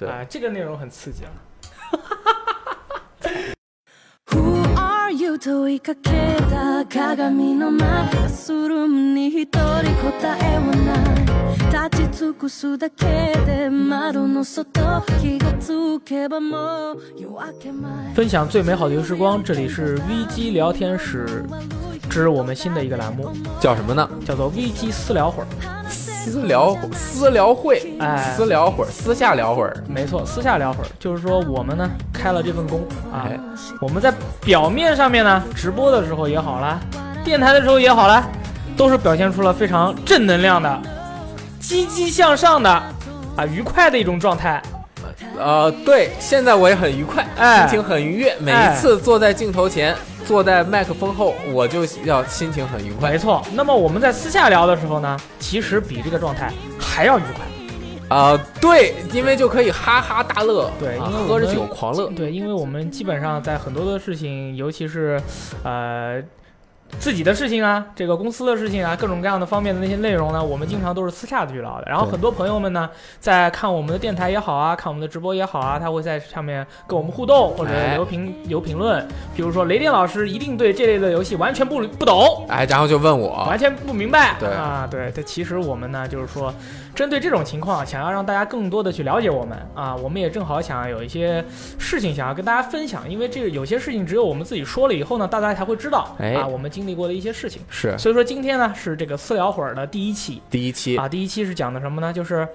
对啊，这个内容很刺激啊。 Who are you 問いかけた鏡の前スルームに一人答えはない立ち尽くすだけで窓の外気がつけばもう夜明け前分享最美好的游时光，这里是 VG 聊天室之我们新的一个栏目，叫什么呢？叫做 VG 私聊会儿。 私聊私聊会，哎私聊会儿，私下聊会儿。没错，私下聊会儿，就是说我们呢开了这份工啊，哎我们在表面上面呢，直播的时候也好啦，电台的时候也好啦，都是表现出了非常正能量的、积极向上的啊愉快的一种状态。呃，对，现在我也很愉快，哎心情很愉悦。每哎一次坐在镜头前，坐在麦克风后，我就要心情很愉快没。错，那么我们在私下聊的时候呢，其实比这个状态还要愉快。啊、对，因为就可以哈哈大乐，啊对因为我喝着酒狂乐。对，因为我们基本上在很多的事情，尤其是呃自己的事情啊，这个公司的事情啊，各种各样的方面的那些内容呢，我们经常都是私下的去聊的。然后很多朋友们呢，在看我们的电台也好啊，看我们的直播也好啊，他会在上面跟我们互动或者哎留评留评论。比如说雷电老师一定对这类的游戏完全不不懂。哎，然后就问我完，全不明白，对啊，对，这其实我们呢，就是说，针对这种情况，想要让大家更多的去了解我们啊，我们也正好想要有一些事情想要跟大家分享，因为这个有些事情只有我们自己说了以后呢，大家才会知道，哎啊，我们经历过的一些事情。是所以说今天呢是这个私聊会儿的第一期第一期，啊，第一期是讲的什么呢？就是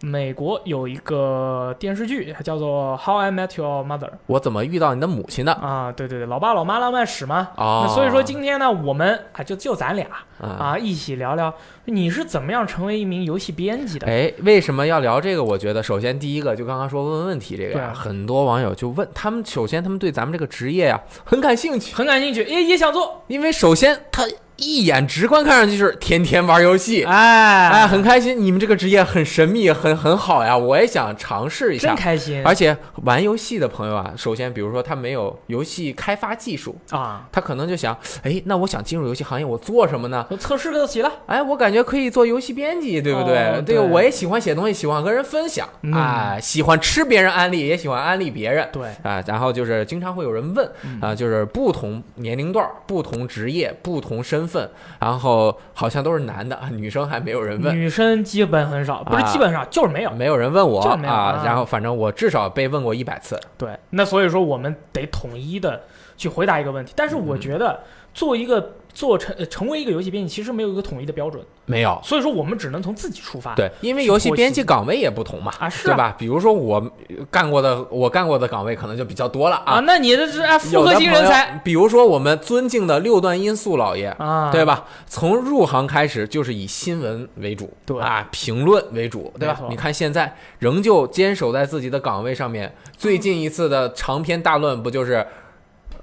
美国有一个电视剧，它叫做《How I Met Your Mother》我怎么遇到你的母亲的？啊，对对对，老爸老妈浪漫史嘛。哦，那所以说今天呢，我们啊就就咱俩啊，啊一起聊聊你是怎么样成为一名游戏编辑的。哎，为什么要聊这个？我觉得首先第一个就刚刚说问问题这个呀，对啊很多网友就问他们，首先他们对咱们这个职业呀很感兴趣，很感兴趣，也也想做，因为首先他一眼直观看上去就是天天玩游戏。哎哎，很开心，你们这个职业很神秘，很很好呀，我也想尝试一真下。开心而且玩游戏的朋友啊，首先比如说他没有游戏开发技术，啊！他可能就想，哎，那我想进入游戏行业，我做什么呢？我测试就行了，哎，我感觉可以做游戏编辑，对不对？对，哦对我也喜欢写东西，喜欢跟人分享，嗯哎，喜欢吃别人安利，也喜欢安利别人。对，啊，然后就是经常会有人问嗯啊，就是不同年龄段、不同职业、不同身份，然后好像都是男的，女生还没有人问，女生基本很少，不是啊基本上就是没有。没有人问我就是没有啊啊。然后反正我至少被问过一百次。对，那所以说我们得统一的去回答一个问题。但是嗯我觉得做一个做成呃成为一个游戏编辑，其实没有一个统一的标准，没有，所以说我们只能从自己出发。对，因为游戏编辑岗位也不同嘛，啊，是啊对吧？比如说我干过的，我干过的岗位可能就比较多了啊，那你这是啊复合型人才，比如说我们尊敬的六段音速老爷，啊，对？吧？从入行开始就是以新闻为主，对啊，评论为主，对吧？你看现在仍旧坚守在自己的岗位上面。最近一次的长篇大论不就是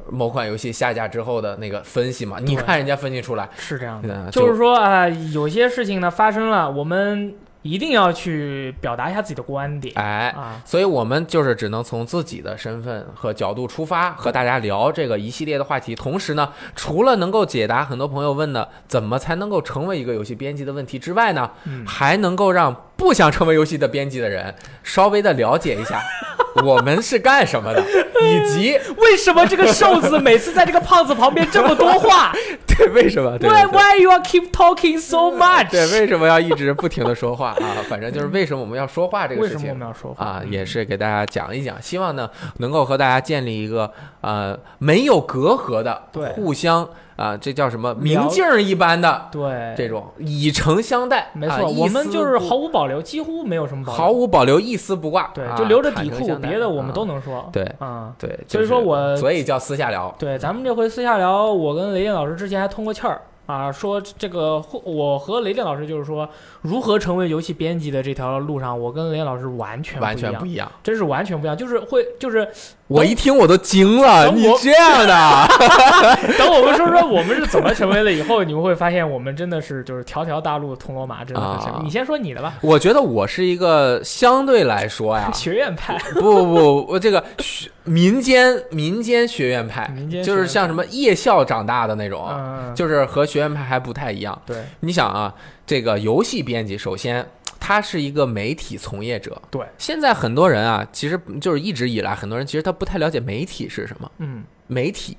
某款游戏下架之后的那个分析嘛？你看人家分析出来，是这样的，嗯就是说啊、有些事情呢发生了，我们一定要去表达一下自己的观点哎。啊。所以我们就是只能从自己的身份和角度出发，和大家聊这个一系列的话题。同时呢，除了能够解答很多朋友问的怎么才能够成为一个游戏编辑的问题之外呢，嗯，还能够让不想成为游戏的编辑的人稍微的了解一下 我们是干什么的，以及 为什么这个瘦子每次在这个胖子旁边这么多话 对为什么对？Why 对对 Why you are keep talking so much？对为什么要一直不停的说话啊？反正就是为什么我们要说话这个为什么我事情们要说话啊，也是给大家讲一讲，希望呢能够和大家建立一个呃没有隔阂的，对互相啊这叫什么明镜儿一般的对这种以诚相待，没错，啊我们就是毫无保留，几乎没有什么保留，毫无保留，一丝不挂，对，啊就留着底裤，别的我们啊都能说。对啊，对，所以是说我所以叫私下聊。对，咱们这回私下聊，我跟雷电老师之前还通过气儿啊，说这个我和雷电老师就是说如何成为游戏编辑的这条路上，我跟雷电老师完全完全不一样，真是完全不一样，就是会就是我一听我都惊了，你这样的，等我们说说我们是怎么成为了以后，你们会发现我们真的是就是条条大路通罗马，真的你先说你的吧，我觉得我是一个相对来说呀，学院派，不不不，我这个学民间民间学院派，就是像什么夜校长大的那种，嗯，就是和学院派还不太一样。对，你想啊，这个游戏编辑首先他是一个媒体从业者。对，现在很多人啊，其实就是一直以来，很多人其实他不太了解媒体是什么。嗯，媒体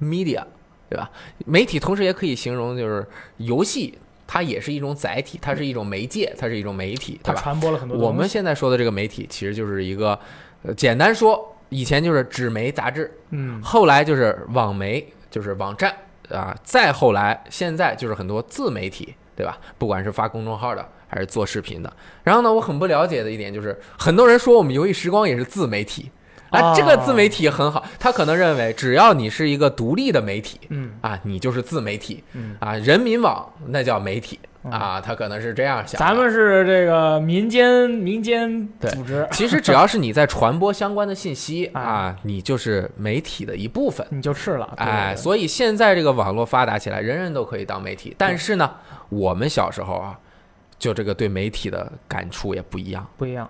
，media，对吧？媒体同时也可以形容就是游戏，它也是一种载体，它是一种媒介，它是一种媒体，它？传播了很多。我们现在说的这个媒体，其实就是一个，呃，简单说，以前就是纸媒杂志，嗯，后来就是网媒，就是网站啊，再后来现在就是很多自媒体，对吧？不管是发公众号的，还是做视频的。然后呢，我很不了解的一点就是，很多人说我们游戏时光也是自媒体。啊，这个自媒体很好，他可能认为只要你是一个独立的媒体，嗯啊，你就是自媒体，嗯，啊，人民网那叫媒体啊，他可能是这样想。咱们是这个民间民间对组织，其实只要是你在传播相关的信息哎 啊，你就是媒体的一部分。你就是了。对哎，所以现在这个网络发达起来，人人都可以当媒体。但是呢，我们小时候啊，就这个对媒体的感触也不一样。不一样，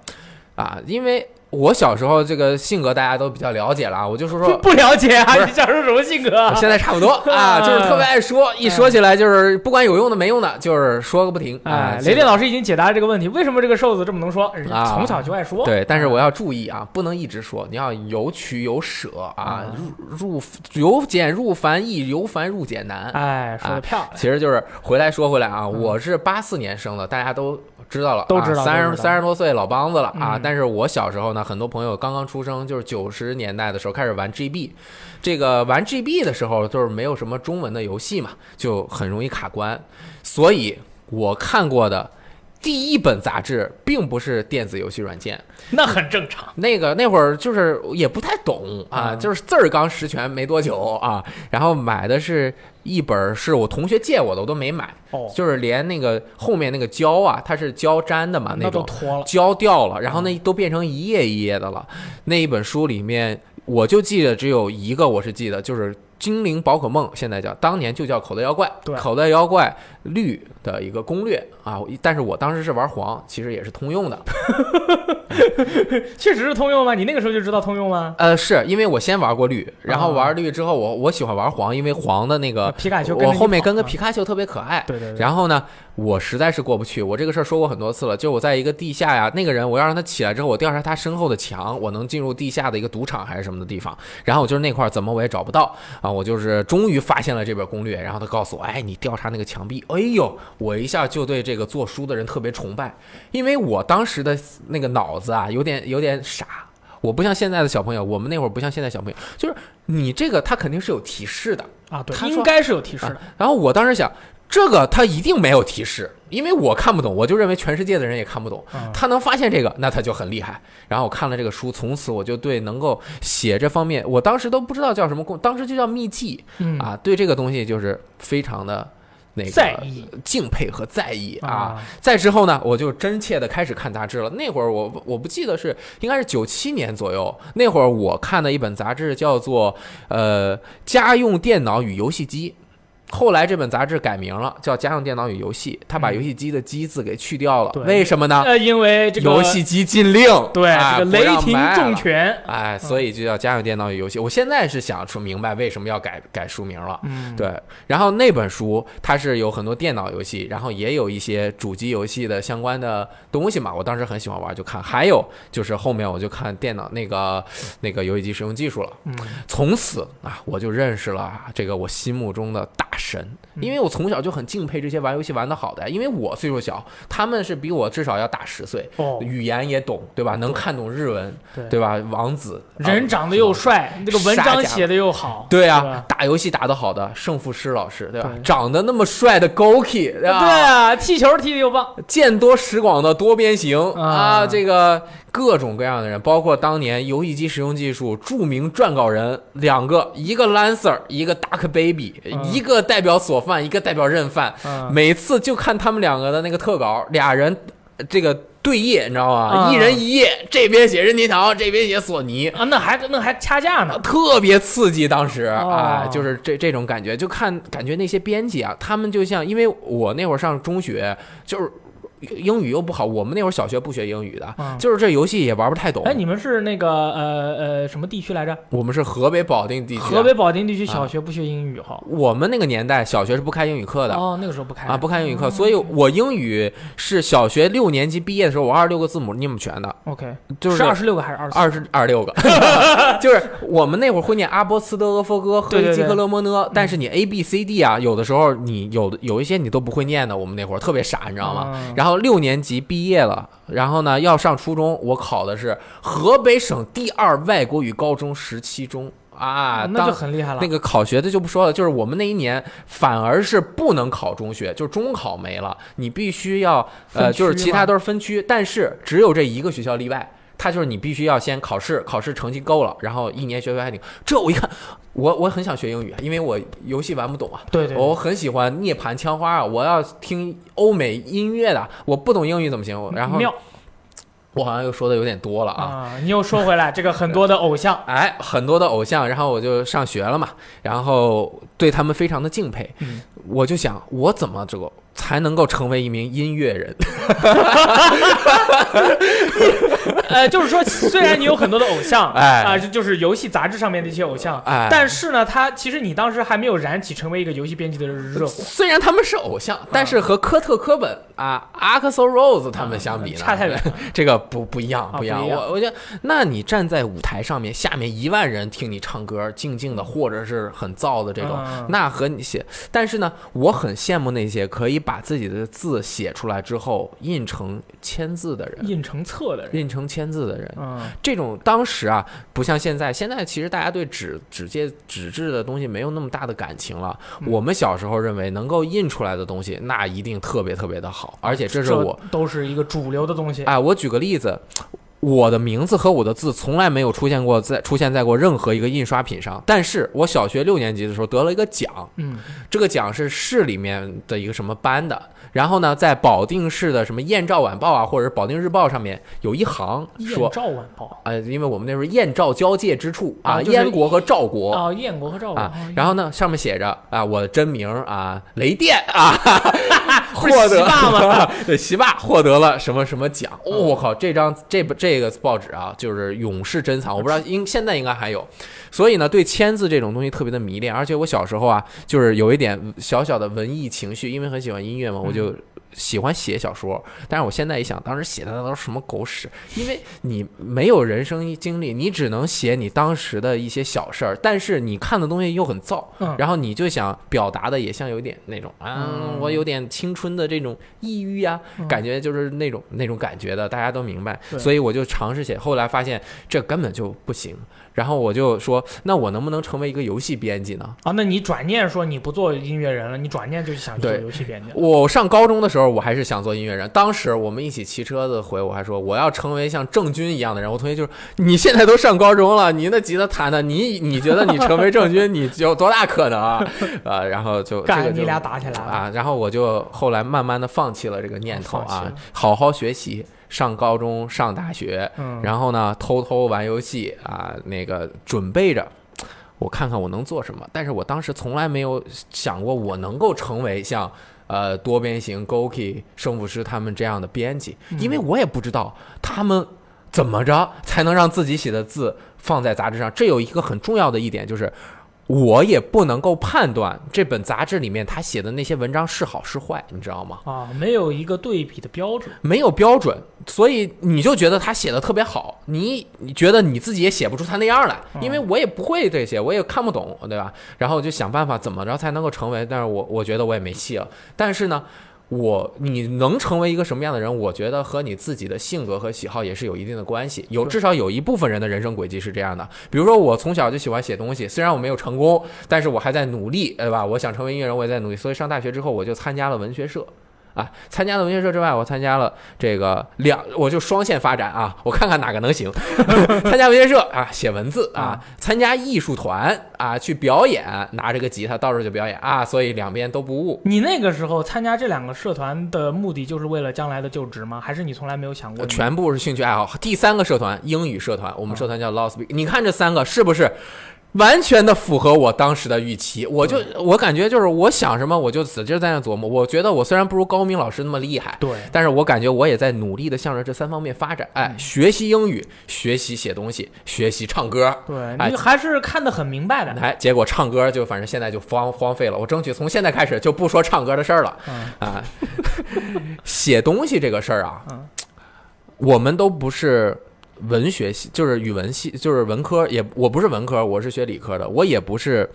啊，因为我小时候这个性格大家都比较了解了啊，我就说说。不了解啊！你小时候什么性格啊？现在差不多啊，就是特别爱说，一说起来就是不管有用的没用的，就是说个不停啊哎，。雷电老师已经解答了这个问题，为什么这个瘦子这么能说？人家啊从小就爱说。对，但是哎我要注意啊，不能一直说，你要有取有舍啊，入入由简入繁易，由繁入简难。哎，说的漂亮。其实就是回来说回来啊，我是八四年生的，大家都知道了，都知道三十三十多岁老梆子了啊嗯。但是我小时候呢，很多朋友刚刚出生，就是九十年代的时候开始玩 GB，这个玩 GB 的时候就是没有什么中文的游戏嘛，就很容易卡关，所以我看过的。第一本杂志并不是电子游戏软件，那很正常。那个那会儿就是也不太懂啊，嗯就是字儿刚实权没多久啊，然后买的是一本是我同学借我的，我都没买，哦，就是连那个后面那个胶啊，它是胶粘的嘛，那种脱了。胶掉了，然后那都变成一页一页的了。那一本书里面，我就记得只有一个，我是记得就是。精灵宝可梦现在叫，当年就叫口袋妖怪。对口袋妖怪绿的一个攻略啊，但是我当时是玩黄，其实也是通用的。确实是通用吗？你那个时候就知道通用吗？呃，是因为我先玩过绿，然后啊玩绿之后，我我喜欢玩黄，因为黄的那个皮卡丘我后面跟个皮卡丘特别可爱。对对对。然后呢，我实在是过不去。我这个事儿说过很多次了，就我在一个地下呀，那个人我要让他起来之后，我调查他身后的墙，我能进入地下的一个赌场还是什么的地方。然后我就是那块儿怎么我也找不到啊，我就是终于发现了这本攻略。然后他告诉我，哎，你调查那个墙壁，哎呦，我一下就对这个做书的人特别崇拜，因为我当时的那个脑子啊，有点有点傻。我不像现在的小朋友，我们那会儿不像现在小朋友，就是你这个他肯定是有提示的。啊，对，他应该是有提示的。然后我当时想，这个他一定没有提示，因为我看不懂，我就认为全世界的人也看不懂。嗯他能发现这个，那他就很厉害。然后我看了这个书，从此我就对能够写这方面，我当时都不知道叫什么工，当时就叫秘技嗯，啊，对这个东西就是非常的那个在意敬佩和在意啊。啊，再之后呢，我就真切的开始看杂志了。那会儿我我不记得是应该是九七年左右，那会儿我看的一本杂志叫做呃《家用电脑与游戏机》。后来这本杂志改名了，叫《家用电脑与游戏》，他把嗯游戏机的“机”字给去掉了。对为什么呢？呃，因为这个游戏机禁令，对哎这个雷霆重。拳，哎，所以就叫家用电脑与游戏。我现在是想说明白为什么要改改书名了。嗯，对，然后那本书它是有很多电脑游戏，然后也有一些主机游戏的相关的东西嘛。我当时很喜欢玩，就看。还有就是后面我就看电脑那个那个游戏机使用技术了。嗯，从此啊，我就认识了这个我心目中的大神，因为我从小就很敬佩这些玩游戏玩得好的，因为我岁数小，他们是比我至少要大十岁，哦，语言也懂，对吧？能看懂日文，对对吧？王子人长得又帅，那个文章写的又好，对啊吧，打游戏打得好的胜负师老师，对吧？对长得那么帅的 Goki，对吧？对啊，踢球踢的又棒，见多识广的多边形啊啊，这个各种各样的人，包括当年游戏机使用技术著名撰稿人两个，一个 Lancer，一个 Duck Baby，、嗯一个代表索范，一个代表任范。嗯，每次就看他们两个的那个特稿，俩人呃这个对页，你知道吗？啊一人一页，这边写任天堂，这边写索尼。啊，那还那还掐架呢，特别刺激，当时哦啊，就是这这种感觉，就看感觉那些编辑啊，他们就像，因为我那会儿上中学，就是英语又不好，我们那会儿小学不学英语的，嗯就是这游戏也玩不太懂。哎，你们是那个呃呃什么地区来着？我们是河北保定地区啊，河北保定地区小学不学英语哈。我们那个年代小学是不开英语课的。哦，那个时候不开啊，不开英语课，哦所以我英语是小学六年级毕业的时候，我二十六个字母念不全的，OK，就是二十六个还是二十？二十二十六个，就是我们那会儿会念阿波斯德俄佛哥、赫对对对伊基克勒摩呢，但是你 A B C D 啊，有的时候你有的有一些你都不会念的，我们那会儿特别傻，你知道吗？嗯然后六年级毕业了，然后呢要上初中，我考的是河北省第二外国语高中十七中啊，那就很厉害了。那个考学的就不说了，就是我们那一年反而是不能考中学，就是中考没了，你必须要呃，就是其他都是分区，但是只有这一个学校例外。它就是你必须要先考试，考试成绩够了，然后一年学费还挺。这我一看，我我很想学英语，因为我游戏玩不懂啊。对对，我很喜欢涅槃枪花啊，我要听欧美音乐的，我不懂英语怎么行？然后妙我好像又说的有点多了啊。啊！你又说回来，这个很多的偶像，哎，很多的偶像，然后我就上学了嘛，然后对他们非常的敬佩，嗯我就想我怎么这个才能够成为一名音乐人？呃，就是说，虽然你有很多的偶像，哎。啊，这就是游戏杂志上面的一些偶像，哎。但是呢，他其实你当时还没有燃起成为一个游戏编辑的热火，虽然他们是偶像，但是和科特·科本啊、阿克索·罗斯他们相比呢，差太远。这个不不一样，啊不一样。我我觉得，那你站在舞台上面，下面一万人听你唱歌，静静的，或者是很燥的这种，嗯那和你写，但是呢，我很羡慕那些可以把自己的字写出来之后印成签字的人，印成册的人，印成签字的人。嗯，这种当时啊，不像现在，现在其实大家对纸纸介纸质的东西没有那么大的感情了。嗯我们小时候认为能够印出来的东西，那一定特别特别的好，而且这是我都是一个主流的东西。哎，我举个例子。我的名字和我的字从来没有出现过在出现在过任何一个印刷品上，但是我小学六年级的时候得了一个奖，嗯，这个奖是市里面的一个什么班的，然后呢，在保定市的什么《燕赵晚报》啊，或者是《保定日报》上面有一行说燕，赵晚报呃，因为我们那时候燕赵交界之处啊，啊就是燕国和赵国。啊，燕国和赵国啊，然后呢，上面写着啊，我的真名啊，雷电啊，获得习霸吗？对，习霸获得了什么什么奖？哦，我靠，这张这这个报纸啊，就是永世珍藏，我不知道应现在应该还有。所以呢，对签字这种东西特别的迷恋，而且我小时候啊，就是有一点小小的文艺情绪，因为很喜欢音乐嘛，我就喜欢写小说。但是我现在一想，当时写的那都是什么狗屎，因为你没有人生经历，你只能写你当时的一些小事儿，但是你看的东西又很燥，嗯。然后你就想表达的也像有点那种啊，嗯。我有点青春的这种抑郁呀、嗯。感觉就是那种那种感觉的，大家都明白，所以我就尝试写，后来发现这根本就不行，然后我就说，那我能不能成为一个游戏编辑呢？啊，那你转念说你不做音乐人了，你转念就想去做游戏编辑。我上高中的时候，我还是想做音乐人。当时我们一起骑车子回，我还说我要成为像郑钧一样的人。我同学就是，你现在都上高中了，你那吉他弹的，你你觉得你成为郑钧，你有多 大可能啊？啊，然后就这个就你俩打起来了啊！然后我就后来慢慢的放弃了这个念头啊好好学习，上高中，上大学，嗯，然后呢，偷偷玩游戏啊，那个准备着，我看看我能做什么。但是我当时从来没有想过我能够成为像呃多边形、Goki、胜负师他们这样的编辑，因为我也不知道他们怎么着才能让自己写的字放在杂志上。这有一个很重要的一点就是。我也不能够判断这本杂志里面他写的那些文章是好是坏，你知道吗？啊，没有一个对比的标准。没有标准，所以你就觉得他写的特别好，你你觉得你自己也写不出他那样来，因为我也不会这些，我也看不懂，对吧？然后我就想办法怎么着才能够成为，但是我我觉得我也没戏了。但是呢，我你能成为一个什么样的人，我觉得和你自己的性格和喜好也是有一定的关系。有至少有一部分人的人生轨迹是这样的，比如说我从小就喜欢写东西，虽然我没有成功，但是我还在努力，对吧？我想成为音乐人，我也在努力，所以上大学之后我就参加了文学社。啊，参加了文学社之外，我参加了这个两，我就双线发展啊，我看看哪个能行。参加文学社啊，写文字啊；参加艺术团啊，去表演，拿着个吉他到处就表演啊，所以两边都不误。你那个时候参加这两个社团的目的就是为了将来的就职吗？还是你从来没有想过你？全部是兴趣爱好。第三个社团英语社团，我们社团叫 Lost Speak。你看这三个是不是完全的符合我当时的预期。我就我感觉就是我想什么我就使劲在那琢磨。我觉得我虽然不如高明老师那么厉害，对，但是我感觉我也在努力的向着这三方面发展。哎，学习英语，学习写东西，学习唱歌。对还是看得很明白的。哎，结果唱歌就反正现在就荒荒废了。我争取从现在开始就不说唱歌的事儿了。嗯啊，写东西这个事儿啊，嗯我们都不是文学系，就是语文系，就是文科，也我不是文科，我是学理科的，我也不是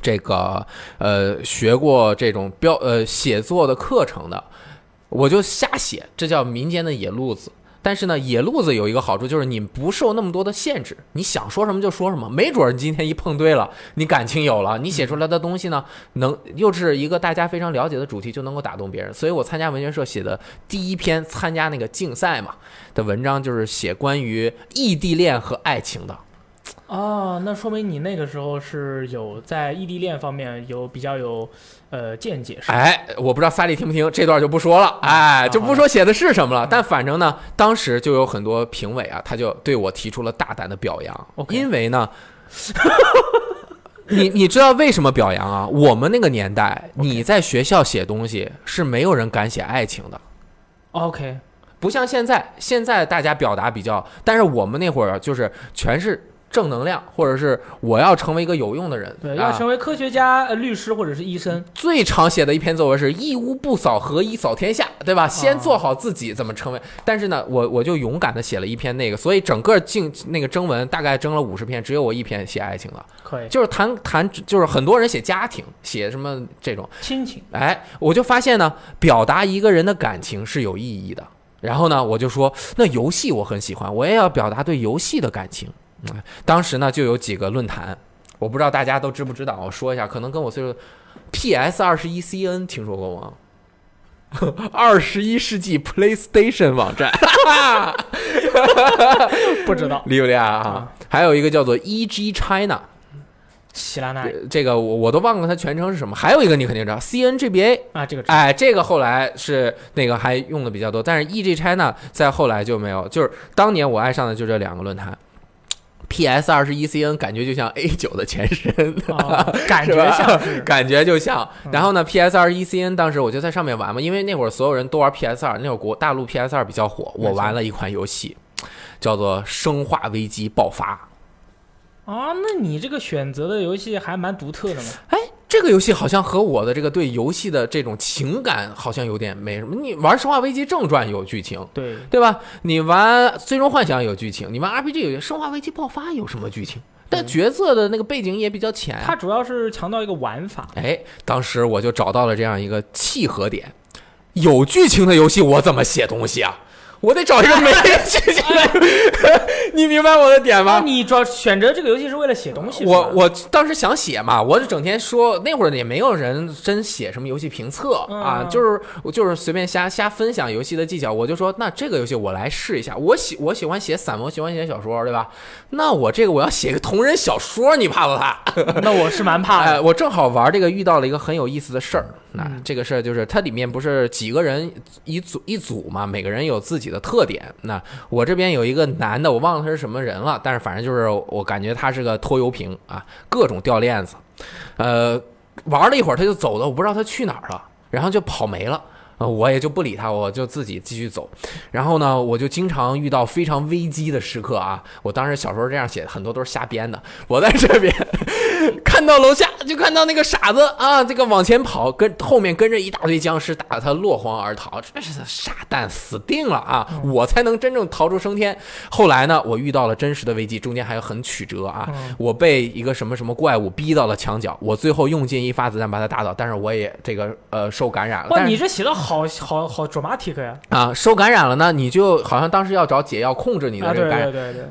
这个呃学过这种标呃写作的课程的，我就瞎写，这叫民间的野路子。但是呢，野路子有一个好处，就是你不受那么多的限制，你想说什么就说什么。没准你今天一碰对了，你感情有了，你写出来的东西呢，能又是一个大家非常了解的主题，就能够打动别人。所以我参加文学社写的第一篇参加那个竞赛嘛的文章，就是写关于异地恋和爱情的。哦，那说明你那个时候是有在异地恋方面有比较有呃见解是？哎，我不知道萨利听不听，这段就不说了，哎，就不说写的是什么了。但反正呢，当时就有很多评委啊，他就对我提出了大胆的表扬。因为呢，你你知道为什么表扬啊？我们那个年代，你在学校写东西是没有人敢写爱情的。OK，不像现在，现在大家表达比较，但是我们那会儿就是全是正能量，或者是我要成为一个有用的人，对，啊要成为科学家、呃律师或者是医生。最常写的一篇作文是“一屋不扫，何以扫天下”，对吧？啊先做好自己，怎么成为？但是呢，我我就勇敢的写了一篇那个，所以整个竞那个征文大概征了五十篇，只有我一篇写爱情了，可以，就是谈谈，就是很多人写家庭，写什么这种，亲情。哎，我就发现呢，表达一个人的感情是有意义的。然后呢，我就说，那游戏我很喜欢，我也要表达对游戏的感情。嗯，当时呢就有几个论坛，我不知道大家都知不知道，我说一下，可能跟我岁数，PS 二十一 CN 听说过吗？二十一世纪 PlayStation 网站，不知道。厉不厉害啊啊？还有一个叫做 EG China，喜拉奈这个我我都忘了它全称是什么。还有一个你肯定知道 CNGBA，啊，这个哎，这个后来是那个还用的比较多，但是 EG China 在后来就没有。就是当年我爱上的就这两个论坛，PS 二十一 CN 感觉就像 A 九的前身，啊，感觉像是感觉就像。嗯然后呢，PS 二十一 CN 当时我就在上面玩嘛，因为那会儿所有人都玩 PS 二，那会儿国大陆 PS 二比较火，我玩了一款游戏，叫做《生化危机爆发》。啊。那你这个选择的游戏还蛮独特的嘛？哎，这个游戏好像和我的这个对游戏的这种情感好像有点没什么。你玩《生化危机正传》有剧情，对，对吧？你玩《最终幻想》有剧情，你玩 RPG 有《生化危机爆发》有什么剧情？但角色的那个背景也比较浅。它主要是强调一个玩法。哎，当时我就找到了这样一个契合点，有剧情的游戏我怎么写东西啊？我得找一个没剧情的，你明白我的点吗？你主要选择这个游戏是为了写东西？我我当时想写嘛，我就整天说，那会儿也没有人真写什么游戏评测啊，嗯就是我就是随便瞎瞎分享游戏的技巧，我就说那这个游戏我来试一下，我喜我喜欢写散文，喜欢写小说，对吧？那我这个我要写个同人小说，你怕不怕？那我是蛮怕 哎，的。我正好玩这个遇到了一个很有意思的事儿。那嗯这个事儿就是它里面不是几个人一组一组嘛，每个人有自己的特点。那我这边有一个男的，我忘了他是什么人了，但是反正就是我感觉他是个拖油瓶啊，各种掉链子。呃，玩了一会儿他就走了，我不知道他去哪儿了，然后就跑没了。呃，我也就不理他，我就自己继续走。然后呢，我就经常遇到非常危机的时刻啊。我当时小时候这样写的，很多都是瞎编的。我在这边 看到楼下，就看到那个傻子啊，这个往前跑，跟后面跟着一大堆僵尸，打得他落荒而逃。这是傻蛋，死定了啊！我才能真正逃出升天。后来呢，我遇到了真实的危机，中间还有很曲折啊。嗯我被一个什么什么怪物逼到了墙角，我最后用尽一发子弹把他打倒，但是我也这个呃受感染了。哇，你这写的好好好好 dramatic 呀！啊，受感染了呢，你就好像当时要找解药控制你的啊，对这个感染，对对对，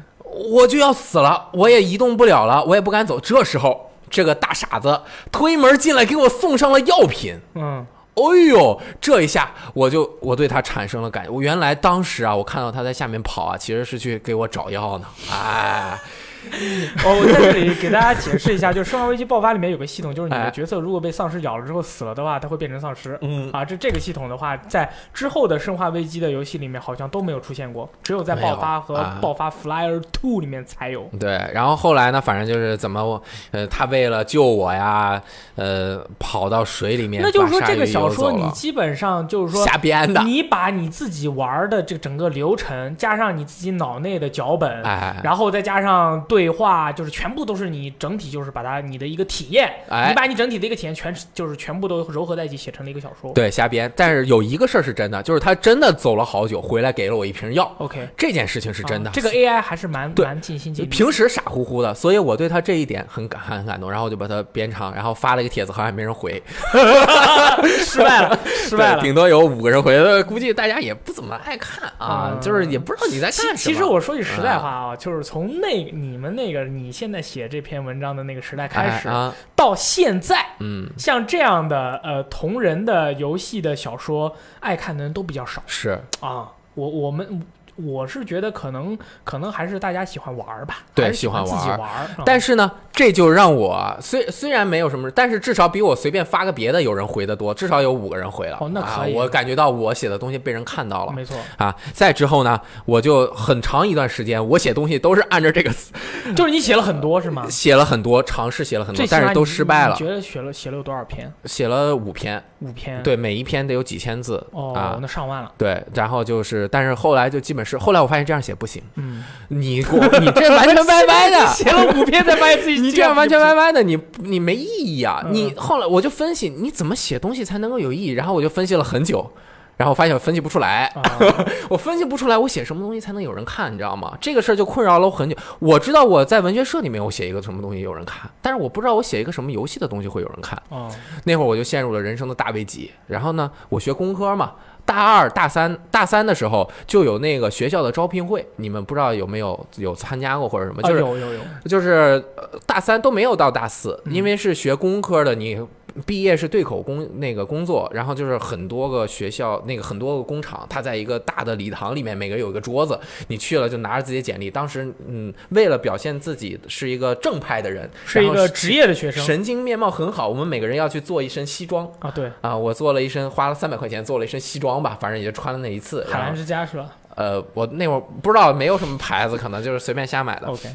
我就要死了，我也移动不了了，我也不敢走。这时候，这个大傻子推门进来，给我送上了药品。嗯，哎呦，这一下我就我对他产生了感觉，我原来当时啊，我看到他在下面跑啊，其实是去给我找药呢。哎，哦，我在这里给大家解释一下，就是《生化危机爆发》里面有个系统，就是你的哎角色如果被丧尸咬了之后死了的话，它会变成丧尸。嗯，啊，这这个系统的话，在之后的《生化危机》的游戏里面好像都没有出现过，只有在爆发和啊爆发 Flyer Two 里面才有。对，然后后来呢，反正就是怎么我，呃，他为了救我呀，呃，跑到水里面，那就是说，这个小说你基本上就是说，瞎编的，你把你自己玩的这整个流程，加上你自己脑内的脚本，哎，然后再加上对话，就是全部都是你整体就是把它你的一个体验，哎你把你整体的一个体验全就是全部都糅合在一起写成了一个小说。对，瞎编。但是有一个事儿是真的，就是他真的走了好久，回来给了我一瓶药，，OK，这件事情是真的。啊这个 AI 还是蛮蛮尽心尽力。平时傻乎乎的，所以我对他这一点很感很感动，然后我就把它编长，然后发了一个帖子，好像也没人回，失败了，失败了。顶多有五个人回，来 估计大家也不怎么爱看啊，嗯就是也不知道你在其干什么。其实我说句实在话啊，就是从那你们那个你现在写这篇文章的那个时代开始，哎啊，到现在，嗯，像这样的呃同人的游戏的小说，爱看的人都比较少是啊。我我们我是觉得可能可能还是大家喜欢玩儿吧，对喜喜欢玩儿自己玩儿。啊但是呢，这就让我虽虽然没有什么，但是至少比我随便发个别的有人回的多，至少有五个人回了。哦那可以啊，我感觉到我写的东西被人看到了。没错，啊，再之后呢，我就很长一段时间，我写东西都是按照这个 就是你写了很多是吗？写了很多，尝试写了很多但是都失败了你。觉得写了写了有多少篇？写了五篇，五篇。，对，每一篇得有几千字哦，啊。那上万了。对，然后就是，但是后来就基本是，后来我发现这样写不行，嗯，你你这完全歪歪的，写了五篇才发现自己 你这样完全歪。歪歪的，你你没意义啊！嗯你后来我就分析你怎么写东西才能够有意义，然后我就分析了很久，然后发现我分析不出来，啊，我分析不出来我写什么东西才能有人看，你知道吗？这个事儿就困扰了我很久。我知道我在文学社里面我写一个什么东西有人看，但是我不知道我写一个什么游戏的东西会有人看。哦，那会儿我就陷入了人生的大危机。然后呢，我学工科嘛，大二、大三、大三的时候就有那个学校的招聘会，你们不知道有没有有参加过或者什么？啊就是、有有有，就是呃大三都没有到大四，嗯因为是学工科的，你。毕业是对口工那个工作，然后就是很多个学校那个很多个工厂，它在一个大的礼堂里面，每个有一个桌子，你去了就拿着自己的简历。当时嗯，为了表现自己是一个正派的人，是一个职业的学生神经面貌很好，我们每个人要去做一身西装，啊，对，啊，我做了一身，花了三百块钱做了一身西装吧，反正也就穿了那一次。海澜之家是吧呃，我那会儿不知道没有什么牌子，可能就是随便瞎买的。？OK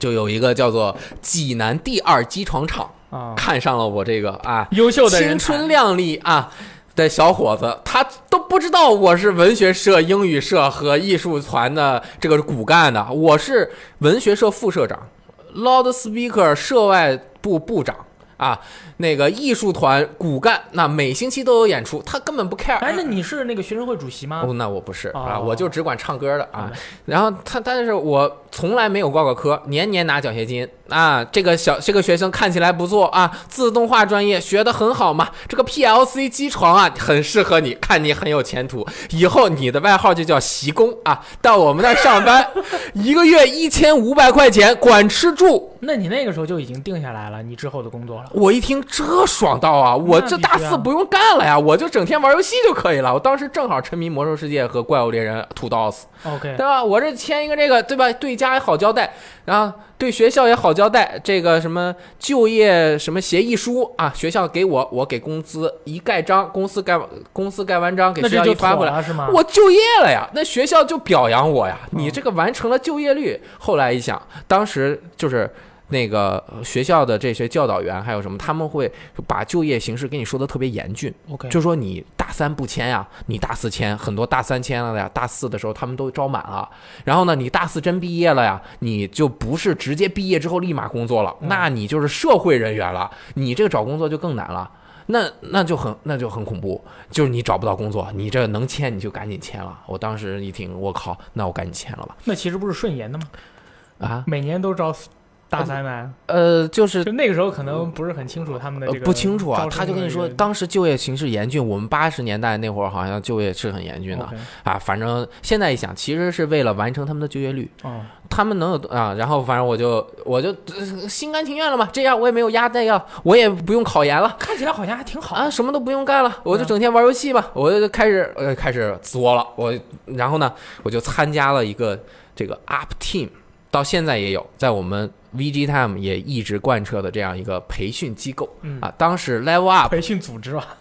就有一个叫做济南第二机床厂啊，看上了我这个啊优秀的青春靓丽啊的小伙子，他都不知道我是文学社、英语社和艺术团的这个骨干的，我是文学社副社长，Loud Speaker 社外部部长。啊，那个艺术团骨干，那每星期都有演出，他根本不 care。哎，那你是那个学生会主席吗？哦，那我不是啊，哦我就只管唱歌的啊。然后他，但是我从来没有挂过科，年年拿奖学金啊。这个小这个学生看起来不错啊，自动化专业学得很好嘛。这个 PLC 机床啊，很适合你，看你很有前途，以后你的外号就叫习工啊。到我们那儿上班，一个月一千五百块钱，管吃住。那你那个时候就已经定下来了你之后的工作了。我一听这爽到啊！我这大四不用干了呀，我就整天玩游戏就可以了。我当时正好沉迷魔兽世界和怪物猎人 Two Dos。OK，对吧？我这签一个这个，对吧？对家也好交代，然后对学校也好交代。这个什么就业什么协议书啊，学校给我，我给工资一盖章，公司盖公司盖完章给学校一发过来，了是吗？我就业了呀。那学校就表扬我呀，嗯你这个完成了就业率。后来一想，当时就是。那个呃学校的这些教导员还有什么，他们会把就业形势跟你说的特别严峻，OK，就说你大三不签呀，你大四签，很多大三签了的呀，大四的时候他们都招满了。然后呢，你大四真毕业了呀，你就不是直接毕业之后立马工作了，嗯那你就是社会人员了，你这个找工作就更难了。那那就很那就很恐怖，就是你找不到工作，你这能签你就赶紧签了。我当时一听，我靠，那我赶紧签了吧。那其实不是顺延的吗？啊，每年都招大三的，呃，就是就那个时候可能不是很清楚他们的个不清楚啊他就跟你说，当时就业形势严峻，我们八十年代那会儿好像就业是很严峻的啊。反正现在一想，其实是为了完成他们的就业率，哦，他们能有啊。然后反正我就我就、呃心甘情愿了嘛，这样我也没有压力啊，我也不用考研了。看起来好像还挺好啊，什么都不用干了，我就整天玩游戏吧。我就开始呃开始作了，我然后呢，我就参加了一个这个 Up Team，到现在也有，在我们 VG Time 也一直贯彻的这样一个培训机构。嗯。啊。当时 Level Up 培训组织吧，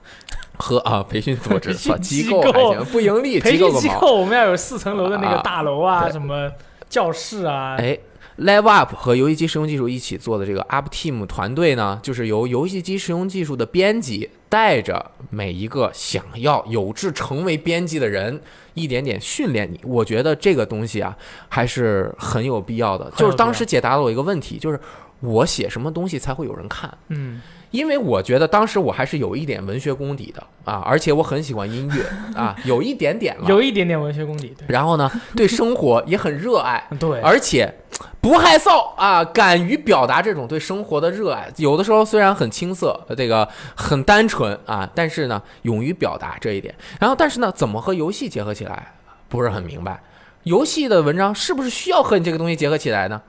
和啊培训组织 机机构构。还行，不盈利 培机构个毛。训机构我们要有四层楼的那个啊大楼啊，对。什么教室啊，哎，Level Up 和游戏机实用技术一起做的这个 Up Team 团队呢，就是由游戏机实用技术的编辑带着每一个想要有志成为编辑的人，一点点训练你。我觉得这个东西啊，还是很有必要的。就是当时解答了我一个问题，就是我写什么东西才会有人看？嗯，因为我觉得当时我还是有一点文学功底的啊，而且我很喜欢音乐 啊，有一点点了。有一点点文学功底，对然后呢，对生活也很热爱。对，而且不害臊啊，敢于表达这种对生活的热爱。有的时候虽然很青涩，这个很单纯啊，但是呢，勇于表达这一点。然后，但是呢，怎么和游戏结合起来，不是很明白。游戏的文章是不是需要和你这个东西结合起来呢？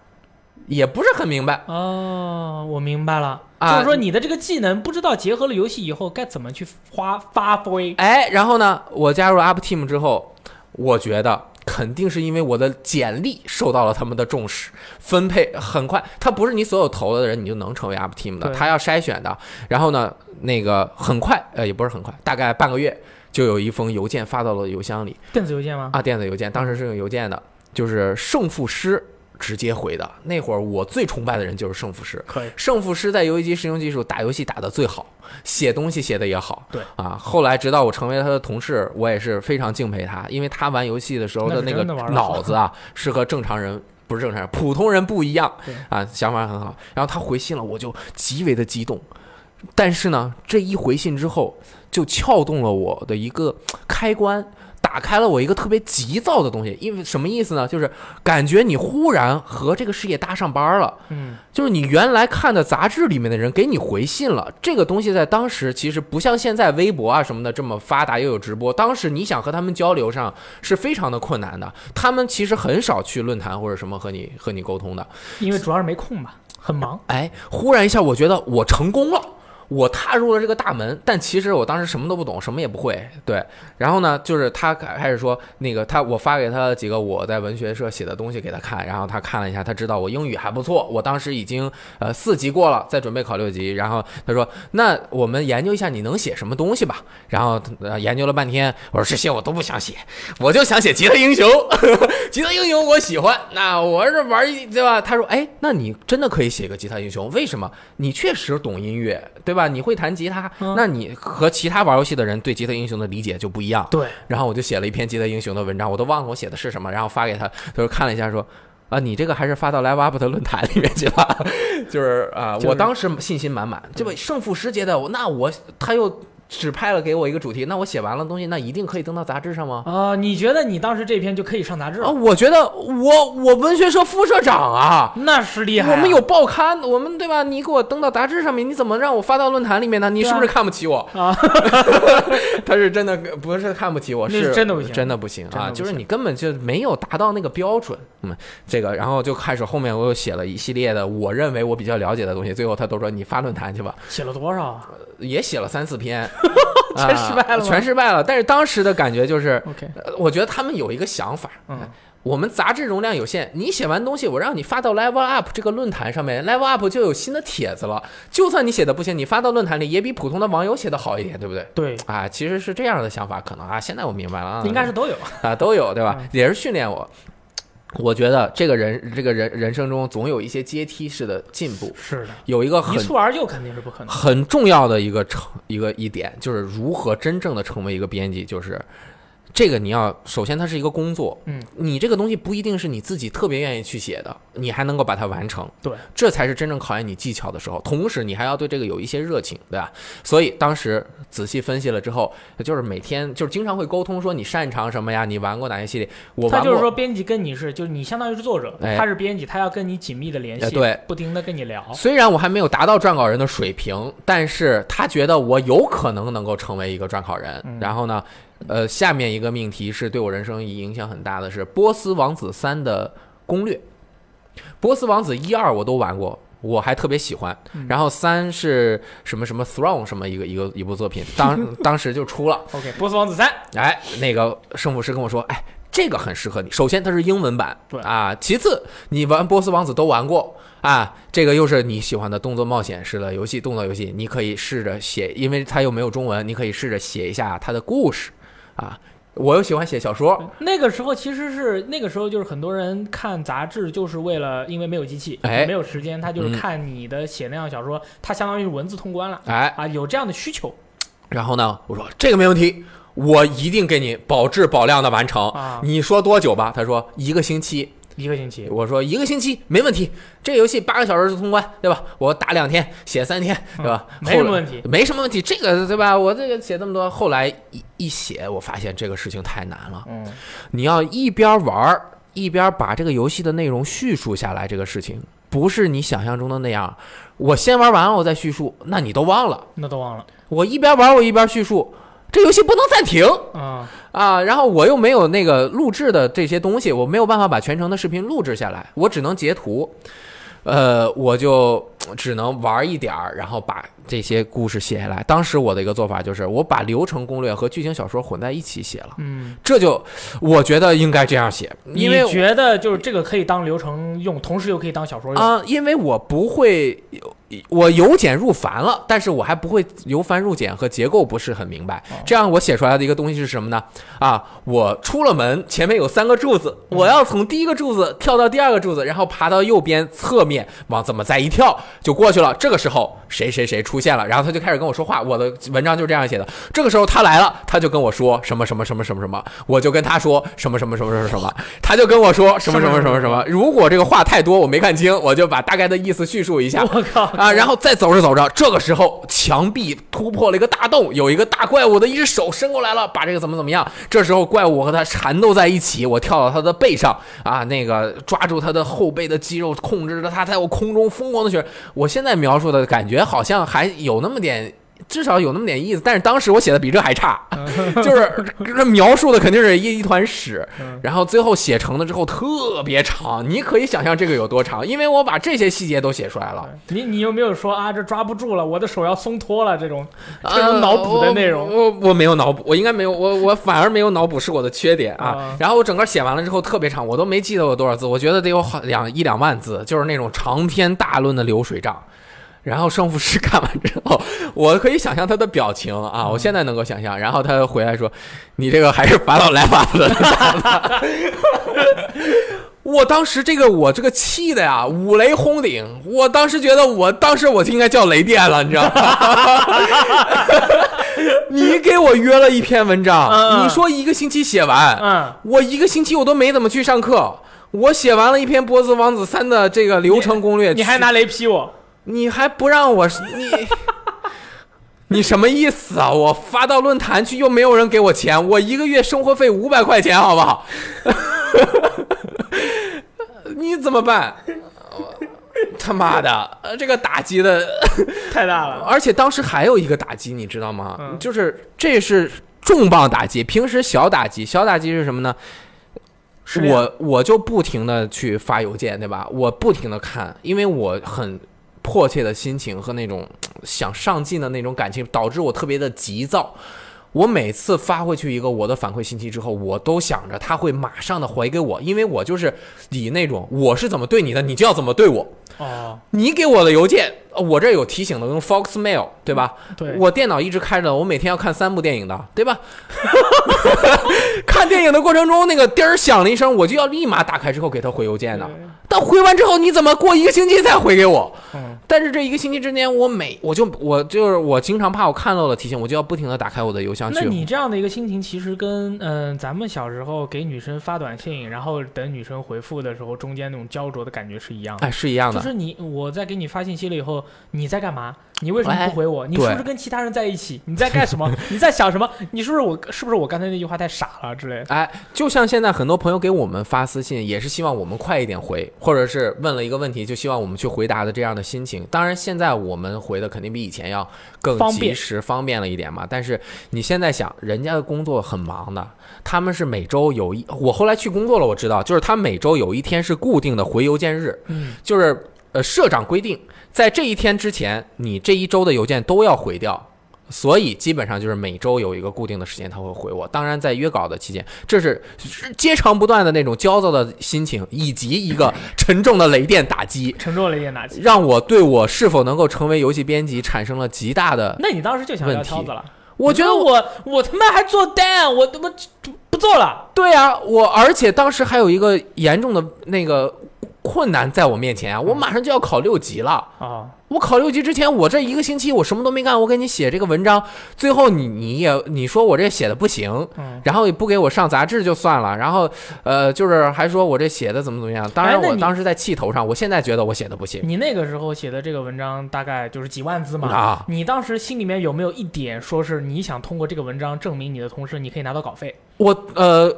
也不是很明白。哦，我明白了，啊就是说你的这个技能不知道结合了游戏以后该怎么去发发挥。哎，然后呢，我加入 Up Team 之后，我觉得肯定是因为我的简历受到了他们的重视，分配很快。他不是你所有投的人你就能成为 Up Team 的，对他要筛选的。然后呢，那个很快，呃，也不是很快，大概半个月就有一封邮件发到了邮箱里电子邮件吗？啊，电子邮件，当时是用邮件的，就是胜负师直接回的。那会儿我最崇拜的人就是胜负师，可以，胜负师在游戏机实用技术打游戏打得最好，写东西写得也好。对啊，后来直到我成为了他的同事，我也是非常敬佩他，因为他玩游戏的时候的那个脑子啊，是和正常人。不是正常人，普通人不一样啊，想法很好。然后他回信了，我就极为的激动。但是呢，这一回信之后，就撬动了我的一个开关，打开了我一个特别急躁的东西。因为什么意思呢？就是感觉你忽然和这个事业搭上班了。嗯，就是你原来看的杂志里面的人给你回信了，这个东西在当时其实不像现在微博啊什么的这么发达又有直播，当时你想和他们交流上是非常的困难的，他们其实很少去论坛或者什么和你和你沟通的。因为主要是没空吧，很忙。哎，忽然一下我觉得我成功了。我踏入了这个大门，但其实我当时什么都不懂，什么也不会。对，然后呢，就是他开开始说那个他，我发给他几个我在文学社写的东西给他看，然后他看了一下，他知道我英语还不错，我当时已经呃四级过了，在准备考六级。然后他说，那我们研究一下你能写什么东西吧。然后呃研究了半天，我说这些我都不想写，我就想写吉他英雄，吉他英雄我喜欢，那我是玩对吧？他说，哎，那你真的可以写个吉他英雄，为什么？你确实懂音乐，对吧？你会弹吉他，嗯那你和其他玩游戏的人对吉他英雄的理解就不一样。对，然后我就写了一篇吉他英雄的文章，我都忘了我写的是什么，然后发给他，他说看了一下说。啊，你这个还是发到 Live Up 的论坛里面去吧，就是啊，就是我当时信心满满，这个胜负时节的，我那我他又指派了给我一个主题，那我写完了东西，那一定可以登到杂志上吗？啊、你觉得你当时这篇就可以上杂志啊，了？我觉得我我文学社副社长啊，那是厉害、我们有报刊，我们对吧？你给我登到杂志上面，你怎么让我发到论坛里面呢？你是不是看不起我？啊，他是真的不是看不起我，是真的不行真的不行啊！就是你根本就没有达到那个标准。嗯，这个然后就开始后面我又写了一系列的我认为我比较了解的东西，最后他都说你发论坛去吧，写了多少啊也写了三四篇，全失败了全失败了。但是当时的感觉就是，？OK，呃我觉得他们有一个想法，嗯，我们杂志容量有限，你写完东西，我让你发到 Level Up 这个论坛上面，Level Up 就有新的帖子了。就算你写的不行，你发到论坛里也比普通的网友写的好一点，对不对？对，啊，其实是这样的想法，可能啊，现在我明白了啊，应该是都有。啊都有，对吧嗯？也是训练我。我觉得这个人这个人人生中总有一些阶梯式的进步，是的，有一个很一蹴而就肯定是不可能。很重要的一个成一个一点，就是如何真正的成为一个编辑，就是这个你要首先它是一个工作，嗯，你这个东西不一定是你自己特别愿意去写的，你还能够把它完成，对，这才是真正考验你技巧的时候。同时，你还要对这个有一些热情，对吧？所以当时仔细分析了之后，就是每天就是经常会沟通说你擅长什么呀，你玩过哪些系列？我他就是说编辑跟你是，就是你相当于是作者，哎他是编辑，他要跟你紧密的联系，哎对，不停的跟你聊。虽然我还没有达到撰稿人的水平，但是他觉得我有可能能够成为一个撰稿人。嗯然后呢，呃，下面一个命题是对我人生影响很大的，是《波斯王子三》的攻略。《波斯王子》一二我都玩过。我还特别喜欢，嗯然后三是什么什么 Throne 什么一个一个一部作品，当 当时就出了，OK，波斯王子三，哎，那个胜负师跟我说，哎，这个很适合你。首先它是英文版，对啊，其次你玩波斯王子都玩过啊，这个又是你喜欢的动作冒险式的游戏，动作游戏，你可以试着写，因为它又没有中文，你可以试着写一下它的故事啊。我又喜欢写小说，那个时候其实是那个时候，就是很多人看杂志，就是为了因为没有机器，哎没有时间，他就是嗯看你的写那样小说，他相当于文字通关了哎，啊，有这样的需求然后呢，我说这个没问题，我一定给你保质保量的完成。啊，你说多久吧？他说一个星期。一个星期，我说一个星期没问题，这个游戏八个小时就通关，对吧？我打两天，写三天，对吧？嗯没什么问题没什么问题。这个对吧？我这个写这么多，后来一一写，我发现这个事情太难了。嗯，你要一边玩儿一边把这个游戏的内容叙述下来，这个事情不是你想象中的那样。我先玩完了，我再叙述，那你都忘了。那都忘了我一边玩我一边叙述，这游戏不能暂停啊，啊！然后我又没有那个录制的这些东西，我没有办法把全程的视频录制下来，我只能截图。呃，我就只能玩一点，然后把这些故事写下来。当时我的一个做法就是，我把流程攻略和剧情小说混在一起写了。嗯，这就我觉得应该这样写，因为觉得就是这个可以当流程用，同时又可以当小说用，啊、因为我不会，我由简入繁了，但是我还不会由繁入简和结构不是很明白。哦这样我写出来的一个东西是什么呢？啊，我出了门，前面有三个柱子，嗯我要从第一个柱子跳到第二个柱子，然后爬到右边侧面，往怎么再一跳就过去了。这个时候谁谁谁出现了，然后他就开始跟我说话。我的文章就是这样写的。这个时候他来了，他就跟我说什么什么什么什么什么，我就跟他说什么什么什么什么什么，他就跟我说什么什么什么什么。如果这个话太多我没看清，我就把大概的意思叙述一下。我靠啊，然后再走着走着，这个时候墙壁突破了一个大洞，有一个大怪物的一只手伸过来了，把这个怎么怎么样。这时候怪物和他缠斗在一起，我跳到他的背上啊，那个抓住他的后背的肌肉，控制着他在我空中疯狂的旋。我现在描述的感觉好像还有那么点。至少有那么点意思，但是当时我写的比这还差，就是这描述的肯定是一一团屎，嗯然后最后写成了之后特别长，你可以想象这个有多长，因为我把这些细节都写出来了。你你有没有说啊，这抓不住了，我的手要松脱了这种这种脑补的内容？呃我我我没有脑补，我应该没有，我我反而没有脑补是我的缺点啊啊。然后我整个写完了之后特别长，我都没记得有多少字，我觉得得有好两一两万字，就是那种长篇大论的流水账。然后胜负师看完之后，我可以想象他的表情啊，我现在能够想象。然后他回来说：“你这个还是法老来法子。”我当时这个我这个气的呀，五雷轰顶！我当时觉得我当时我就应该叫雷电了，你知道吗？你给我约了一篇文章，你说一个星期写完，嗯，我一个星期我都没怎么去上课，我写完了一篇《波斯王子三》的这个流程攻略，去你还拿雷劈我？你还不让我 你。你什么意思啊？我发到论坛去，又没有人给我钱，我一个月生活费五百块钱，好不好？你怎么办？他妈的，呃这个打击的，太大了。而且当时还有一个打击，你知道吗？嗯就是这是重磅打击，平时小打击，小打击是什么呢？失恋我我就不停的去发邮件，对吧？我不停的看，因为我很迫切的心情和那种想上进的那种感情，导致我特别的急躁。我每次发回去一个我的反馈信息之后，我都想着他会马上的回给我，因为我就是以那种我是怎么对你的，你就要怎么对我。哦，你给我的邮件，呃我这有提醒的，用 Foxmail，对吧？对，我电脑一直开着，我每天要看三部电影的，对吧？看电影的过程中，那个叮儿响了一声，我就要立马打开之后给他回邮件的。但回完之后，你怎么过一个星期才回给我？嗯，但是这一个星期之间，我每我就我就是我经常怕我看漏了提醒，我就要不停的打开我的邮箱那去。你这样的一个心情，其实跟嗯、咱们小时候给女生发短信，然后等女生回复的时候，中间那种焦灼的感觉是一样的。哎是一样的，就是你，我在给你发信息了以后，你在干嘛？你为什么不回我？你是不是跟其他人在一起？你在干什么？你在想什么？你是不是我？是不是我刚才那句话太傻了之类的？哎，就像现在很多朋友给我们发私信，也是希望我们快一点回，或者是问了一个问题，就希望我们去回答的这样的心情。当然，现在我们回的肯定比以前要更及时、方便了一点嘛。但是你现在想，人家的工作很忙的，他们是每周有一，我后来去工作了，我知道，就是他每周有一天是固定的回邮件日，嗯，就是呃社长规定，在这一天之前，你这一周的邮件都要回掉。所以基本上就是每周有一个固定的时间他会回我。当然，在约稿的期间，这是是接长不断的那种焦躁的心情，以及一个沉重的雷电打击，沉重了一点打击。让我对我是否能够成为游戏编辑产生了极大的。那你当时就想问挑子了？我觉得我我他妈还做单，我他妈不不做了。对啊，我而且当时还有一个严重的那个困难在我面前啊，我马上就要考六级了。啊，我考六级之前，我这一个星期我什么都没干，我给你写这个文章，最后你你也你说我这写的不行，嗯，然后也不给我上杂志就算了，然后呃就是还说我这写的怎么怎么样。当然我当时在气头上，我现在觉得我写的不行你那个时候写的这个文章大概就是几万字嘛。啊。你当时心里面有没有一点说是你想通过这个文章证明你的同事你可以拿到稿费？我呃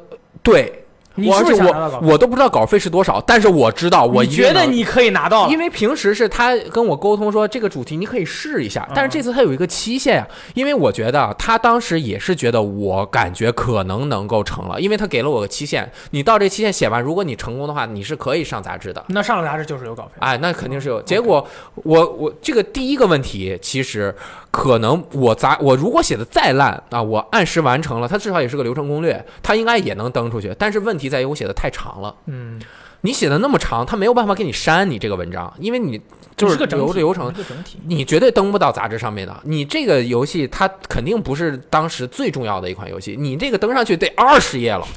对，你是不我是？我我都不知道稿费是多少，但是我知道我觉得你可以拿到？因为平时是他跟我沟通说这个主题你可以试一下，但是这次他有一个期限呀，因为我觉得啊他当时也是觉得我感觉可能能够成了，因为他给了我个期限，你到这期限写完，如果你成功的话，你是可以上杂志的。那上了杂志就是有稿费。哎，那肯定是有。结果我我这个第一个问题，其实可能我杂我如果写的再烂啊，我按时完成了，它至少也是个流程攻略，它应该也能登出去。但是问题在于我写的太长了。嗯，你写的那么长，它没有办法给你删你这个文章，因为你就是个流流程。你绝对登不到杂志上面的。你这个游戏它肯定不是当时最重要的一款游戏，你这个登上去得二十页了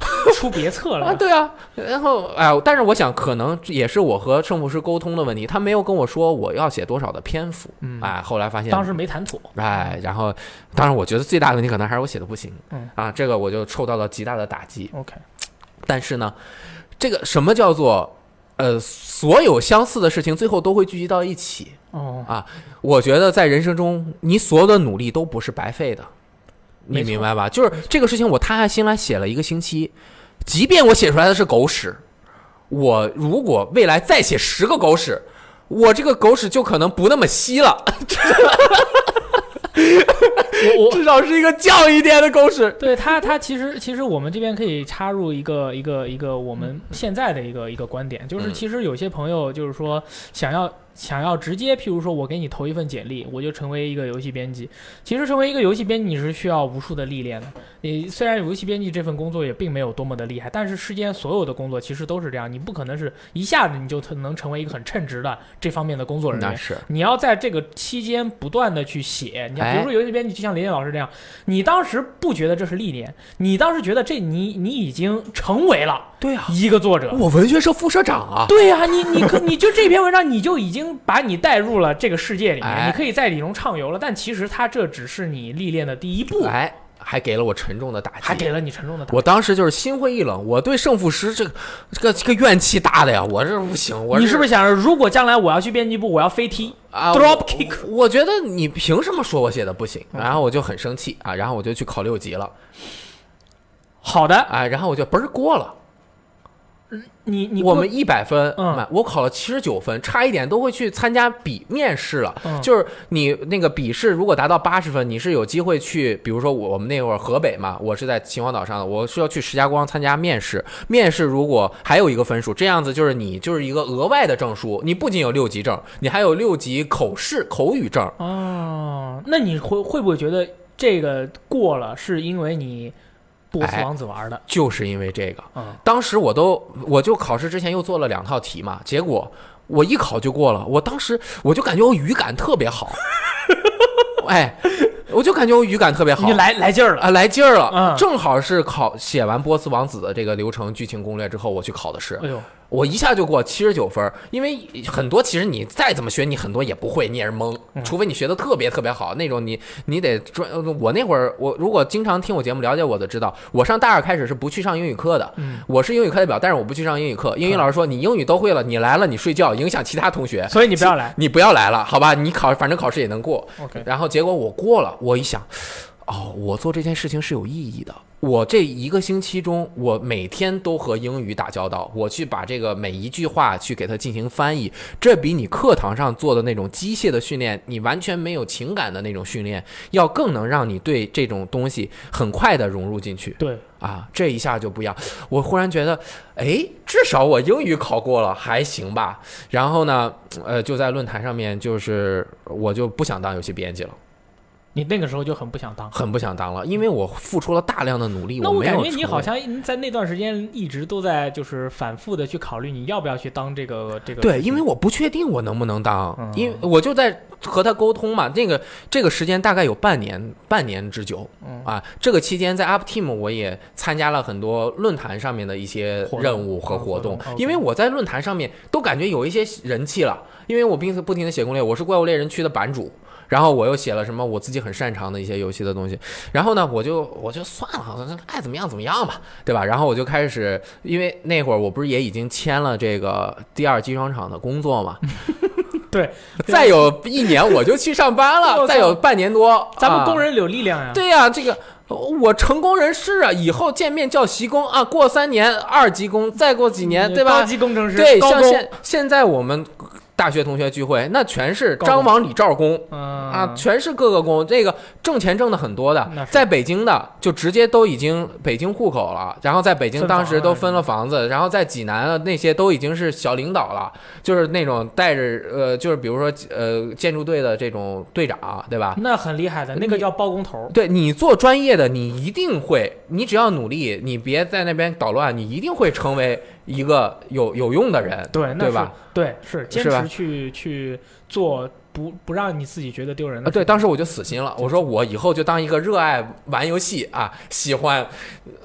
出别册啊！对啊，然后哎，但是我想可能也是我和胜负师沟通的问题，他没有跟我说我要写多少的篇幅，嗯，哎，后来发现当时没谈妥。哎，然后当然我觉得最大的问题可能还是我写的不行，嗯啊，这个我就受到了极大的打击。OK，但是呢，这个什么叫做呃，所有相似的事情最后都会聚集到一起。哦啊，我觉得在人生中，你所有的努力都不是白费的，你明白吧？就是这个事情，我踏下心来写了一个星期，即便我写出来的是狗屎，我如果未来再写十个狗屎，我这个狗屎就可能不那么稀了，我我至少是一个降一点的狗屎。对他，他其实其实我们这边可以插入一个一个一个我们现在的一个一个观点，就是嗯其实有些朋友就是说想要想要直接，譬如说我给你投一份简历，我就成为一个游戏编辑。其实成为一个游戏编辑，你是需要无数的历练的。你虽然游戏编辑这份工作也并没有多么的厉害，但是世间所有的工作其实都是这样，你不可能是一下子你就能成为一个很称职的这方面的工作人员那。是你要在这个期间不断的去写，你看，比哎如说游戏编辑，就像林林老师这样，你当时不觉得这是历练，你当时觉得这你你已经成为了对啊，一个作者。我文学社副社长啊。对呀、你你可你就这篇文章，你就已经把你带入了这个世界里面，哎你可以在里中畅游了。但其实它这只是你历练的第一步，哎，还给了我沉重的打击，还给了你沉重的打击。我当时就是心灰意冷，我对胜负师这个这个这个怨气大的呀，我这不行，我你是不是是想着，如果将来我要去编辑部，我要飞踢？啊，drop kick，我我觉得你凭什么说我写的不行？然后我就很生气啊，然后我就去考六级了，好的，哎，然后我就嘣儿过了。你你我们一百分，嗯我考了七十九分，差一点都会去参加笔面试了。嗯就是你那个笔试如果达到八十分，你是有机会去，比如说我我们那会儿河北嘛，我是在秦皇岛上的，我是要去石家庄参加面试。面试如果还有一个分数，这样子就是你就是一个额外的证书，你不仅有六级证，你还有六级口试口语证。哦，那你会会不会觉得这个过了是因为你波斯王子玩的？就是因为这个，嗯，当时我都我就考试之前又做了两套题嘛，结果我一考就过了。我当时我就感觉我语感特别好，哎，我就感觉我语感特别好你。来来劲儿了。啊，来劲儿了！嗯正好是考写完波斯王子的这个流程剧情攻略之后，我去考的试，哎呦，我一下就过七十九分儿。因为很多其实你再怎么学，你很多也不会，你也是懵，嗯除非你学的特别特别好那种你，你得专。呃我那会儿我如果经常听我节目了解我的知道，我上大二开始是不去上英语课的，嗯，我是英语课代表，但是我不去上英语课。英语老师说你英语都会了，你来了你睡觉，影响其他同学，所以你不要来。你不要来了，好吧？你考反正考试也能过。然后结果我过了，我一想，哦，我做这件事情是有意义的。我这一个星期中，我每天都和英语打交道，我去把这个每一句话去给它进行翻译，这比你课堂上做的那种机械的训练，你完全没有情感的那种训练，要更能让你对这种东西很快的融入进去。对，啊，这一下就不一样。我忽然觉得，哎，至少我英语考过了，还行吧。然后呢，呃，就在论坛上面，就是我就不想当游戏编辑了。你那个时候就很不想当。很不想当了，因为我付出了大量的努力，那我感觉你好像在那段时间一直都在就是反复的去考虑你要不要去当这个这个对，因为我不确定我能不能当，嗯因为我就在和他沟通嘛。那个这个时间大概有半年，半年之久嗯啊。这个期间在 Up Team 我也参加了很多论坛上面的一些任务和活动嗯活动，因为我在论坛上面都感觉有一些人气了，因为我平时不停的写攻略，我是怪物猎人区的版主。然后我又写了什么我自己很擅长的一些游戏的东西，然后呢，我就我就算了，爱怎么样怎么样吧，对吧？然后我就开始，因为那会儿我不是也已经签了这个第二机床厂的工作嘛，对，再有一年我就去上班了，再有半年多，啊咱们工人有力量呀。对呀、这个我成功人士啊，以后见面叫习工啊，过三年二级工，再过几年，对吧高？级工程师，对，像现现在我们大学同学聚会，那全是张王李赵公。嗯啊，全是各个工，这个挣钱挣的很多的在北京的就直接都已经北京户口了，然后在北京当时都分了房子，然后在济南的那些都已经是小领导了，就是那种带着呃，就是比如说呃建筑队的这种队长，对吧？那很厉害的，那个叫包工头。对你做专业的，你一定会，你只要努力，你别在那边捣乱，你一定会成为一个有有用的人，对，对吧？？对，是坚持去去做，不不让你自己觉得丢人的啊，对，当时我就死心了，我说我以后就当一个热爱玩游戏啊，喜欢，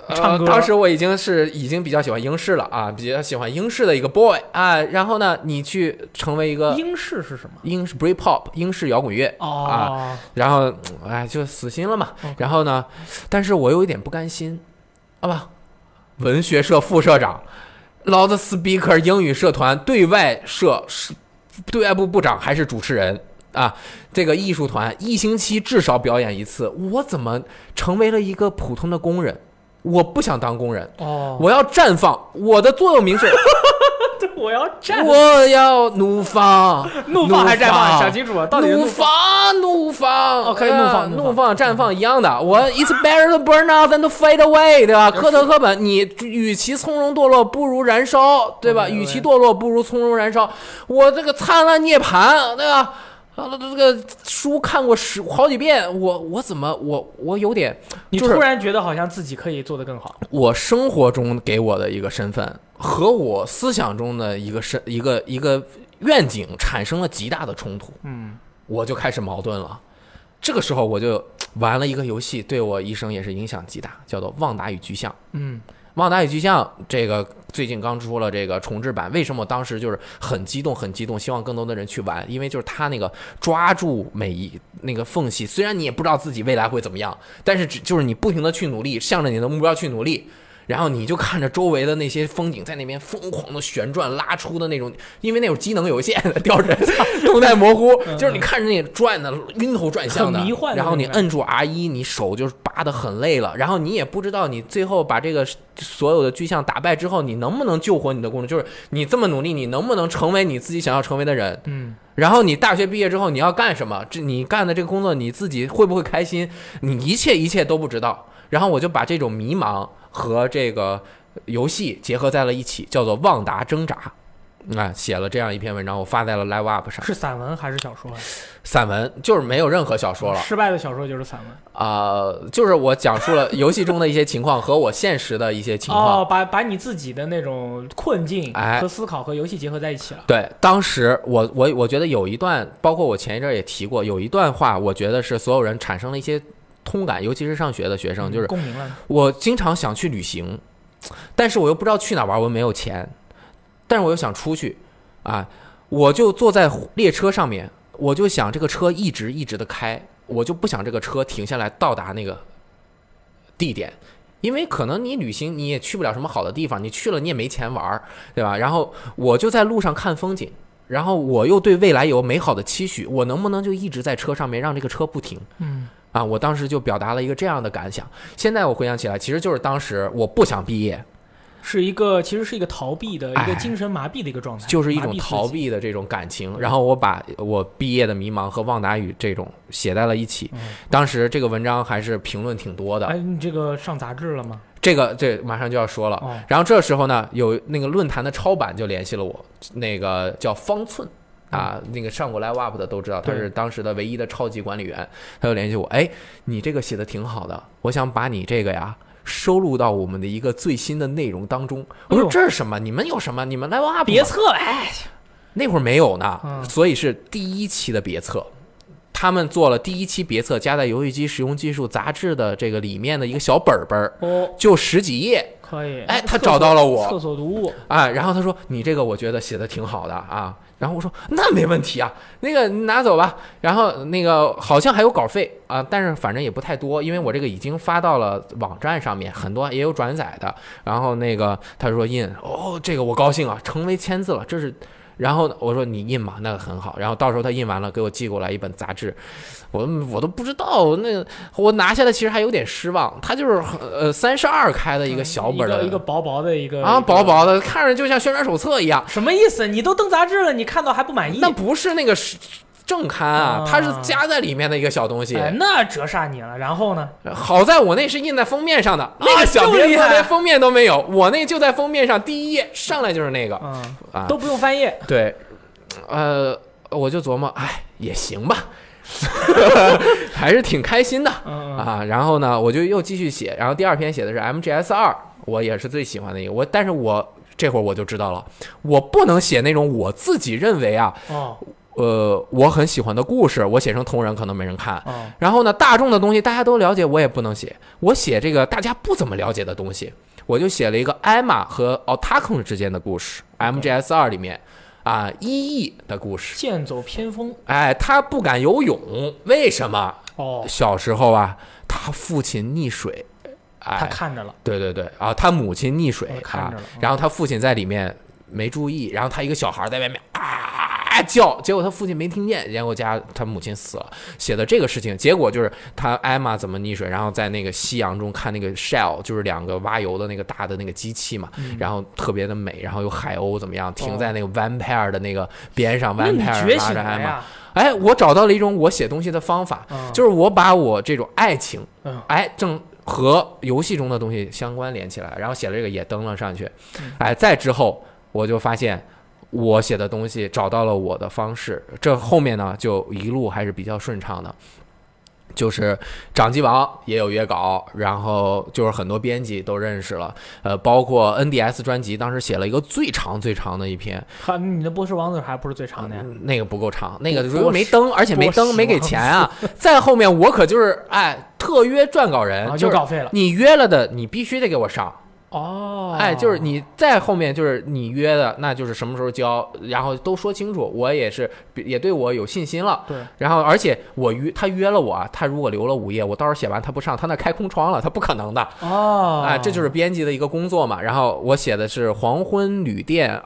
呃唱歌当时我已经是已经比较喜欢英式了啊，比较喜欢英式的一个 boy 啊，然后呢，你去成为一个英式是什么？英式 Britpop 英式摇滚乐，哦，然后哎就死心了嘛。然后呢，但是我有一点不甘心，啊吧，文学社副社长，Loud Speaker 英语社团对外社是对外部部长还是主持人啊？这个艺术团一星期至少表演一次，我怎么成为了一个普通的工人？我不想当工人，哦，我要绽放。我的座右铭是：我要绽，我要怒放，怒放还是绽放？想清楚啊，到底怒怒放？怒放。OK，呃怒放怒怒放，绽放一样的。我 It's better to burn out than to fade away，对吧？科特·科本，你与其从容堕落，不如燃烧，对吧？与其堕落，不如从容燃烧。我这个灿烂涅槃，对吧？啊，那这个书看过十好几遍，我我怎么我我有点，你就是突然觉得好像自己可以做得更好。我生活中给我的一个身份和我思想中的一个身一个一个愿景产生了极大的冲突。嗯，我就开始矛盾了。这个时候我就玩了一个游戏，对我一生也是影响极大，叫做《旺达与巨像》。嗯，《旺达与巨像》这个最近刚出了这个重置版，为什么我当时就是很激动，很激动，希望更多的人去玩？因为就是他那个抓住每一那个缝隙，虽然你也不知道自己未来会怎么样，但是只就是你不停的去努力，向着你的目标去努力。然后你就看着周围的那些风景在那边疯狂的旋转拉出的那种，因为那种机能有限，吊着 动态模糊，就是你看着那个转的晕头转向的，迷幻然后你摁住 R 一，你手就是扒的很累了，然后你也不知道你最后把这个所有的巨象打败之后，你能不能救活你的工作，就是你这么努力，你能不能成为你自己想要成为的人？嗯，然后你大学毕业之后你要干什么？这你干的这个工作你自己会不会开心？你一切一切都不知道。然后我就把这种迷茫和这个游戏结合在了一起，叫做《旺达挣扎》。啊，写了这样一篇文章，我发在了 Live Up 上。是散文还是小说啊？散文就是没有任何小说了失败的小说就是散文。啊、就是我讲述了 游戏中的一些情况和我现实的一些情况。哦，把把你自己的那种困境哎和思考和游戏结合在一起了。对，当时我我我觉得有一段，包括我前一阵儿也提过，有一段话，我觉得是所有人产生了一些通感，尤其是上学的学生，就是共鸣了。我经常想去旅行，但是我又不知道去哪玩，我又没有钱，但是我又想出去，啊，我就坐在列车上面，我就想这个车一直一直的开，我就不想这个车停下来到达那个地点。因为可能你旅行你也去不了什么好的地方，你去了你也没钱玩儿，对吧？然后我就在路上看风景，然后我又对未来有美好的期许，我能不能就一直在车上面让这个车不停？嗯，啊，我当时就表达了一个这样的感想。现在我回想起来，其实就是当时我不想毕业，是一个其实是一个逃避的一哎个精神麻痹的一个状态，就是一种逃。避的这种感情。然后我把我毕业的迷茫和旺达语这种写在了一起。嗯当时这个文章还是评论挺多的。哎，你这个上杂志了吗？这个这马上就要说了。哦，然后这时候呢，有那个论坛的超版就联系了我，那个叫方寸啊，那个上过 Live Up 的都知道，他是当时的唯一的超级管理员，他就联系我，哎，你这个写的挺好的，我想把你这个呀。收录到我们的一个最新的内容当中。我说这是什么？你们有什么？你们 Live Up 别测，哎，那会儿没有呢，嗯所以是第一期的别册。他们做了第一期别册，加在《游戏机实用技术》杂志的这个里面的一个小本本儿，哦，就十几页可以。哎他找到了我厕所读物，啊。然后他说：“你这个我觉得写的挺好的啊。”然后我说：“那没问题啊，那个你拿走吧。”然后那个好像还有稿费啊，但是反正也不太多，因为我这个已经发到了网站上面，很多也有转载的。然后那个他说印哦，这个我高兴啊，成为签字了，这是。然后我说你印吧，那个很好。然后到时候他印完了给我寄过来一本杂志，我我都不知道那我拿下来其实还有点失望，它就是呃三十二开的一个小本的一个一个薄薄的一个啊，薄薄的，看着就像宣传手册一样。什么意思？你都登杂志了，你看到还不满意？那不是那个是正刊啊啊，它是夹在里面的一个小东西。哎，那折煞你了。然后呢？好在我那是印在封面上的，那啊个小这么厉害别册连封面都没有，我那就在封面上第一页上来就是那个嗯，啊。都不用翻页。对，呃，我就琢磨，哎，也行吧，还是挺开心的啊。然后呢，我就又继续写，然后第二篇写的是 MGS 二，我也是最喜欢的一个。我，但是我这会儿我就知道了，我不能写那种我自己认为啊，哦呃，我很喜欢的故事，我写成同人可能没人看。哦，然后呢，大众的东西大家都了解，我也不能写。我写这个大家不怎么了解的东西，我就写了一个艾玛和奥塔克之间的故事，MGS 二里面啊一亿的故事。剑走偏锋。哎，他不敢游泳，为什么？哦，小时候啊，他父亲溺水，哎他哎，看着了。对对对啊，他母亲溺水看着了，然后他父亲在里面没注意，然后他一个小孩在外面啊叫，结果他父亲没听见，然后家他母亲死了。写的这个事情，结果就是他艾玛怎么溺水，然后在那个夕阳中看那个 shell，就是两个挖油的那个大的那个机器嘛，嗯然后特别的美，然后有海鸥怎么样停在那个 vampire 的那个边上、vampire 觉醒拉着艾玛。哎，我找到了一种我写东西的方法，嗯就是我把我这种爱情，嗯哎，正和游戏中的东西相关联起来，然后写了这个也登了上去嗯。哎，再之后我就发现我写的东西找到了我的方式，这后面呢就一路还是比较顺畅的。就是掌机王也有约稿，然后就是很多编辑都认识了，呃，包括 NDS 专辑，当时写了一个最长最长的一篇，还你的波士王子还不是最长的呀？嗯那个不够长，那个如果没登，而且没登，没给钱啊。再后面我可就是哎，特约撰稿人，啊，就就是稿费了。你约了的，你必须得给我上。哦，哎，就是你再后面就是你约的，那就是什么时候交，然后都说清楚。我也是也对我有信心了。对，然后而且我约他约了我啊，他如果留了五页，我到时候写完他不上，他那开空窗了，他不可能的。哦，哎，这就是编辑的一个工作嘛。然后我写的是黄昏旅店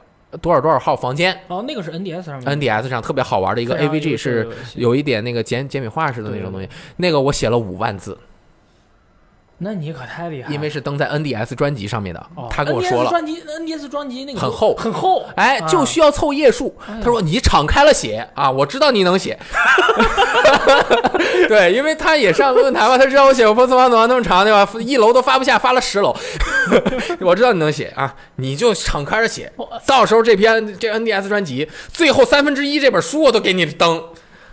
多少多少号房间。哦，那个是 NDS 上面 NDS 上特别好玩的一个 AVG 是有一点那个简简笔画似的那种东西，那个我写了五万字，那你可太厉害了，因为是登在 NDS 专辑上面的哦，他跟我说 NDS 了。专辑 NDS 专辑那个很厚很厚，哎，啊就需要凑页数。哎他说你敞开了写啊，我知道你能写。对，因为他也上论坛嘛，他知道我写过《波斯王子》那么长，对吧？一楼都发不下，发了十楼。我知道你能写啊，你就敞开着写。到时候这篇这 NDS 专辑最后三分之一这本书我都给你登。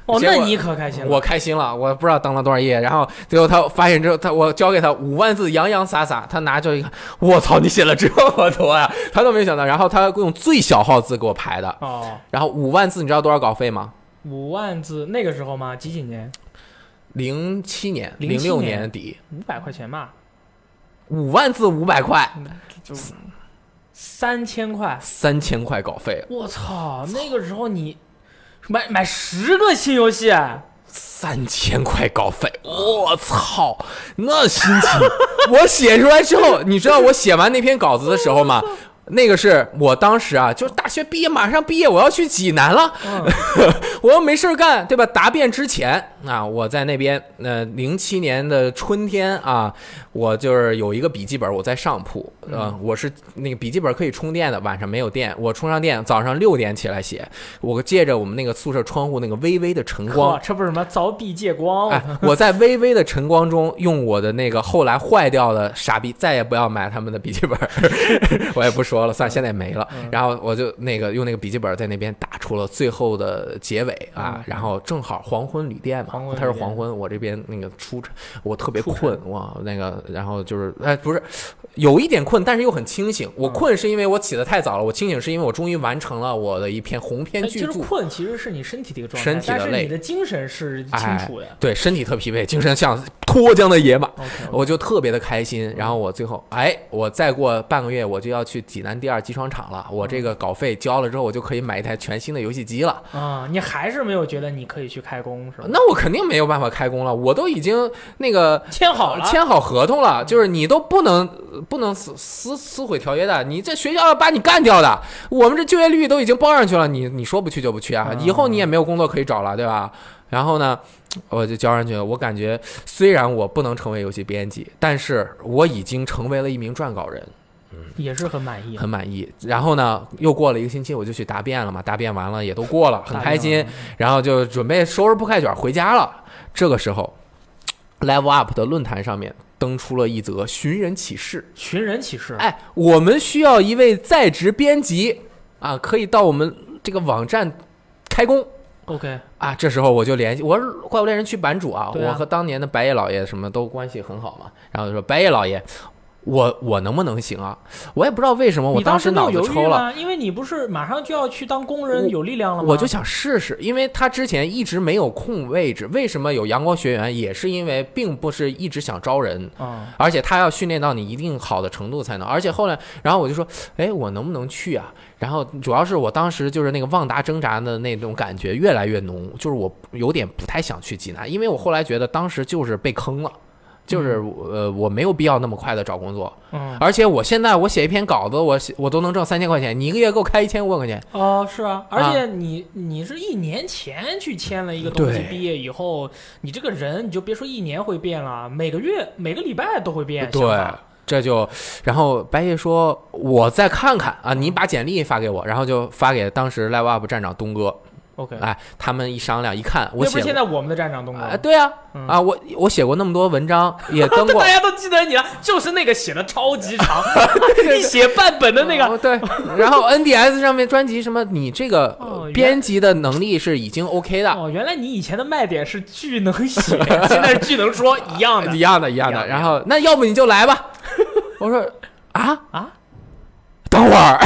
哦，那你可开心了。我开心了，我不知道登了多少页，然后最后他发现之后，他我交给他五万字洋洋洒洒，他拿就一看，我操，你写了这么多呀，他都没想到，然后他用最小号字给我排的，哦，然后五万字你知道多少稿费吗？五万字那个时候吗？几几年？零七年、07零六年年底，五百块钱吧，五万字五百块，就三千块。三千块稿费，我操，那个时候你买买十个新游戏，啊三千块稿费，我操，那心情！我写出来之后，你知道我写完那篇稿子的时候吗？那个是我当时啊，就是大学毕业，马上毕业，我要去济南了，嗯，我又没事儿干，对吧？答辩之前，啊，我在那边，呃，零七年的春天啊，我就是有一个笔记本，我在上铺，呃，嗯我是那个笔记本可以充电的，晚上没有电，我充上电，早上六点起来写，我借着我们那个宿舍窗户那个微微的晨光，，这不是什么凿壁借光？哎，我在微微的晨光中，用我的那个后来坏掉的傻逼，再也不要买他们的笔记本，我也不说了，算现在也没了。嗯然后我就那个用那个笔记本在那边打出了最后的结尾啊嗯，然后正好黄昏旅店嘛黄昏，旅它是黄昏，我这边那个出晨，我特别困哇，那个然后就是哎不是。有一点困，但是又很清醒。我嗯困是因为我起得太早了，我清醒是因为我终于完成了我的一篇鸿篇巨著。困其实是你身体的一个状态，身体的累你的精神是清楚的。对，身体特疲惫，精神像脱缰的野马。我就特别的开心。然后我最后，哎，我再过半个月我就要去济南第二机床厂了。我这个稿费交了之后，我就可以买一台全新的游戏机了。啊，你还是没有觉得你可以去开工是吧？那我肯定没有办法开工了，我都已经那个签好了，签好合同了，就是你都不能不能撕撕撕毁条约的，你这学校要把你干掉的。我们这就业率都已经报上去了，你你说不去就不去啊，嗯以后你也没有工作可以找了，对吧？然后呢，我就交上去了。我感觉虽然我不能成为游戏编辑，但是我已经成为了一名撰稿人，也是很满意。很满意。然后呢，又过了一个星期，我就去答辩了嘛，答辩完了也都过了，很开心。然后就准备收拾铺盖卷回家了。这个时候，Level Up 的论坛上面登出了一则寻人启事，寻人启事，哎，我们需要一位在职编辑啊，可以到我们这个网站开工。OK，啊，这时候我就联系我是怪物猎人区版主啊，啊我和当年的白夜老爷什么都关系很好嘛。然后就说白夜老爷，我我能不能行啊？我也不知道为什么，我当时脑子抽了，因为你不是马上就要去当工人，有力量了吗？我就想试试，因为他之前一直没有空位置。为什么有阳光学员？也是因为并不是一直想招人，啊，而且他要训练到你一定好的程度才能。而且后来，然后我就说，哎，我能不能去啊？然后主要是我当时就是那个旺达挣扎的那种感觉越来越浓，就是我有点不太想去济南，因为我后来觉得当时就是被坑了。就是呃，我没有必要那么快的找工作，嗯，而且我现在我写一篇稿子，我写我都能挣三千块钱，你一个月给我开一千五百块钱，哦，是啊，而且你你是一年前去签了一个东西，毕业以后，你这个人你就别说一年会变了，每个月每个礼拜都会变。对，这就，然后白夜说，我再看看啊，你把简历发给我，然后就发给当时 Live Up 站长东哥，OK，哎，他们一商量一看，我那不现在我们的站长东哥哎，对啊，嗯。啊，我我写过那么多文章，也登过。大，家都记得你了，就是那个写的超级长，一写半本的那个。哦对，然后 NDS 上面专辑什么，你这个编辑的能力是已经 OK 的，哦，原来你以前的卖点是巨能写，现在是巨能说，一。样的，一样的。一样的。然后那要不你就来吧，我说啊？啊，等会儿，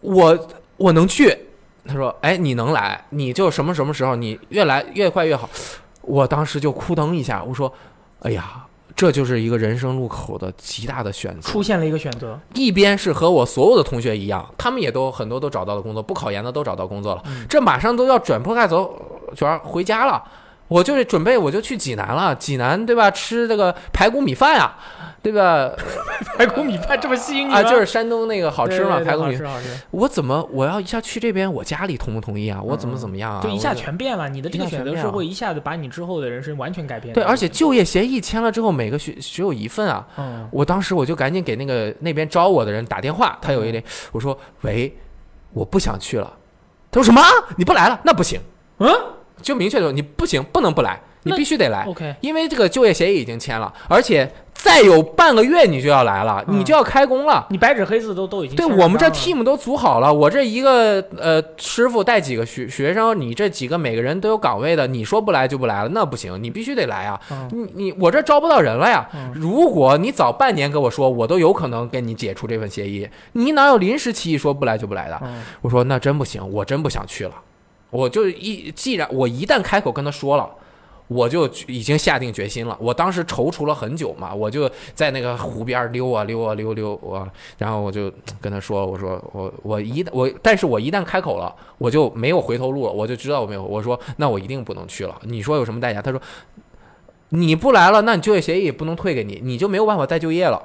我我能去。他说：“哎，你能来，你就什么什么时候，你越来越快越好。”我当时就哭腾一下，我说：“哎呀，这就是一个人生路口的极大的选择。出现了一个选择，一边是和我所有的同学一样，他们也都很多都找到了工作，不考研的都找到工作了，嗯这马上都要卷铺盖走，就要回家了。我就是准备我就去济南了，济南对吧？吃这个排骨米饭呀、对吧？排骨米饭这么吸引你啊，就是山东那个好吃嘛，排骨米我怎么我要一下去这边，我家里同不同意啊？我怎么怎么样啊？就一下全变了。你的这个选择是会一下子把你之后的人生完全改变。对，而且就业协议签了之后，每个学只有一份啊。嗯，我当时我就赶紧给那个那边招我的人打电话，他有一点，我说喂，我不想去了。他说什么？你不来了？那不行，嗯就明确的说你不行，不能不来，你必须得来，，OK，因为这个就业协议已经签了，而且再有半个月你就要来了，嗯你就要开工了。你白纸黑字都都已经对我们这 team 都组好了，我这一个呃师傅带几个学学生，你这几个每个人都有岗位的，你说不来就不来了，那不行，你必须得来啊！嗯你你我这招不到人了呀！嗯如果你早半年跟我说，我都有可能跟你解除这份协议，你哪有临时起意说不来就不来的？嗯我说那真不行，我真不想去了。我就一既然我一旦开口跟他说了。我就已经下定决心了。我当时踌躇了很久嘛，我就在那个湖边溜啊溜啊溜溜我，然后我就跟他说：“我说我我一我，但是我一旦开口了，我就没有回头路了，我就知道我没有。我说那我一定不能去了。你说有什么代价？他说你不来了，那你就业协议也不能退给你，你就没有办法再就业了。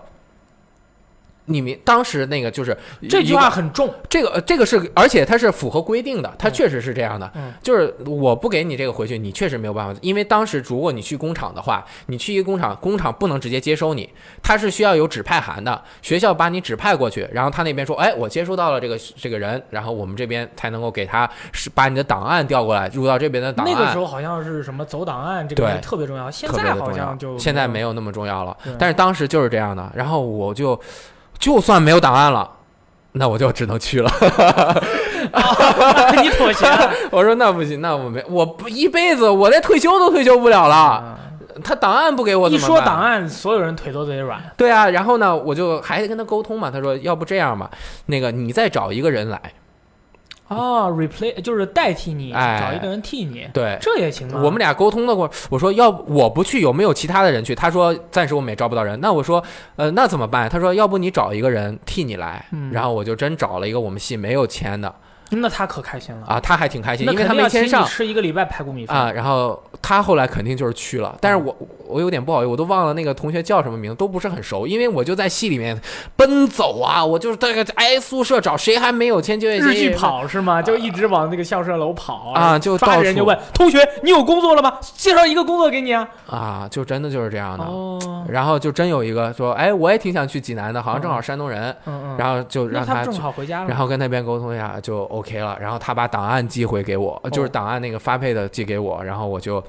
你们当时那个就是这句话很重，这个呃这个是，而且它是符合规定的，它确实是这样的。嗯就是我不给你这个回去，你确实没有办法，因为当时如果你去工厂的话，你去一个工厂，工厂不能直接接收你，它是需要有指派函的，学校把你指派过去，然后他那边说，哎，我接收到了这个这个人，然后我们这边才能够给他是把你的档案调过来，入到这边的档案。那个时候好像是什么走档案这个特别重要，现在好像就，现在没有那么重要了。但是当时就是这样的，然后我就就算没有档案了，那我就只能去了。你妥协了。我说那不行，那我没，我不一辈子，我连退休都退休不了了。他档案不给我怎一？说档案，所有人腿都得软。对啊，然后呢，我就还得跟他沟通嘛。他说，要不这样吧，那个你再找一个人来。哦，replace 就是代替你，哎找一个人替你，对，这也行吗？我们俩沟通的过，我说要我不去，有没有其他的人去？他说暂时我们也招不到人。那我说，呃，那怎么办？他说要不你找一个人替你来。嗯然后我就真找了一个我们系没有签的那他可开心了，啊，他还挺开心，因为他肯定要请你没签上吃一个礼拜排骨米饭啊。然后他后来肯定就是去了，但是我我有点不好意思，我都忘了那个同学叫什么名字，都不是很熟，因为我就在系里面奔走啊，我就是大概挨宿舍找谁还没有签就业协议日剧跑是吗？就一直往那个校舍楼跑啊就抓到人就问同学，你有工作了吗？介绍一个工作给你啊。啊，就真的就是这样的。哦，然后就真有一个说，哎，我也挺想去济南的，好像正好山东人，嗯嗯，然后就让他正。好回家了，然后跟那边沟通一下就 OK 了，然后他把档案寄回给我，哦就是档案那个发配的寄给我，然后我就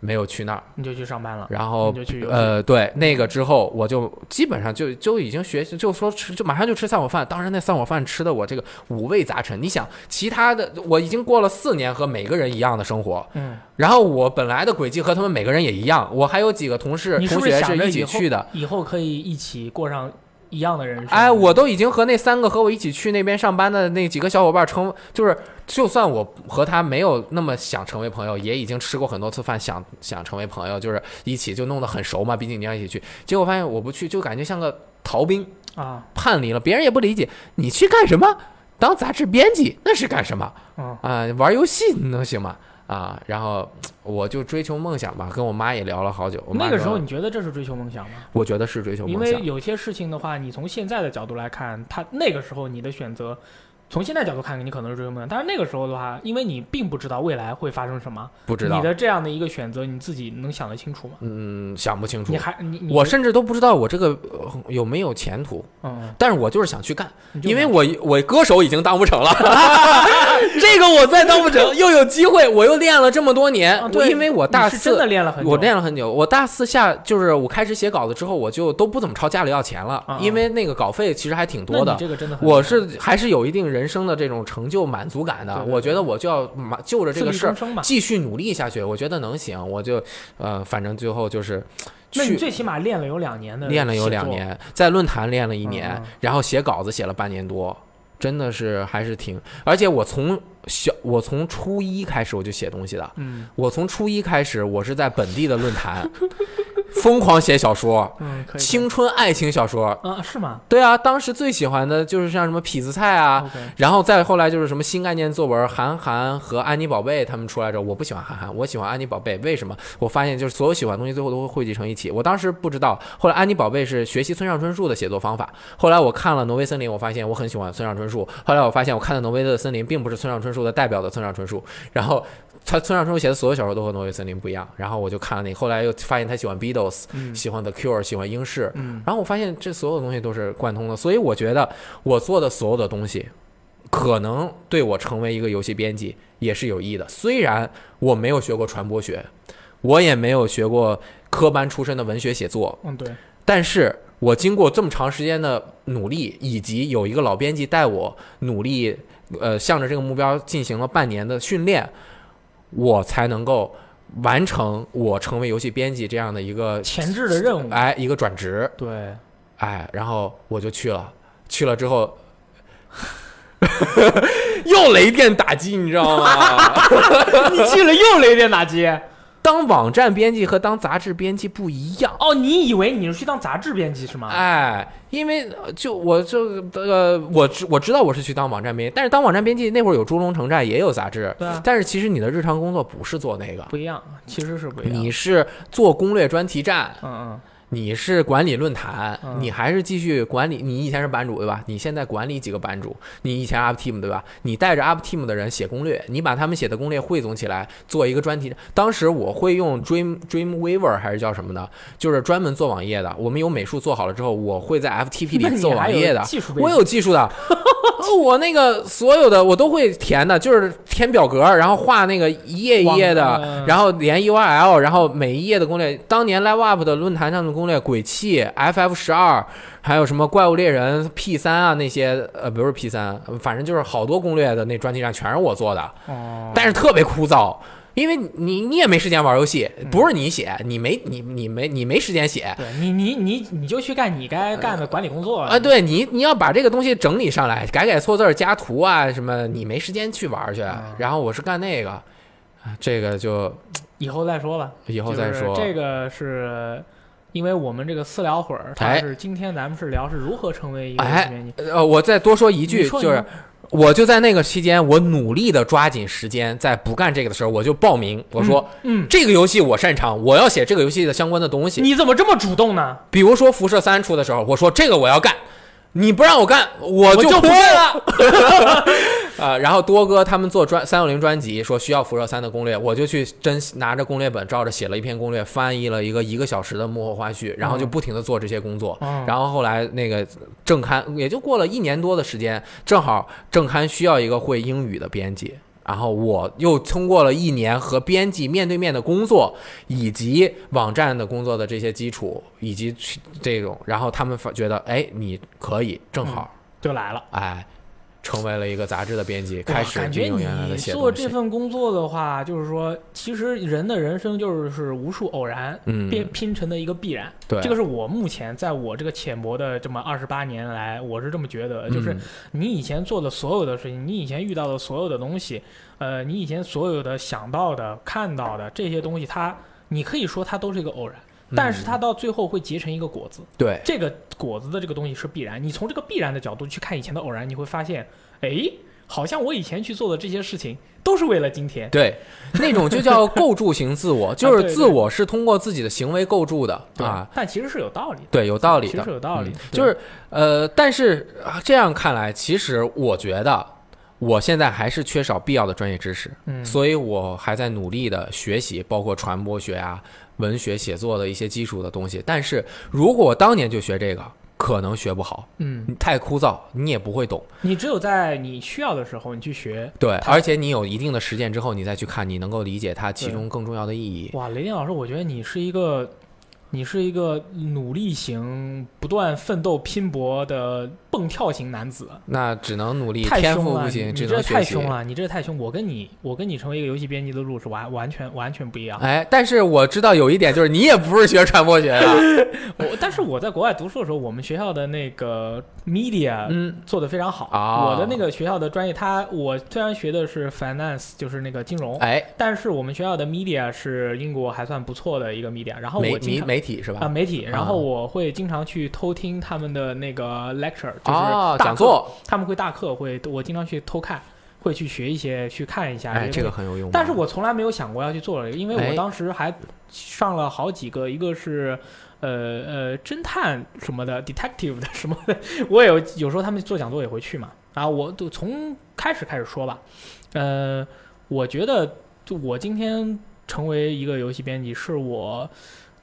没有去那儿，你就去上班了，然后就去呃，对，那个之后我就基本上就就已经学习，就说吃，就马上就吃散伙饭。当然，那散伙饭吃的我这个五味杂陈。你想，其他的我已经过了四年和每个人一样的生活，嗯，然后我本来的轨迹和他们每个人也一样，我还有几个同事同学是一起去的。以后可以一起过上一样的人生？哎，我都已经和那三个和我一起去那边上班的那几个小伙伴成，就是就算我和他没有那么想成为朋友，也已经吃过很多次饭，想想成为朋友，就是一起就弄得很熟嘛。毕竟你要一起去，结果发现我不去，就感觉像个逃兵，啊，叛离了，别人也不理解你去干什么，当杂志编辑那是干什么嗯啊？玩游戏能行吗？啊，然后我就追求梦想吧，跟我妈也聊了好久。那个时候你觉得这是追求梦想吗？我觉得是追求梦想因为。有些事情的话，你从现在的角度来看，他那个时候你的选择，从现在角度看，你可能是追求梦想，但是那个时候的话，因为你并不知道未来会发生什么，不知道你，的这样的一个选择，你自己能想得清楚吗？嗯，想不清楚你。还你你我甚至都不知道我这个呃有没有前途，嗯，嗯但是我就是想去干，因为我我歌手已经当不成了，这个我再当不成，又有机会，我又练了这么多年，啊对因为我大四是真的。练了很久，我练了很久，我大四下就是我开始写稿子之后，我就都不怎么朝家里要钱了，啊因为那个稿费其实还挺多的。这个真的很我是还是有一定人生的这种成就满足感的，对对对我觉得我就要马就着这个事儿。继续努力下去，我觉得能行，我就呃，反正最后就是去那你最起码练了有两年的，练了有两，年，在论坛练了一年，然后写稿子写了半年多，真的是还是挺，而且我从小我从初一开始我就写东西的，嗯我从初一开始我是在本地的论坛疯狂写小说，嗯，青春爱情小说，啊是吗对啊，当时最喜欢的就是像什么痞子蔡啊。然后再后来就是什么新概念作文，韩寒和安妮宝贝他们出来之后，我不喜欢韩寒，我喜欢安妮宝贝。为什么？我发现就是所有喜欢的东西最后都会汇集成一起。我当时不知道，后来安妮宝贝是学习村上春树的写作方法。后来我看了《挪威森林》，我发现我很喜欢村上春树。后来我发现我看的《挪威的森林》并不是村上春树的代表的村上春树。然后他村上春树写的所有小说都和《挪威森林》不一样。然后我就看了那个，后来又发现他喜欢 Beatles，嗯喜欢 The Cure，喜欢英式。嗯然后我发现这所有东西都是贯通的，所以我觉得我做的所有的东西，可能对我成为一个游戏编辑也是有益的。虽然我没有学过传播学，我也没有学过科班出身的文学写作，嗯对，但是我经过这么长时间的努力，以及有一个老编辑带我努力，呃，向着这个目标进行了半年的训练，我才能够完成我成为游戏编辑这样的一个前置的任务，哎一个转职。对，哎，然后我就去了，去了之后，又雷电打击，你知道吗？你去了又雷电打击。当网站编辑和当杂志编辑不一样。哦，你以为你是去当杂志编辑是吗？哎，因为呃就我就呃，我知我知道我是去当网站编辑，但是当网站编辑那会儿有猪龙城寨，也有杂志，对啊但是其实你的日常工作不是做那个，不一样，其实是不一样。你是做攻略专题站，嗯嗯你是管理论坛，嗯你还是继续管理？你以前是版主对吧？你现在管理几个版主？你以前 Up Team 对吧？你带着 Up Team 的人写攻略，你把他们写的攻略汇总起来做一个专题。当时我会用 Dream Dreamweaver 还是叫什么的，就是专门做网页的。我们有美术做好了之后，我会在 FTP 那里做网页的。我有技术的，我那个所有的我都会填的，就是填表格，然后画那个一页一页的，呃然后连 URL，然后每一页的攻略。当年 Live Up 的论坛上的攻略，鬼泣、FF 十二，还有什么怪物猎人 P 三啊那些，呃，不是 P 三，反正就是好多攻略的那专题上全是我做的，哦，但是特别枯燥。因为你你也没时间玩游戏，不是你写，你没你你没你没时间写，对你你你你就去干你该干的管理工作啊，对你，你要把这个东西整理上来，改改错字儿、加图啊什么，你没时间去玩去。啊然后我是干那个，啊这个就以后再说吧。以后再说。这个是因为我们这个私聊会儿，它哎是今天咱们是聊是如何成为一个哎。呃，我再多说一句，就是我就在那个期间，我努力的抓紧时间，在不干这个的时候，我就报名，我说、嗯，这个游戏我擅长，我要写这个游戏的相关的东西。你怎么这么主动呢？比如说辐射三出的时候，我说这个我要干，你不让我干，我我就不干了。啊，然后多哥他们做专三六零专辑，说需要辐射三的攻略，我就去真拿着攻略本，照着写了一篇攻略，翻译了一个一个小时的幕后花絮，然后就不停的做这些工作。嗯然后后来那个正刊也就过了一年多的时间，正好正刊需要一个会英语的编辑。然后我又通过了一年和编辑面对面的工作，以及网站的工作的这些基础，以及这种，然后他们发觉得，哎，你可以，正好，就来了。哎，成为了一个杂志的编辑，开始哇感觉运用原来的你写东西做这。份工作的话，就是说，其实人的人生就是无数偶然嗯，拼拼成的一个必然。对，这个是我目前在我这个浅薄的这么二十八年来，我是这么觉得，就是嗯你以前做的所有的事情，你以前遇到的所有的东西，呃，你以前所有的想到的、看到的这些东西，它你可以说它都是一个偶然，但是它到最后会结成一个果子。对这个果子的这个东西是必然。你从这个必然的角度去看以前的偶然，你会发现，哎，好像我以前去做的这些事情都是为了今天。对，那种就叫构筑型自我，就是自我是通过自己的行为构筑的对啊。但其实是有道理的，对，有道理其实的，是有道理。就是呃，但是啊这样看来，其实我觉得我现在还是缺少必要的专业知识，嗯，所以我还在努力的学习，包括传播学啊、文学写作的一些基础的东西。但是如果我当年就学这个，可能学不好，嗯，太枯燥，你也不会懂。你只有在你需要的时候，你去学。对，而且你有一定的实践之后，你再去看，你能够理解它其中更重要的意义。哇，雷电老师，我觉得你是一个，你是一个努力型、不断奋斗拼搏的蹦跳型男子。那只能努力，天太凶了，赋不行，你这。太凶了，你这太凶。我跟你，我跟你成为一个游戏编辑的路是完完全完全不一样。哎，但是我知道有一点，就是你也不是学传播学的，我但是我在国外读书的时候，我们学校的那个 media 嗯，做的非常好。啊我的那个学校的专业，它我虽然学的是 finance，就是那个金融，哎，但是我们学校的 media 是英国还算不错的一个 media。然后我经常媒体是吧？啊媒体，然啊后我会经常去偷听他们的那个 lecture，就是讲座，他们会大课会，我经常去偷看，会去学一些，去看一下。哎，这个很有用。但是我从来没有想过要去做这个，因为哎我当时还上了好几个，一个是呃呃侦探什么的，detective 的什么的，我也有有时候他们做讲座也会去嘛。啊我就从开始开始说吧，呃，我觉得就我今天成为一个游戏编辑，是我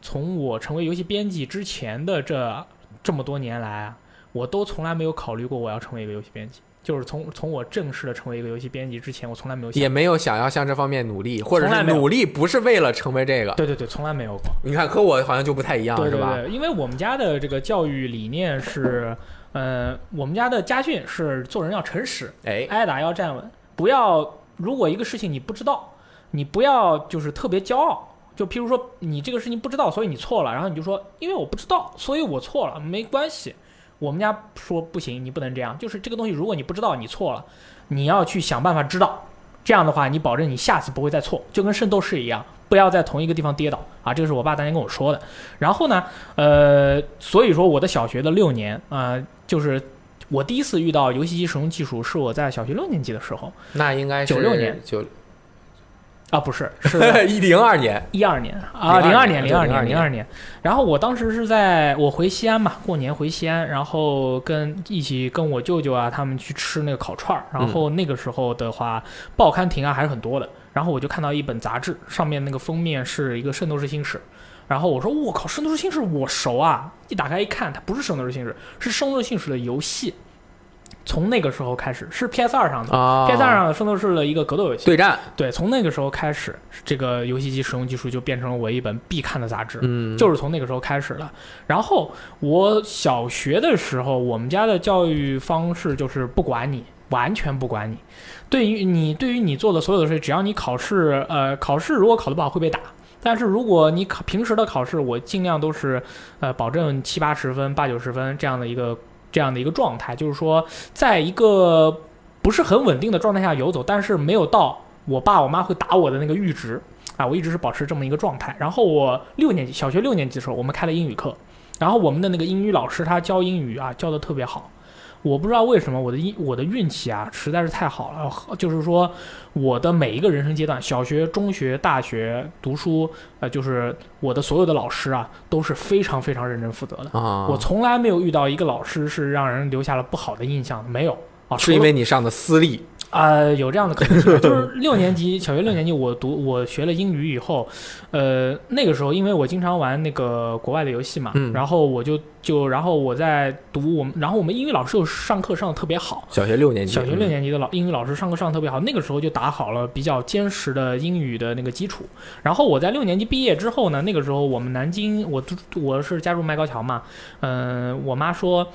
从我成为游戏编辑之前的这这么多年来啊，我都从来没有考虑过我要成为一个游戏编辑。就是从从我正式的成为一个游戏编辑之前，我从来没有想也没有想要向这方面努力，或者是努力不是为了成为这个。对对对，从来没有过。你看，和我好像就不太一样，对对是吧？对，因为我们家的这个教育理念是，呃，我们家的家训是做人要诚实，哎，挨打要站稳，不要如果一个事情你不知道，你不要就是特别骄傲。就譬如说你这个事情不知道，所以你错了，然后你就说因为我不知道，所以我错了，没关系。我们家说不行，你不能这样，就是这个东西，如果你不知道，你错了，你要去想办法知道。这样的话，你保证你下次不会再错，就跟圣斗士一样，不要在同一个地方跌倒啊！这个是我爸当年跟我说的。然后呢，呃，所以说我的小学的六年啊、呃就是我第一次遇到游戏机使用技术，是我在小学六年级的时候。那应该是九六年九啊，不是，是 一零二年，一二年啊，零02二年，零二年，02零二年。然后我当时是在我回西安嘛，过年回西安，然后跟一起跟我舅舅啊他们去吃那个烤串儿。然后那个时候的话，报刊亭啊还是很多的。然后我就看到一本杂志，上面那个封面是一个《圣斗士星矢》。然后我说：“我靠，《圣斗士星矢》我熟啊！”一打开一看，它不是《圣斗士星矢》，是《圣斗士星矢》的游戏。从那个时候开始，是 PS 二上的、啊 p s 二上的《圣斗士》的一个格斗游戏。对战，对，从那个时候开始，这个游戏机使用技术就变成了我一本必看的杂志，嗯，就是从那个时候开始了。然后我小学的时候，我们家的教育方式就是不管你，完全不管你。对于你，对于你做的所有的事，只要你考试，呃，考试如果考得不好会被打。但是如果你考平时的考试，我尽量都是，呃，保证七八十分、八九十分这样的一个这样的一个状态，就是说，在一个不是很稳定的状态下游走，但是没有到我爸我妈会打我的那个阈值啊，我一直是保持这么一个状态。然后我六年级，小学六年级的时候，我们开了英语课，然后我们的那个英语老师他教英语啊，教的特别好。我不知道为什么我的运我的运气啊实在是太好了，就是说我的每一个人生阶段，小学、中学、大学读书，呃，就是我的所有的老师啊都是非常非常认真负责的。啊，我从来没有遇到一个老师是让人留下了不好的印象的，没有啊，是因为你上的私立，呃，有这样的可能性，就是六年级，小学六年级，我读我学了英语以后，呃，那个时候因为我经常玩那个国外的游戏嘛，嗯然后我就就然后我在读我们，然后我们英语老师又上课上的特别好，小学六年级，小学六年级的老英语老师上课上的特别好，那个时候就打好了比较坚实的英语的那个基础。然后我在六年级毕业之后呢，那个时候我们南京，我读我是加入麦高桥嘛，嗯、我妈说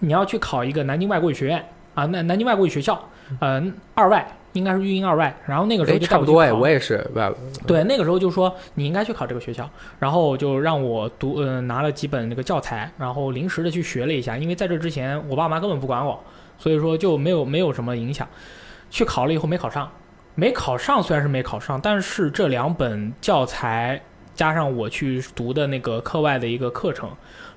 你要去考一个南京外国语学院啊，南南京外国语学校，嗯、二外应该是育英二外。然后那个时候哎，就差不多我也是，外对，那个时候就说你应该去考这个学校，然后就让我读，呃，拿了几本那个教材，然后临时的去学了一下，因为在这之前我爸妈根本不管我，所以说就没有没有什么影响。去考了以后没考上，没考上虽然是没考上，但是这两本教材加上我去读的那个课外的一个课程，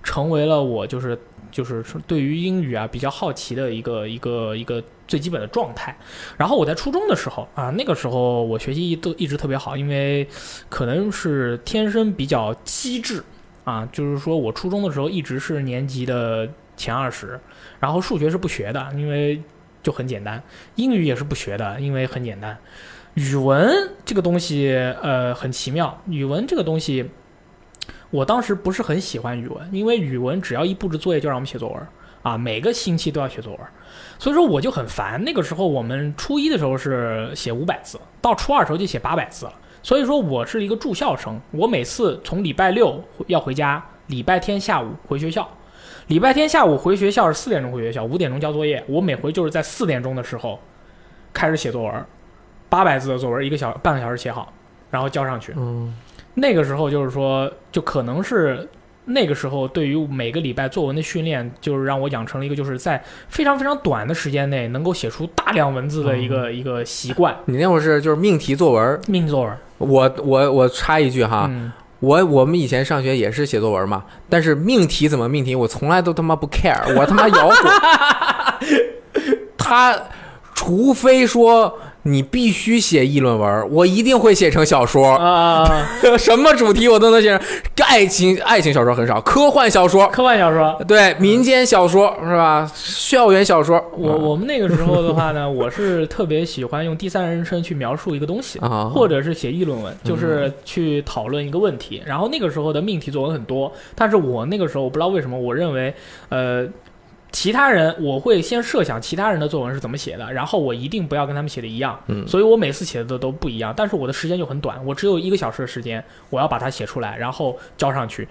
成为了我就是就是对于英语啊比较好奇的一个一个一个最基本的状态。然后我在初中的时候啊，那个时候我学习都一直特别好，因为可能是天生比较机智啊，就是说我初中的时候一直是年级的前二十，然后数学是不学的，因为就很简单，英语也是不学的，因为很简单。语文这个东西，呃，很奇妙。语文这个东西，我当时不是很喜欢语文，因为语文只要一布置作业就让我们写作文啊，每个星期都要写作文，所以说我就很烦。那个时候我们初一的时候是写五百字，到初二的时候就写八百字了。所以说我是一个住校生，我每次从礼拜六要回家，礼拜天下午回学校。礼拜天下午回学校是四点钟回学校，五点钟交作业。我每回就是在四点钟的时候开始写作文，八百字的作文，一个小半个小时写好，然后交上去。嗯，那个时候就是说，就可能是那个时候对于每个礼拜作文的训练，就是让我养成了一个就是在非常非常短的时间内能够写出大量文字的一个、一个习惯。你那会儿是就是命题作文，命题作文，我我我插一句哈，嗯，我我们以前上学也是写作文嘛，但是命题怎么命题，我从来都他妈不 care，我他妈摇滚。他除非说你必须写议论文，我一定会写成小说，啊、什么主题我都能写成。爱情爱情小说很少，科幻小说。科幻小说。对民间小说是吧？校园小说，我我们那个时候的话呢，我是特别喜欢用第三人称去描述一个东西，啊，或者是写议论文，就是去讨论一个问题。然后那个时候的命题作文很多，但是我那个时候我不知道为什么，我认为，呃，其他人我会先设想其他人的作文是怎么写的，然后我一定不要跟他们写的一样，嗯所以我每次写的都都不一样。但是我的时间就很短，我只有一个小时的时间，我要把它写出来，然后交上去。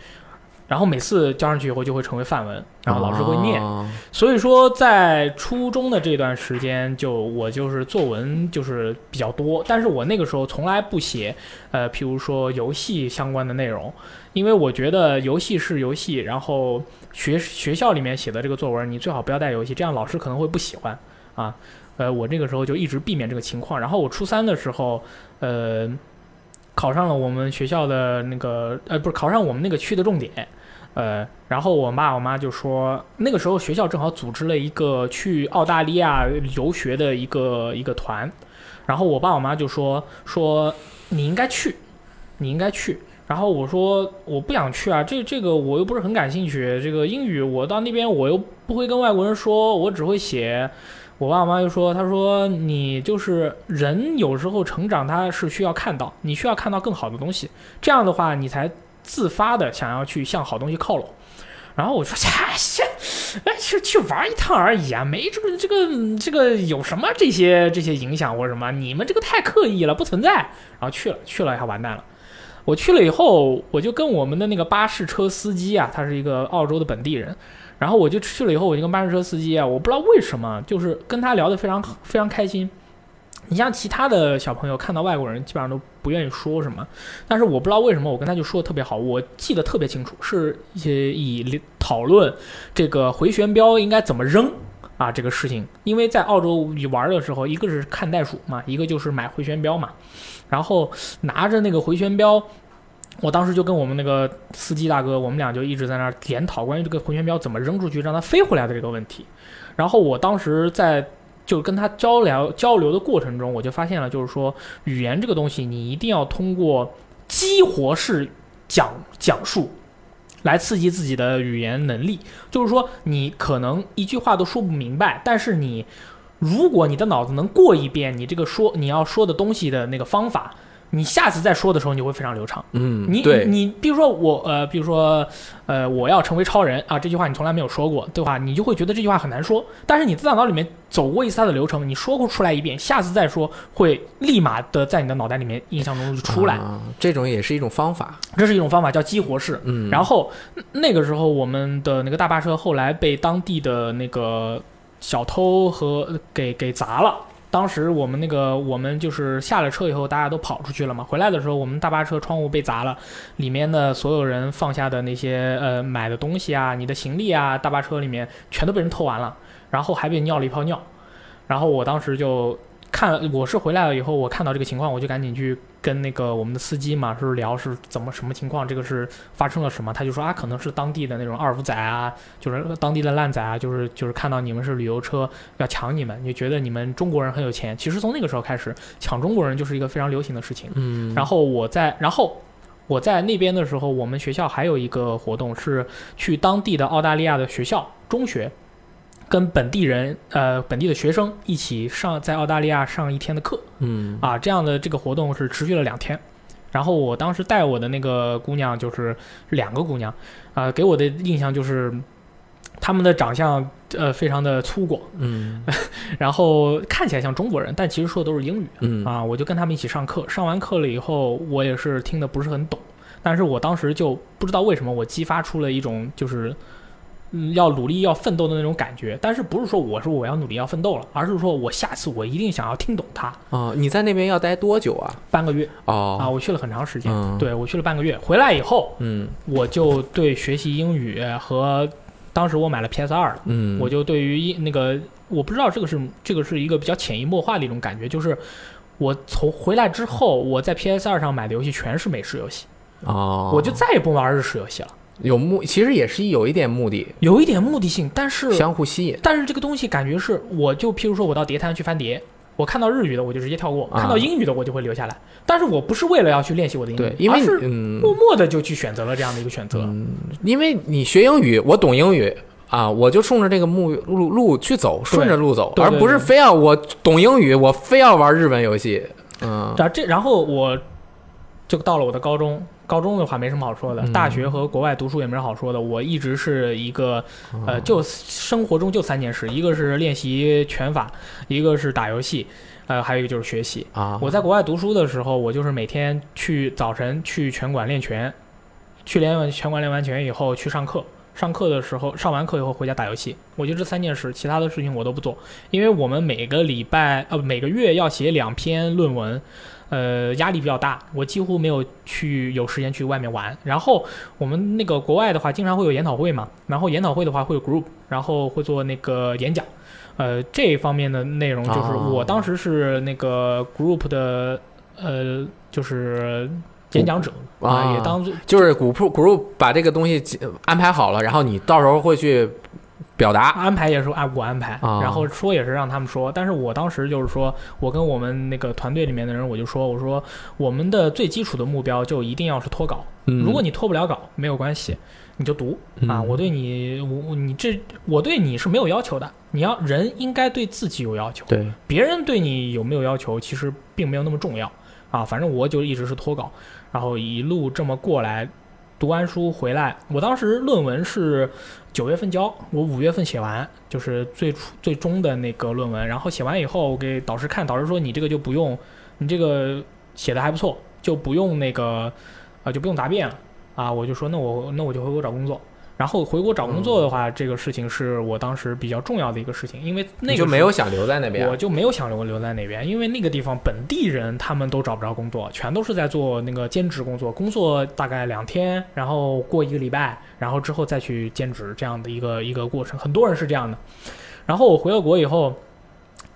然后每次交上去以后就会成为范文，然后老师会念，哦所以说，在初中的这段时间，就我就是作文就是比较多，但是我那个时候从来不写，呃，譬如说游戏相关的内容，因为我觉得游戏是游戏，然后学学校里面写的这个作文，你最好不要带游戏，这样老师可能会不喜欢啊。呃，我那个时候就一直避免这个情况。然后我初三的时候，呃，考上了我们学校的那个，呃，不是考上我们那个区的重点，呃，然后我爸我妈就说，那个时候学校正好组织了一个去澳大利亚游学的一个一个团，然后我爸我妈就说说你应该去，你应该去。然后我说我不想去啊，这这个我又不是很感兴趣。这个英语我到那边我又不会跟外国人说，我只会写。我爸妈就说，他说你就是人有时候成长他是需要看到，你需要看到更好的东西，这样的话你才自发的想要去向好东西靠拢。然后我说，切，哎，去去玩一趟而已啊，没这个这个这个有什么这些这些影响或者什么？你们这个太刻意了，不存在。然后去了去了，还完蛋了。我去了以后，我就跟我们的那个巴士车司机啊，他是一个澳洲的本地人，然后我就去了以后，我就跟巴士车司机啊，我不知道为什么，就是跟他聊得非常非常开心。你像其他的小朋友看到外国人，基本上都不愿意说什么，但是我不知道为什么，我跟他就说的特别好，我记得特别清楚，是一些以讨论这个回旋镖应该怎么扔啊这个事情，因为在澳洲你玩的时候，一个是看袋鼠嘛，一个就是买回旋镖嘛。然后拿着那个回旋镖，我当时就跟我们那个司机大哥，我们俩就一直在那儿研讨关于这个回旋镖怎么扔出去让它飞回来的这个问题。然后我当时在就跟他交流交流的过程中，我就发现了，就是说语言这个东西，你一定要通过激活式讲讲述来刺激自己的语言能力。就是说，你可能一句话都说不明白，但是你。如果你的脑子能过一遍你这个说你要说的东西的那个方法，你下次再说的时候你会非常流畅。嗯，你对，你比如说我呃，比如说呃，我要成为超人啊，这句话你从来没有说过，对吧？你就会觉得这句话很难说。但是你在大脑里面走过一次它的流程，你说过出来一遍，下次再说会立马的在你的脑袋里面印象中就出来。啊这种也是一种方法。这是一种方法，叫激活式。嗯，然后那个时候我们的那个大巴车后来被当地的那个。小偷和给给砸了。当时我们那个我们就是下了车以后，大家都跑出去了嘛。回来的时候，我们大巴车窗户被砸了，里面的所有人放下的那些呃买的东西啊，你的行李啊，大巴车里面全都被人偷完了，然后还被尿了一泡尿。然后我当时就看，我是回来了以后，我看到这个情况，我就赶紧去。跟那个我们的司机嘛，是聊是怎么什么情况，这个是发生了什么？他就说啊，可能是当地的那种二五仔啊，就是当地的烂仔啊，就是就是看到你们是旅游车要抢你们，就觉得你们中国人很有钱。其实从那个时候开始，抢中国人就是一个非常流行的事情。嗯，然后我在，然后我在那边的时候，我们学校还有一个活动是去当地的澳大利亚的学校中学。跟本地人，呃，本地的学生一起上在澳大利亚上一天的课，嗯啊，这样的这个活动是持续了两天。然后我当时带我的那个姑娘就是两个姑娘，啊，给我的印象就是他们的长相呃非常的粗犷，嗯，然后看起来像中国人，但其实说的都是英语，嗯啊，我就跟他们一起上课，上完课了以后，我也是听的不是很懂，但是我当时就不知道为什么我激发出了一种就是。嗯，要努力要奋斗的那种感觉，但是不是说我说我要努力要奋斗了，而是说我下次我一定想要听懂它。啊，你在那边要待多久啊？半个月。啊，哦，我去了很长时间，嗯。对我去了半个月，回来以后嗯。我就对学习英语和当时我买了 PS 二，嗯，我就对于英那个我不知道这个是这个是一个比较潜移默化的一种感觉，就是我从回来之后，我在 PS 二上买的游戏全是美式游戏，哦，我就再也不玩日式游戏了，有目，其实也是有一点目的，有一点目的性，但是相互吸引。但是这个东西感觉是，我就譬如说我到碟摊去翻碟，我看到日语的我就直接跳过，啊看到英语的我就会留下来。但是我不是为了要去练习我的英语，对，因为而是嗯默默的就去选择了这样的一个选择。嗯，因为你学英语，我懂英语啊，我就冲着这个目路路去走，顺着路走，而不是非要我懂英语，我非要玩日本游戏。嗯然这然后我就到了我的高中。高中的话没什么好说的，嗯大学和国外读书也没什么好说的。我一直是一个呃，就生活中就三件事，一个是练习拳法，一个是打游戏，呃，还有一个就是学习。啊，我在国外读书的时候，我就是每天去早晨去拳馆练拳，去练完拳馆练完拳以后去上课，上课的时候上完课以后回家打游戏。我就这三件事，其他的事情我都不做，因为我们每个礼拜呃每个月要写两篇论文。呃，压力比较大，我几乎没有去有时间去外面玩。然后我们那个国外的话，经常会有研讨会嘛，然后研讨会的话会有 group，然后会做那个演讲。呃，这一方面的内容就是哦我当时是那个 group 的呃，就是演讲者啊也当就是 group group 把这个东西安排好了，然后你到时候会去表达，安排也是啊我安排，啊。然后说也是让他们说，但是我当时就是说，我跟我们那个团队里面的人，我就说，我说我们的最基础的目标就一定要是脱稿，嗯。如果你脱不了稿，没有关系，你就读。啊，嗯我对你，我你这我对你是没有要求的，你要人应该对自己有要求，对，别人对你有没有要求，其实并没有那么重要。啊。反正我就一直是脱稿，然后一路这么过来，读完书回来，我当时论文是九月份交，我五月份写完，就是最初最终的那个论文。然后写完以后，我给导师看，导师说你这个就不用，你这个写的还不错，就不用那个啊、就不用答辩了啊。我就说那我那我就回国找工作。然后回国找工作的话，这个事情是我当时比较重要的一个事情，因为那个就没有想留在那边我，就没有想留留在那边，因为那个地方本地人他们都找不着工作，全都是在做那个兼职工作，工作大概两天，然后过一个礼拜，然后之后再去兼职这样的一个一个过程，很多人是这样的。然后我回了国以后，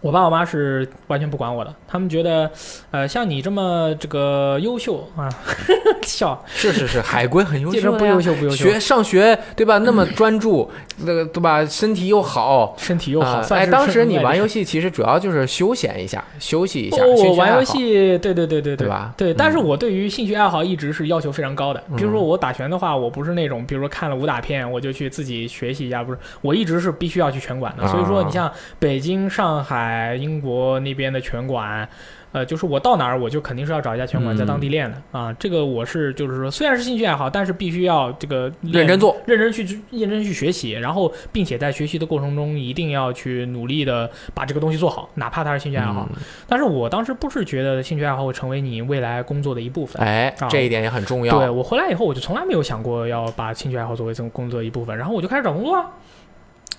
我爸我妈是完全不管我的，他们觉得，呃，像你这么这个优秀啊，笑，是是是，海归很优秀不优秀不优秀，学上学对吧？那么专注，那个对吧？身体又好。身体又好，啊哎，当时你玩游戏其实主要就是休闲一下，休息一下，哦，我玩游戏，对对对对对吧对，嗯但是我对于兴趣爱好一直是要求非常高的。比如说嗯我打拳的话，我不是那种，比如说看了武打片我就去自己学习一下，不是，我一直是必须要去拳馆的。所以说，啊你像北京、上海、英国那边的拳馆。呃，就是我到哪儿，我就肯定是要找一家拳馆嗯在当地练的、啊。这个我是就是说，虽然是兴趣爱好，但是必须要这个认真做，认真去认真去学习，然后并且在学习的过程中一定要去努力的把这个东西做好，哪怕它是兴趣爱好。嗯但是我当时不是觉得兴趣爱好会成为你未来工作的一部分。哎啊，这一点也很重要。对我回来以后，我就从来没有想过要把兴趣爱好作为这种工作的一部分，然后我就开始找工作啊，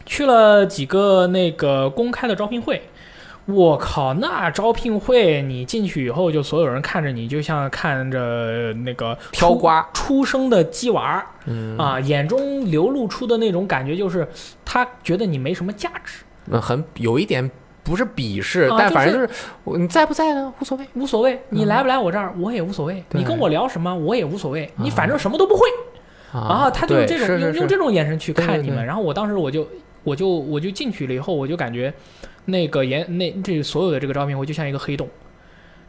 去了几个那个公开的招聘会。我靠，那招聘会你进去以后，就所有人看着你，就像看着那个出挑瓜，出生的鸡娃儿嗯。啊，眼中流露出的那种感觉就是他觉得你没什么价值，那很有一点不是鄙视，啊但反正就是我你在不在呢，无所谓。无所谓，你嗯来不来我这儿我也无所谓，你跟我聊什么我也无所谓，你反正什么都不会。啊，他就是这种用用这种眼神去对对对看你们，然后我当时我就我就我就进去了以后，我就感觉那个研那这所有的这个招聘会就像一个黑洞，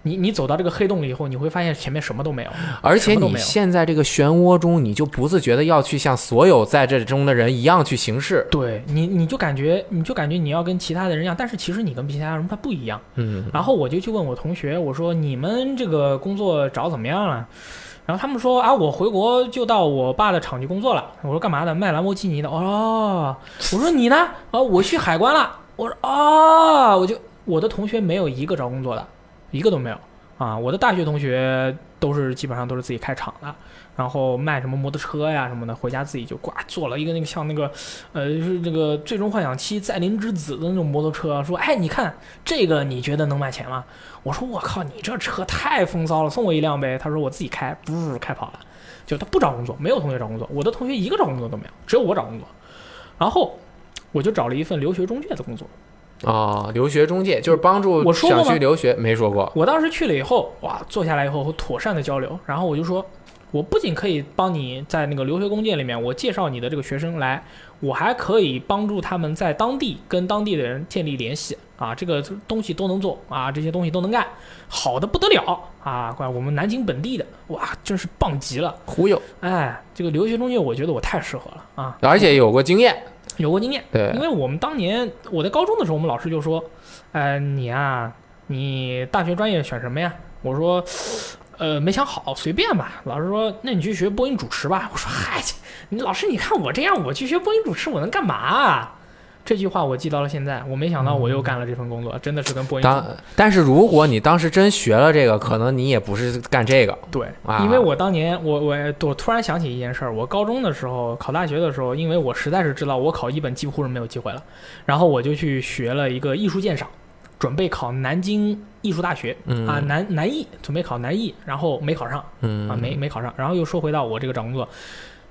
你你走到这个黑洞里以后，你会发现前面什么都没有，而且你什么都没有陷在这个漩涡中，你就不自觉的要去像所有在这中的人一样去行事。对你你就感觉你就感觉你要跟其他的人一样，但是其实你跟其他人他不一样。嗯，然后我就去问我同学，我说你们这个工作找怎么样了？然后他们说啊，我回国就到我爸的厂去工作了。我说干嘛的？卖兰博基尼的。哦，我说你呢？啊，我去海关了。我说啊，我就我的同学没有一个找工作的，一个都没有啊。我的大学同学都是基本上都是自己开厂的，然后卖什么摩托车呀什么的，回家自己就挂做了一个那个像那个呃，就是那个《最终幻想七：再临之子》的那种摩托车，说哎，你看这个你觉得能卖钱吗？我说我靠，你这车太风骚了，送我一辆呗。他说我自己开，不开跑了。就他不找工作，没有同学找工作，我的同学一个找工作都没有，只有我找工作。然后我就找了一份留学中介的工作。哦，留学中介就是帮助想我说过去留学，没说过。我当时去了以后，哇，坐下来以后会妥善的交流，然后我就说，我不仅可以帮你在那个留学中介里面，我介绍你的这个学生来，我还可以帮助他们在当地跟当地的人建立联系啊，这个东西都能做啊，这些东西都能干，好的不得了啊！怪我们南京本地的，哇，真是棒极了！忽悠，哎，这个留学中介，我觉得我太适合了啊，而且有过经验。有过经验。对因，为我们当年我在高中的时候，我们老师就说，呃，你啊，你大学专业选什么呀？我说，呃，没想好，随便吧。老师说，那你去学播音主持吧。我说，嗨，你老师你看我这样，我去学播音主持，我能干嘛啊？这句话我记到了现在，我没想到我又干了这份工作，真的是跟播音当但是如果你当时真学了这个，可能你也不是干这个。对啊，因为我当年我我我突然想起一件事儿，我高中的时候考大学的时候，因为我实在是知道我考一本几乎是没有机会了，然后我就去学了一个艺术鉴赏，准备考南京艺术大学。嗯。啊南南艺，准备考南艺，然后没考上。嗯。啊没没考上，然后又说回到我这个找工作，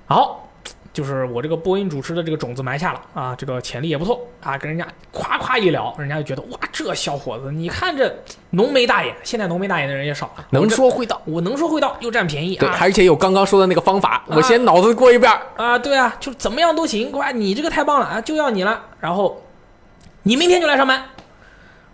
好。就是我这个播音主持的这个种子埋下了啊，这个潜力也不错啊，跟人家夸夸一聊，人家就觉得哇，这小伙子，你看这浓眉大眼，现在浓眉大眼的人也少了，能说会道，我能说会道，又占便宜对，啊而且有刚刚说的那个方法，我先脑子过一遍儿。啊，对啊，就怎么样都行，哇，你这个太棒了啊，就要你了，然后你明天就来上班，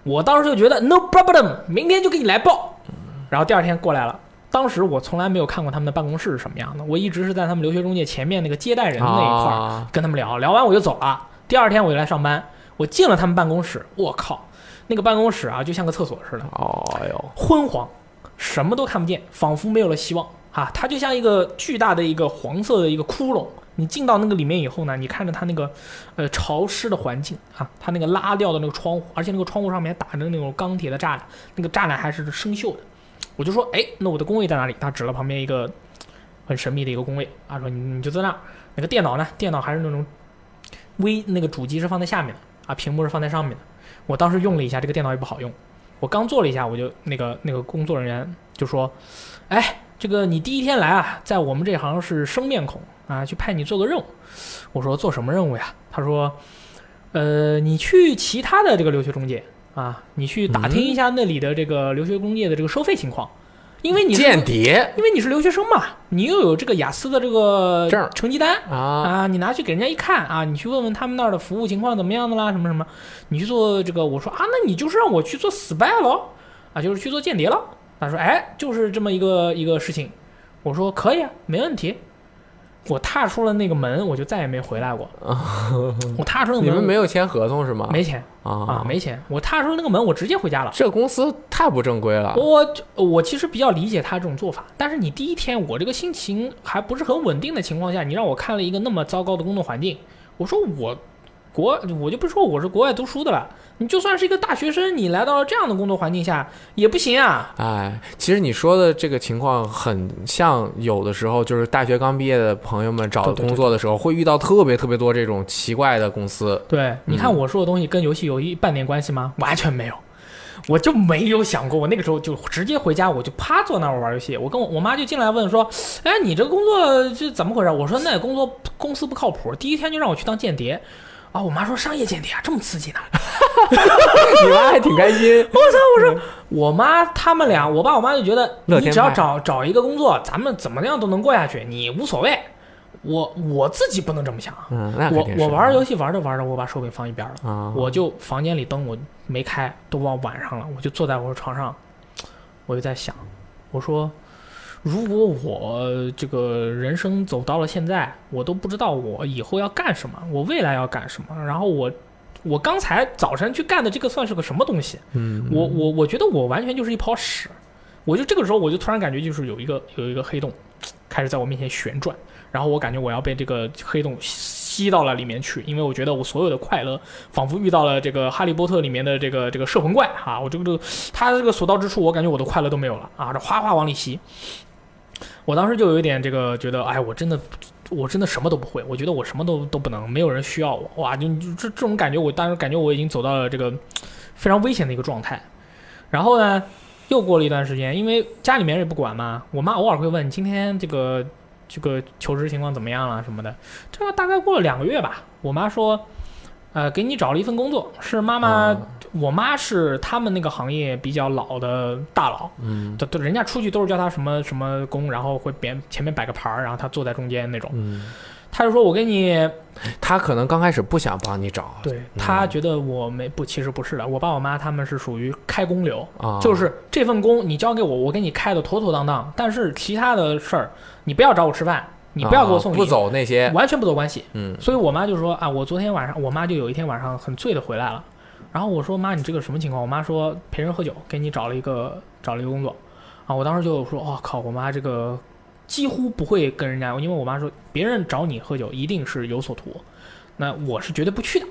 我当时就觉得 no problem，明天就给你来报，然后第二天过来了。当时我从来没有看过他们的办公室是什么样的，我一直是在他们留学中介前面那个接待人那一块跟他们聊，聊完我就走了。第二天我就来上班，我进了他们办公室，我靠，那个办公室啊就像个厕所似的，哦哟，昏黄，什么都看不见，仿佛没有了希望啊！它就像一个巨大的一个黄色的一个窟窿。你进到那个里面以后呢，你看着它那个呃潮湿的环境啊，它那个拉掉的那个窗户，而且那个窗户上面还打着那种钢铁的栅栏，那个栅栏还是生锈的。我就说，哎，那我的工位在哪里？他指了旁边一个很神秘的一个工位啊，说你你就在那儿。那个电脑呢？电脑还是那种微那个主机是放在下面的啊，屏幕是放在上面的。我当时用了一下，这个电脑也不好用。我刚做了一下，我就那个那个工作人员就说：“哎，这个你第一天来啊，在我们这行是生面孔啊，去派你做个任务。”我说：“做什么任务呀？”他说：“呃，你去其他的这个留学中介啊，你去打听一下那里的这个留学工业的这个收费情况，因为你是间谍因为你是留学生嘛，你又有这个雅思的这个证成绩单。”啊，啊，你拿去给人家一看啊，你去问问他们那儿的服务情况怎么样的啦，什么什么，你去做这个，我说啊，那你就是让我去做 spy 咯，啊，就是去做间谍了。他说，哎，就是这么一个一个事情。我说可以啊，没问题。我踏出了那个门，我就再也没回来过。我踏出那个你，们没有签合同是吗？没钱啊，啊没钱。我踏出那个门，我直接回家了。这个公司太不正规了。我我其实比较理解他这种做法，但是你第一天我这个心情还不是很稳定的情况下，你让我看了一个那么糟糕的工作环境，我说我国我就不说我是国外读书的了，你就算是一个大学生，你来到了这样的工作环境下也不行啊。哎，其实你说的这个情况很像，有的时候就是大学刚毕业的朋友们找工作的时候，会遇到特别特别多这种奇怪的公司。对，你看我说的东西跟游戏有一半点关系吗？完全没有。我就没有想过，我那个时候就直接回家，我就趴坐那儿玩游戏。我跟我我妈就进来问说：“哎，你这工作是怎么回事？”我说：“那工作公司不靠谱，第一天就让我去当间谍。”啊，我妈说：“商业间谍啊，这么刺激呢？”你妈还挺开心。我操！我说我妈他们俩，我爸我妈就觉得你只要找找一个工作，咱们怎么样都能过下去，你无所谓。我我自己不能这么想，嗯，那肯我我玩游戏玩着玩着，我把手柄放一边了。啊，我就房间里灯我没开，都到晚上了，我就坐在我床上，我就在想，我说，如果我这个人生走到了现在，我都不知道我以后要干什么，我未来要干什么，然后我。我刚才早晨去干的这个算是个什么东西？嗯，我我我觉得我完全就是一泡屎，我就这个时候我就突然感觉就是有一个有一个黑洞开始在我面前旋转，然后我感觉我要被这个黑洞吸到了里面去，因为我觉得我所有的快乐仿佛遇到了这个哈利波特里面的这个这个摄魂怪哈、我这个这个他这个所到之处，我感觉我的快乐都没有了啊，这哗哗往里吸。我当时就有一点这个觉得，哎，我真的我真的什么都不会，我觉得我什么都都不能，没有人需要我，哇，就这这种感觉，我当时感觉我已经走到了这个非常危险的一个状态。然后呢，又过了一段时间，因为家里面也不管嘛，我妈偶尔会问今天这个这个求职情况怎么样了什么的。这个大概过了两个月吧，我妈说，呃，给你找了一份工作，是妈妈，啊。我妈是他们那个行业比较老的大佬，嗯。都都人家出去都是叫他什么什么工，然后会别前面摆个牌儿，然后他坐在中间那种。嗯，他就说我给你 他可能刚开始不想帮你找，对他觉得我没不，其实不是的，我爸我妈他们是属于开工流，啊，就是这份工你交给我，我给你开的妥妥当当，但是其他的事儿你不要找我吃饭，你不要给我送不走那些，完全不走关系。嗯所以我妈就说啊，我昨天晚上，我妈就有一天晚上很醉的回来了，然后我说妈，你这个什么情况？我妈说陪人喝酒，给你找了一个找了一个工作，啊，我当时就说，哦靠，我妈这个几乎不会跟人家，因为我妈说别人找你喝酒一定是有所图，那我是绝对不去的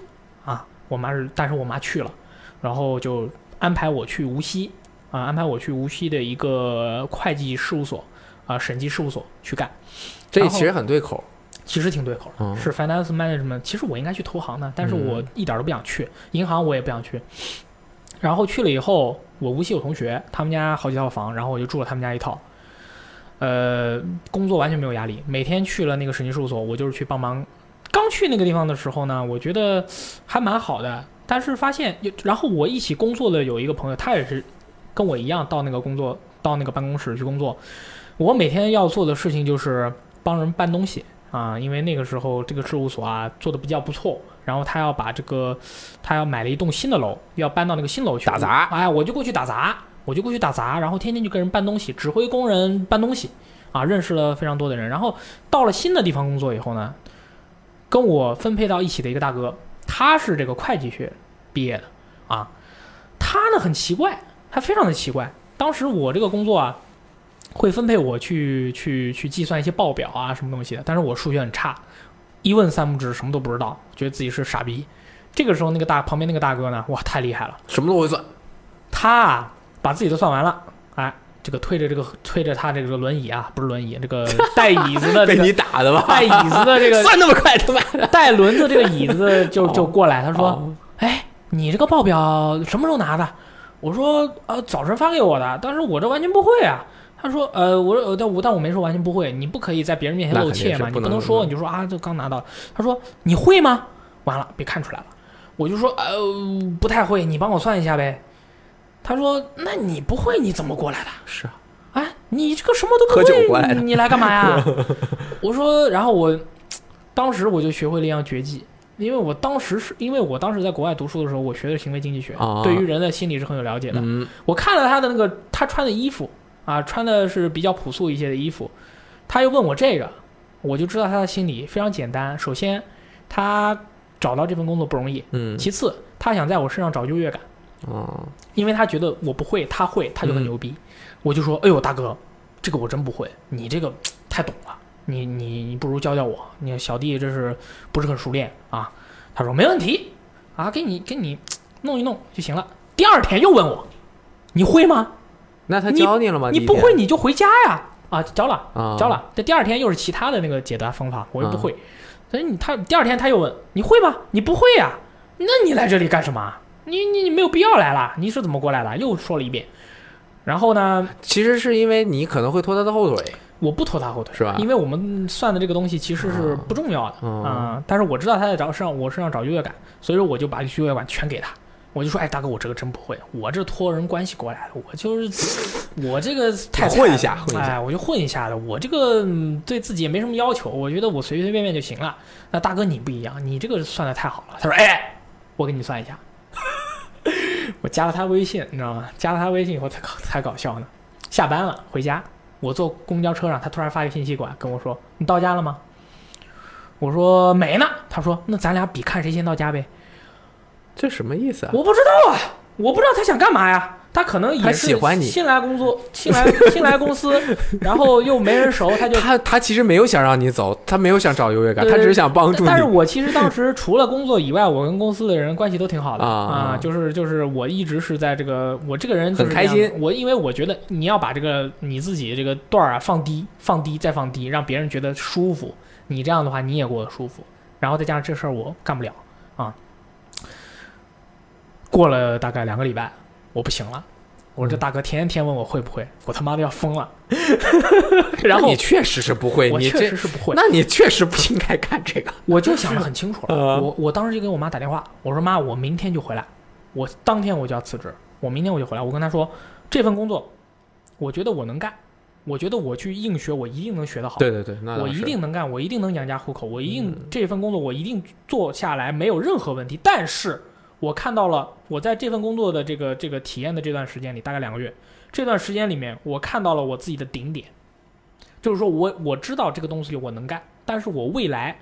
啊。我妈是，但是我妈去了，然后就安排我去无锡啊，安排我去无锡的一个会计事务所啊，审计事务所去干。然后这其实很对口，其实挺对口是 finance management。其实我应该去投行的，但是我一点都不想去，银行我也不想去。然后去了以后，我无锡有同学，他们家好几套房，然后我就住了他们家一套。呃，工作完全没有压力，每天去了那个审计事务所，我就是去帮忙。刚去那个地方的时候呢，我觉得还蛮好的，但是发现，然后我一起工作的有一个朋友，他也是跟我一样到那个工作到那个办公室去工作。我每天要做的事情就是帮人搬东西啊，因为那个时候这个事务所啊做的比较不错，然后他要把这个他要买了一栋新的楼，要搬到那个新楼去打杂哎，我就过去打杂，我就过去打杂，然后天天就跟人搬东西，指挥工人搬东西啊，认识了非常多的人。然后到了新的地方工作以后呢，跟我分配到一起的一个大哥，他是这个会计学毕业的啊，他呢很奇怪，他非常的奇怪。当时我这个工作啊，会分配我去去去计算一些报表啊什么东西的，但是我数学很差，一问三不知，什么都不知道，觉得自己是傻逼。这个时候，那个大旁边那个大哥呢，哇，太厉害了。什么都会算，他啊，把自己都算完了，哎，这个推着这个推着他这个轮椅啊，不是轮椅，这个带椅子的这被你打的吧？带椅子的这个 算那么快，他妈的！带轮子这个椅子就就过来，他说哦：“哎，你这个报表什么时候拿的？”我说：“呃，早晨发给我的，但是我这完全不会啊。”他说：“呃，我说但我但我没说完全不会，你不可以在别人面前露怯嘛，你不能不能说嗯你就说啊，这刚拿到。”他说：“你会吗？”完了，被看出来了。我就说：“呃，不太会，你帮我算一下呗。”他说：“那你不会，你怎么过来的？是啊，哎，你这个什么都不喝会，酒过来你来干嘛呀？我说，然后我当时我就学会了一样绝技，因为我当时是因为我当时在国外读书的时候，我学的是行为经济学，啊对于人的心理是很有了解的。嗯，我看了他的那个他穿的衣服啊，穿的是比较朴素一些的衣服，他又问我这个，我就知道他的心理非常简单。首先，他找到这份工作不容易；嗯，其次，他想在我身上找优越感。哦，因为他觉得我不会，他会，他就很牛逼。我就说，哎呦，大哥，这个我真不会，你这个太懂了，你你你不如教教我，你小弟这是不是很熟练啊？他说没问题，啊，给你给你弄一弄就行了。第二天又问我，你会吗？那他教你了吗？你不会你就回家呀。啊，教了，啊，教了。这第二天又是其他的那个解答方法，我又不会。所以你他第二天他又问你会吗？你不会呀？那你来这里干什么？你你你没有必要来了。你是怎么过来的？又说了一遍。然后呢，其实是因为你可能会拖他的后腿，我不拖他后腿，是吧因为我们算的这个东西其实是不重要的哦啊、但是我知道他在找身上我身上找优越感，所以说我就把优越感全给他。我就说，哎，大哥，我这个真不会，我这托人关系过来的，我就是 我这个太混一下混一下哎，我就混一下的，我这个嗯对自己也没什么要求，我觉得我随随便便就行了。那大哥你不一样，你这个算的太好了。他说，哎，我给你算一下，我加了他微信，你知道吗？加了他微信以后才搞才搞笑呢。下班了回家，我坐公交车上，他突然发一个信息过来跟我说：“你到家了吗？”我说没呢。他说：“那咱俩比看谁先到家呗。这什么意思啊？我不知道啊，我不知道他想干嘛呀。他可能也是喜欢你新来工作，新来 新来公司，然后又没人熟，他就他他其实没有想让你走，他没有想找优越感，他只是想帮助你。但是我其实当时除了工作以外，我跟公司的人关系都挺好的啊就是就是我一直是在这个我这个人很开心我因为我觉得你要把这个你自己这个段儿啊放低，放低再放低，让别人觉得舒服，你这样的话你也过得舒服，然后再加上这事儿我干不了啊。过了大概两个礼拜，我不行了。我说这大哥天天问我会不会，我他妈的要疯了。然后你确实是不会，我确实是不会，那你确实不应该干这个。我就想的很清楚了，呃我我当时就给我妈打电话，我说妈，我明天就回来，我当天我就要辞职，我明天我就回来。我跟她说，这份工作，我觉得我能干，我觉得我去硬学，我一定能学得好。对对对，那我一定能干，我一定能养家糊口，我一定、嗯这份工作我一定做下来没有任何问题。但是我看到了我在这份工作的这个这个体验的这段时间里，大概两个月，这段时间里面，我看到了我自己的顶点，就是说我我知道这个东西我能干，但是我未来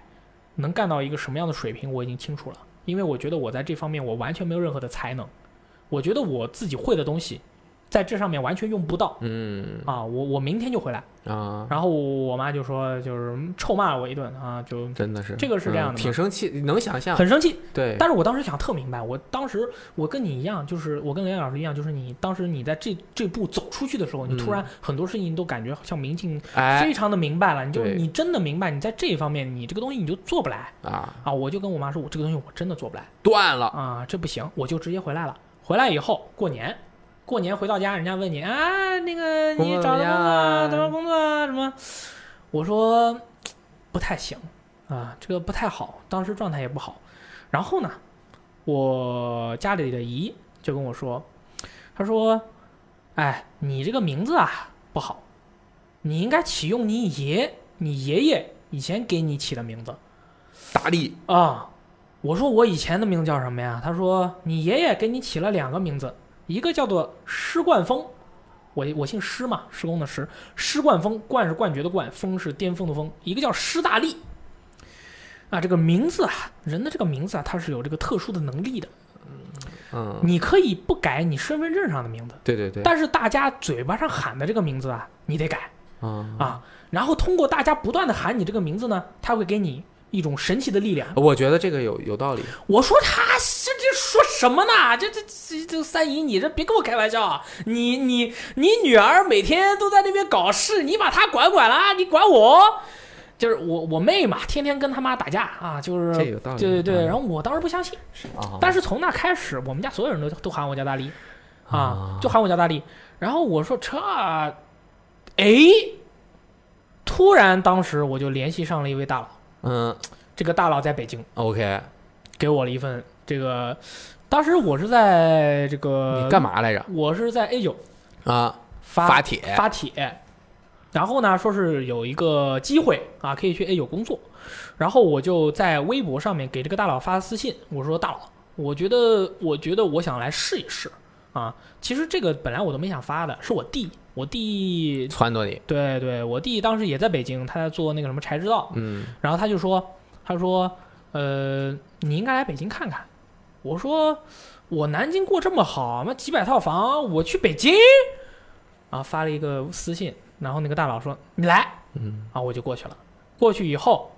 能干到一个什么样的水平，我已经清楚了，因为我觉得我在这方面我完全没有任何的才能，我觉得我自己会的东西，在这上面完全用不到嗯啊，我我明天就回来。啊，然后我妈就说，就是臭骂了我一顿啊，就真的是这个是这样的嗯挺生气，能想象。很生气。对，但是我当时想特明白，我当时我跟你一样，就是我跟雷老师一样，就是你当时你在这这步走出去的时候，你突然很多事情都感觉像明镜哎非常的明白了，你就你真的明白，你在这一方面你这个东西你就做不来啊，啊！我就跟我妈说，我这个东西我真的做不来断了。啊，这不行，我就直接回来了。回来以后过年。过年回到家，人家问你啊，那个你找到工作怎么样啊怎么工作啊？什么？我说不太行啊，这个不太好，当时状态也不好。然后呢，我家里的姨就跟我说，她说：“哎，你这个名字啊不好，你应该启用你爷你爷爷以前给你起的名字大力啊。”我说我以前的名字叫什么呀？他说你爷爷给你起了两个名字，一个叫做施冠峰，我我姓施嘛，施工的施，施冠峰，冠是冠绝的冠，峰是巅峰的峰，一个叫施大力。啊，这个名字啊，人的这个名字啊，它是有这个特殊的能力的。嗯，你可以不改你身份证上的名字，对对对，但是大家嘴巴上喊的这个名字啊，你得改嗯，啊。然后通过大家不断的喊你这个名字呢，他会给你一种神奇的力量。我觉得这个有有道理。我说他这这说什么呢？这这这这三姨，你这别跟我开玩笑啊！你你你女儿每天都在那边搞事，你把她管管啦，你管我？就是我我妹嘛，天天跟他妈打架啊，就是这有道理对对对。嗯然后我当时不相信，啊，但是从那开始，我们家所有人都都喊我叫大力啊啊，就喊我叫大力。然后我说这，哎，突然当时我就联系上了一位大佬，嗯这个大佬在北京。，OK，给我了一份这个，当时我是在这个你干？嘛来着？我是在 A 九啊，发发帖发帖，然后呢说是有一个机会啊，可以去 A 九工作，然后我就在微博上面给这个大佬发私信，我说大佬，我觉得我觉得我想来试一试啊，其实这个本来我都没想发的，是我弟，我弟。撺掇你，对对，我弟当时也在北京，他在做那个什么柴之道，嗯然后他就说，他说，呃，你应该来北京看看。我说，我南京过这么好，那几百套房，我去北京，然后发了一个私信，然后那个大佬说你来，嗯，啊，我就过去了。过去以后，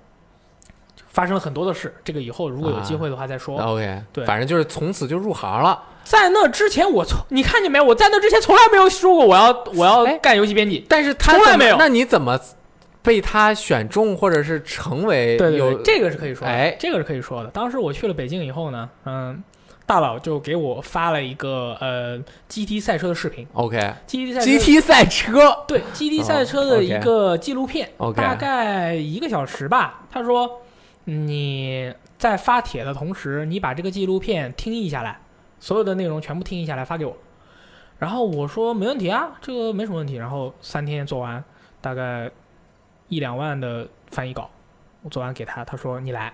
就发生了很多的事，这个以后如果有机会的话再说。，OK，对反正就是从此就入行了。在那之前，我从你看见没有？我在那之前从来没有说过我要我要哎干游戏编辑。但是他从来没有那你怎么被他选中，或者是成为对对有对，这个是可以说的，哎这个是可以说的。当时我去了北京以后呢，嗯，大佬就给我发了一个呃 GT 赛车的视频 OK，GT 赛车 GT 赛车对 GT 赛车的一个纪录片，OK 大概一个小时吧。他说你在发帖的同时，你把这个纪录片听译下来，所有的内容全部听译下来发给我。然后我说没问题啊，这个没什么问题。然后三天做完，大概一两万的翻译稿，我做完给他，他说你来，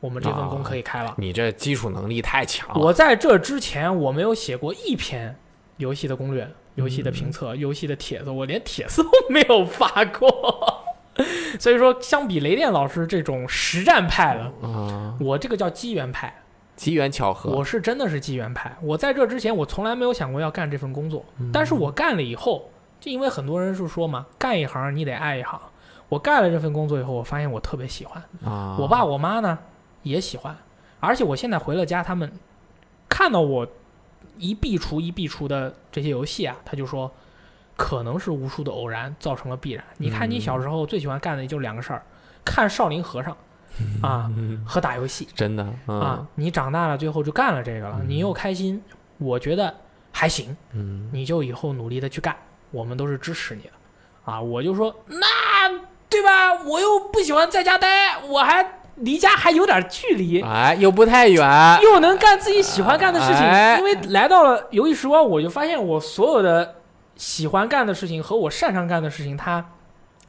我们这份工可以开了。你这基础能力太强了。我在这之前我没有写过一篇游戏的攻略、游戏的评测、游戏的帖子，我连帖子都没有发过。所以说，相比雷电老师这种实战派的，啊，我这个叫机缘派，机缘巧合，我是真的是机缘派。我在这之前，我从来没有想过要干这份工作，但是我干了以后，就因为很多人是说嘛，干一行你得爱一行。我干了这份工作以后，我发现我特别喜欢。啊，我爸我妈呢也喜欢，而且我现在回了家，他们看到我一壁橱一壁橱的这些游戏啊，他就说可能是无数的偶然造成了必然。你看你小时候最喜欢干的也就两个事儿，看少林和尚 啊和打游戏 真的啊啊，，你长大了最后就干了这个了，你又开心，我觉得还行，嗯，你就以后努力的去干，我们都是支持你的啊。我就说那对吧？我又不喜欢在家待，我还离家还有点距离，哎，又不太远，又能干自己喜欢干的事情。哎因为来到了游戏时光，我就发现我所有的喜欢干的事情和我擅长干的事情，它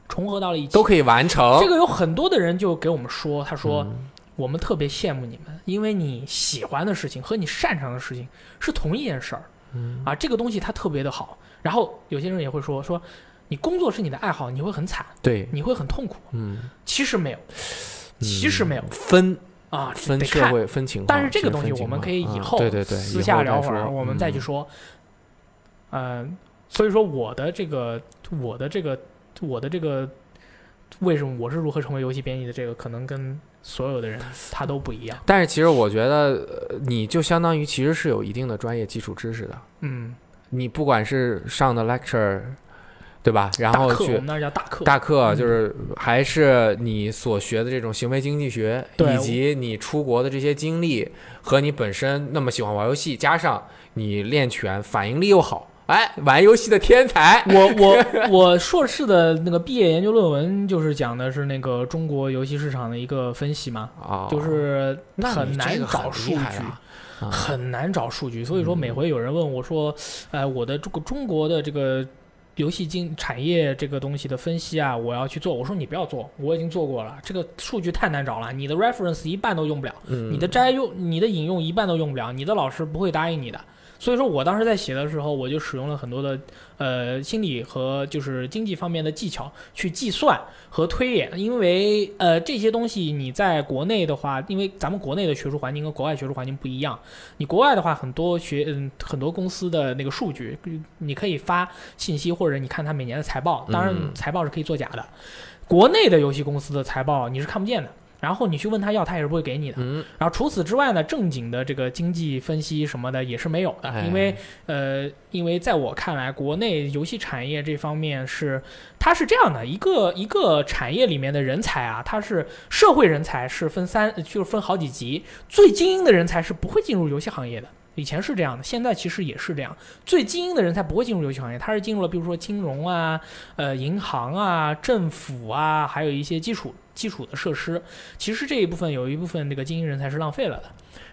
重合到了一起。都可以完成。这个有很多的人就给我们说，他说、嗯我们特别羡慕你们，因为你喜欢的事情和你擅长的事情是同一件事儿。嗯啊，这个东西它特别的好。然后有些人也会说说，你工作是你的爱好，你会很惨，对，你会很痛苦。嗯，其实没有，其实没有分啊，分社。会分情况，但是这个东西我们可以以后对对对私下聊会儿，我们再去嗯说。嗯、所以说我的这个，我的这个，我的这个，为什么我是如何成为游戏编辑的这个，可能跟所有的人他都不一样。但是其实我觉得，呃你就相当于其实是有一定的专业基础知识的。嗯，你不管是上的 lecture，对吧？然后去那叫大课，大课，嗯就是还是你所学的这种行为经济学，以及你出国的这些经历和你本身那么喜欢玩游戏，加上你练拳反应力又好，哎，玩游戏的天才。我我 我硕士的那个毕业研究论文就是讲的是那个中国游戏市场的一个分析嘛，啊，就是很难找数据。很难找数据，所以说每回有人问我说，哎，我的这个中国的这个游戏经产业这个东西的分析啊，我要去做，我说你不要做，我已经做过了，这个数据太难找了，你的 reference 一半都用不了，嗯你的摘用、你的引用一半都用不了，你的老师不会答应你的。所以说我当时在写的时候，我就使用了很多的呃心理和就是经济方面的技巧去计算和推演，因为呃这些东西你在国内的话，因为咱们国内的学术环境跟国外学术环境不一样，你国外的话很多学嗯很多公司的那个数据，嗯你可以发信息或者你看他每年的财报，当然嗯财报是可以作假的，国内的游戏公司的财报你是看不见的。然后你去问他要，他也是不会给你的。嗯然后除此之外呢，正经的这个经济分析什么的也是没有的，哎因为呃，因为在我看来，国内游戏产业这方面是它是这样的一个一个产业里面的人才啊，它是社会人才是分三，就是分好几级，最精英的人才是不会进入游戏行业的。以前是这样的，现在其实也是这样。最精英的人才不会进入游戏行业，他是进入了比如说金融啊、呃银行啊、政府啊，还有一些基础基础的设施。其实这一部分有一部分这个精英人才是浪费了的，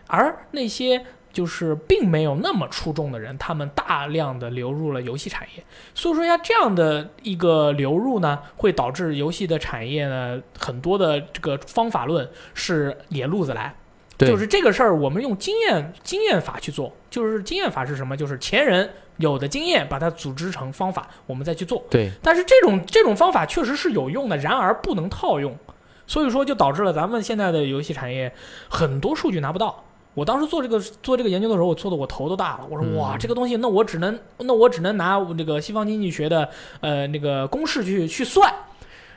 而那些就是并没有那么出众的人，他们大量的流入了游戏产业。所以说像，这样的一个流入呢，会导致游戏的产业呢很多的这个方法论是野路子来。对就是这个事儿，我们用经验经验法去做。就是经验法是什么？就是前人有的经验，把它组织成方法，我们再去做。对，但是这种这种方法确实是有用的，然而不能套用，所以说就导致了咱们现在的游戏产业很多数据拿不到。我当时做这个做这个研究的时候，我做的我头都大了。我说嗯哇，这个东西，那我只能那我只能拿我这个西方经济学的呃那个公式去去算，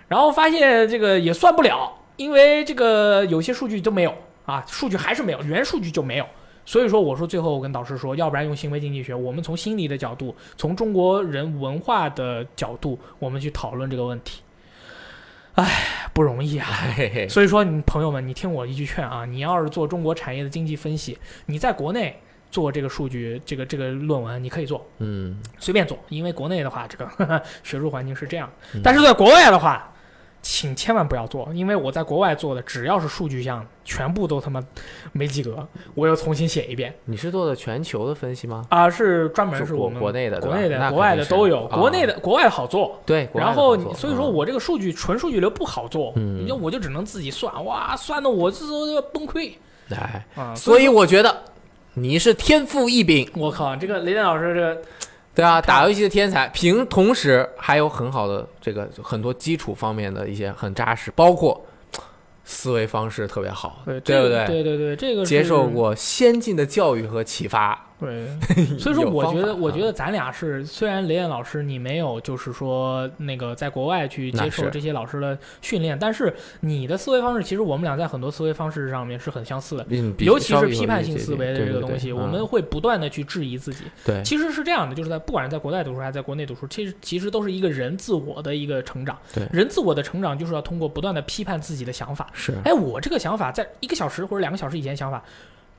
然后发现这个也算不了，因为这个有些数据都没有啊，数据还是没有，原数据就没有。所以说，我说最后我跟导师说，要不然用行为经济学，我们从心理的角度，从中国人文化的角度，我们去讨论这个问题。唉，不容易啊。所以说，你朋友们，你听我一句劝啊，你要是做中国产业的经济分析，你在国内做这个数据，这个这个论文，你可以做，嗯，随便做，因为国内的话，这个 学术环境是这样嗯。但是在国外的话，请千万不要做，因为我在国外做的只要是数据项，全部都他妈没及格，我又重新写一遍你是做的全球的分析吗？啊，是专门是我们国内的对国内的、国外的都有，啊国内的国外的好做。对，然后所以说嗯我这个数据纯数据流不好做，嗯那我就只能自己算，哇，算的我这都要崩溃哎，啊！所以我觉得你是天赋异禀，我靠，这个雷电老师这个对啊，打游戏的天才，平同时还有很好的这个很多基础方面的一些很扎实，包括思维方式特别好，对对不对？对对对，这个接受过先进的教育和启发，对，所以说我觉得，我觉得咱俩是，虽然雷燕老师你没有，就是说那个在国外去接受这些老师的训练，但是你的思维方式，其实我们俩在很多思维方式上面是很相似的。嗯，尤其是批判性思维的这个东西，我嗯们会不断的去质疑自己。对其实是这样的，就是在不管是在国外读书还是在国内读书，其实其实都是一个人自我的一个成长。对人自我的成长就是要通过不断的批判自己的想法。是哎，我这个想法在一个小时或者两个小时以前想法，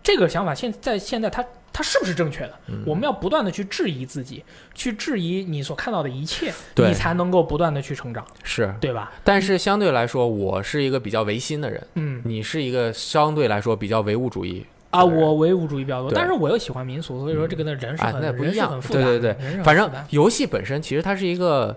这个想法现在现在它它是不是正确的？嗯。我们要不断的去质疑自己，去质疑你所看到的一切，对。你才能够不断的去成长，是，对吧？但是相对来说，我是一个比较唯心的人，嗯。你是一个相对来说比较唯物主义。啊，我唯物主义比较多，但是我又喜欢民俗，所以说这个呢人是啊很、人是那不一样很复杂的，对对。反正游戏本身其实它是一个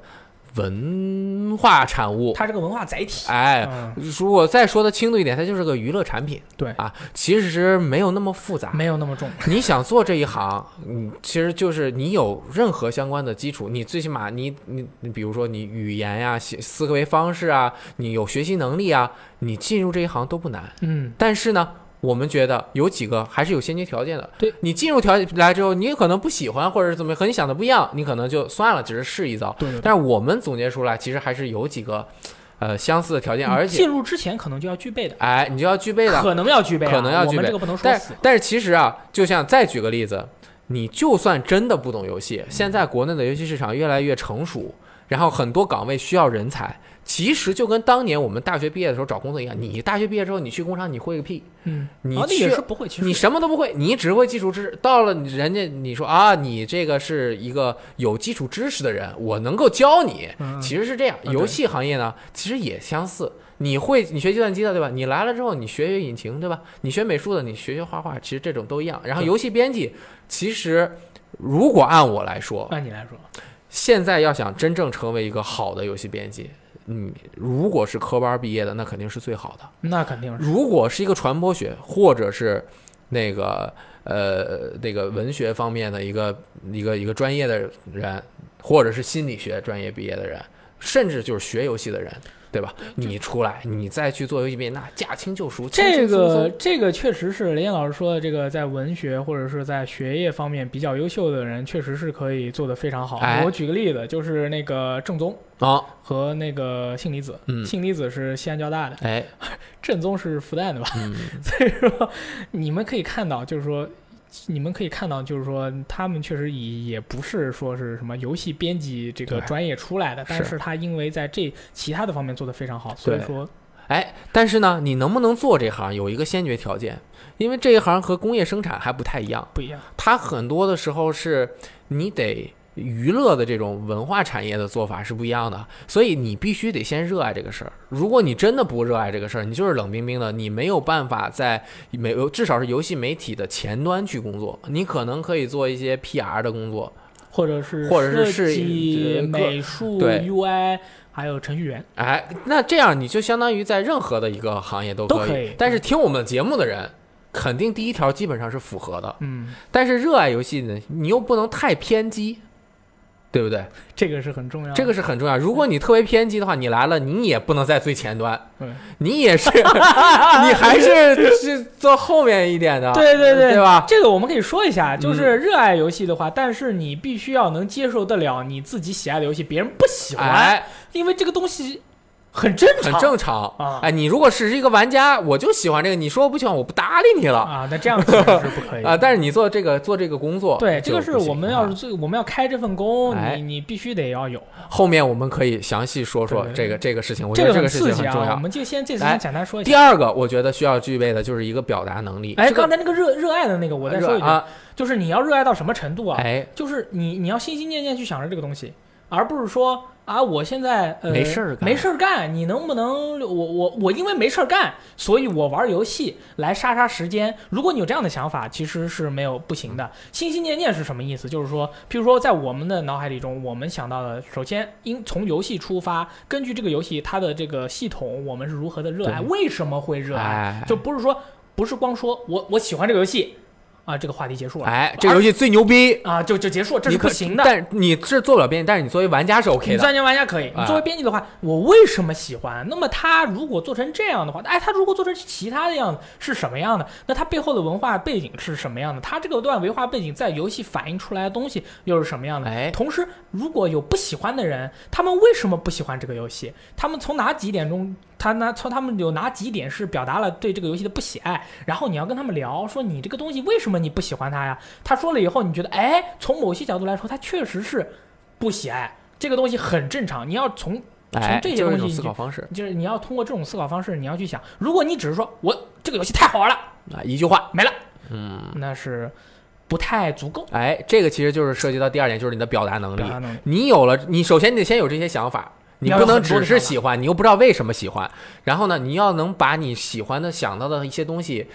文化产物，它是个文化载体，哎，嗯，如果再说的轻度一点，它就是个娱乐产品。对啊，其实没有那么复杂。没有那么重，你想做这一行，嗯，其实就是你有任何相关的基础，你最起码你你你，比如说你语言呀、写思维方式啊，你有学习能力啊，你进入这一行都不难。嗯，但是呢，我们觉得有几个还是有先决条件的。对你进入条件来之后，你可能不喜欢，或者是怎么和你想的不一样，你可能就算了，只是试一遭。对对对。但是我们总结出来，其实还是有几个呃相似的条件，而且进入之前可能就要具备的，哎，你就要具备的。可能要具备啊、可能要具备我们这个不能说但死。但是其实啊，就像再举个例子，你就算真的不懂游戏，现在国内的游戏市场越来越成熟，然后很多岗位需要人才。其实就跟当年我们大学毕业的时候找工作一样，你大学毕业之后你去工厂，你会个屁，嗯，你啊也去是不会，你什么都不会，你只会基础知识。到了人家你说啊，你这个是一个有基础知识的人，我能够教你。嗯其实是这样，嗯游戏行业呢，其实也相似。你会，你学计算机的，对吧？你来了之后，你学学引擎，对吧？你学美术的，你学学画画，其实这种都一样。然后游戏编辑，其实如果按我来说，按你来说，现在要想真正成为一个好的游戏编辑，嗯，如果是科班毕业的，那肯定是最好的。那肯定是如果是一个传播学，或者是那个呃那个文学方面的一个一个一个专业的人，或者是心理学专业毕业的人，甚至就是学游戏的人，对吧？你出来，你再去做游戏编辑，那驾轻就熟。这个松这个确实是雷燕老师说的，这个在文学或者是在学业方面比较优秀的人，确实是可以做得非常好。哎我举个例子，就是那个正宗啊，和那个信离子，嗯信离子是西安交大的，哎，正宗是复旦的吧？嗯，所以说你们可以看到，就是说。你们可以看到，就是说，他们确实也也不是说是什么游戏编辑这个专业出来的，但是是他因为在这其他的方面做得非常好，所以说哎，但是呢，你能不能做这行有一个先决条件，因为这一行和工业生产还不太一样。不一样。它很多的时候是你得娱乐的这种文化产业的做法是不一样的，所以你必须得先热爱这个事儿。如果你真的不热爱这个事儿，你就是冷冰冰的，你没有办法在美至少是游戏媒体的前端去工作。你可能可以做一些 PR 的工作，或者是或者是设是计、这个美术、对 UI，还有程序员，哎，那这样你就相当于在任何的一个行业都可以。但是听我们的节目的人，肯定第一条基本上是符合的。嗯，但是热爱游戏呢，你又不能太偏激，对不对？这个是很重要的。这个是很重要。如果你特别偏激的话，你来了，你也不能在最前端，对你也是，你还是是坐后面一点的，对对对对吧？这个我们可以说一下，嗯就是热爱游戏的话，但是你必须要能接受得了你自己喜爱的游戏，别人不喜欢，哎，因为这个东西很正常，很正常啊哎，你如果是一个玩家，我就喜欢这个，你说我不喜欢，我不搭理你了啊。那这样其实是不可以 啊。但是你做这个做这个工作，对，这个是我们要啊是最我们要开这份工，哎你你必须得要有，后面我们可以详细说说这个这个事情，我觉这个得这个事很刺激啊。我情很重要。们就先这次先简单说一下。第二个，我觉得需要具备的就是一个表达能力。哎，这个刚才那个热热爱的那个，我再说一句，啊，就是你要热爱到什么程度啊？哎，就是你你要心心念念去想着这个东西，而不是说啊，我现在呃没事儿干没事儿干，你能不能我我我因为没事儿干，所以我玩游戏来杀杀时间。如果你有这样的想法，其实是没有不行的。心心念念是什么意思？就是说，譬如说在我们的脑海里中，我们想到的，首先应从游戏出发，根据这个游戏它的这个系统，我们是如何的热爱，为什么会热爱，哎，就不是说不是光说我我喜欢这个游戏啊，这个话题结束了。哎，这个游戏最牛逼，啊，就就结束，这是不行的。但是你是做不了编辑，但是你作为玩家是 OK 的。你钻研玩家可以，你啊作为编辑的话，我为什么喜欢？那么他如果做成这样的话，哎，他如果做成其他的样子是什么样的？那他背后的文化背景是什么样的？他这个段文化背景在游戏反映出来的东西又是什么样的？哎同时，如果有不喜欢的人，他们为什么不喜欢这个游戏？他们从哪几点中，他那从他们有哪几点是表达了对这个游戏的不喜爱？然后你要跟他们聊，说你这个东西为什么你不喜欢它呀？他说了以后，你觉得，哎，从某些角度来说，他确实是不喜爱这个东西，很正常。你要从从，这些东西思考方式就是你要通过这种思考方式，你要去想，如果你只是说我这个游戏太好玩了，啊，一句话，没了，嗯，那是不太足够。哎，这个其实就是涉及到第二点，就是你的表达能力表。达能力你有了，你首先你得先有这些想法，你不能只是喜欢，你又不知道为什么喜欢。然后呢，你要能把你喜欢的、想到的一些东西，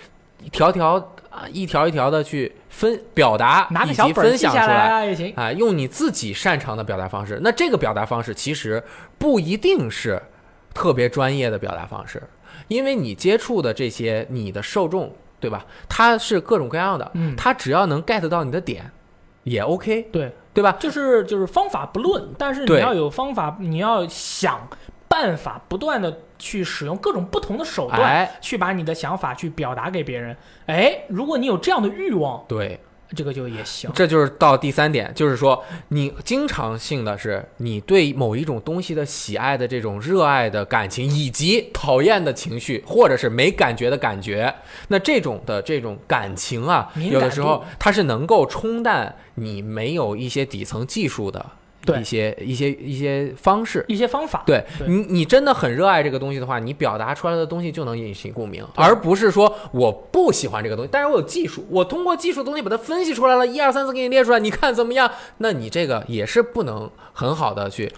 一条条啊，一条一条的去分表达，拿个以及分小本儿记享出来。下来啊也行。啊，用你自己擅长的表达方式。那这个表达方式其实不一定是特别专业的表达方式，因为你接触的这些你的受众，对吧？他是各种各样的，嗯它只要能 get 到你的点，也 OK，对，对吧？就是就是方法不论，但是你要有方法，你要想办法，不断的去使用各种不同的手段，哎，去把你的想法去表达给别人。哎，如果你有这样的欲望，对，这个就也行。这就是到第三点，就是说你经常性的是你对某一种东西的喜爱的这种热爱的感情，以及讨厌的情绪，或者是没感觉的感觉。那这种的这种感情啊，有的时候它是能够冲淡你没有一些底层技术的对一些一些一些方式。一些方法。对对你，你真的很热爱这个东西的话，你表达出来的东西就能引起共鸣，而不是说我不喜欢这个东西，但是我有技术，我通过技术的东西把它分析出来了，一二三四给你列出来，你看怎么样？那你这个也是不能很好的去，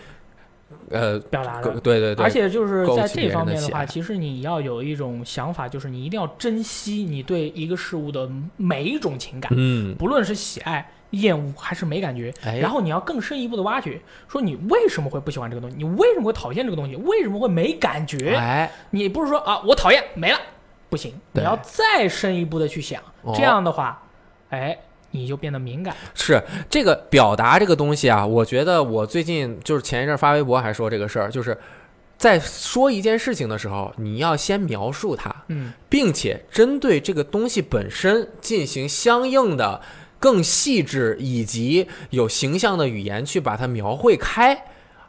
呃，表达的。对对对，而且就是在这方面的话，其实你要有一种想法，就是你一定要珍惜你对一个事物的每一种情感，嗯，不论是喜爱、厌恶还是没感觉。哎，然后你要更深一步的挖掘，说你为什么会不喜欢这个东西，你为什么会讨厌这个东西，为什么会没感觉？哎，你不是说啊，我讨厌没了，不行，你要再深一步的去想，哦这样的话，哎，你就变得敏感。是这个表达这个东西啊，我觉得我最近就是前一阵发微博还说这个事儿，就是在说一件事情的时候，你要先描述它，嗯，并且针对这个东西本身进行相应的更细致以及有形象的语言去把它描绘开，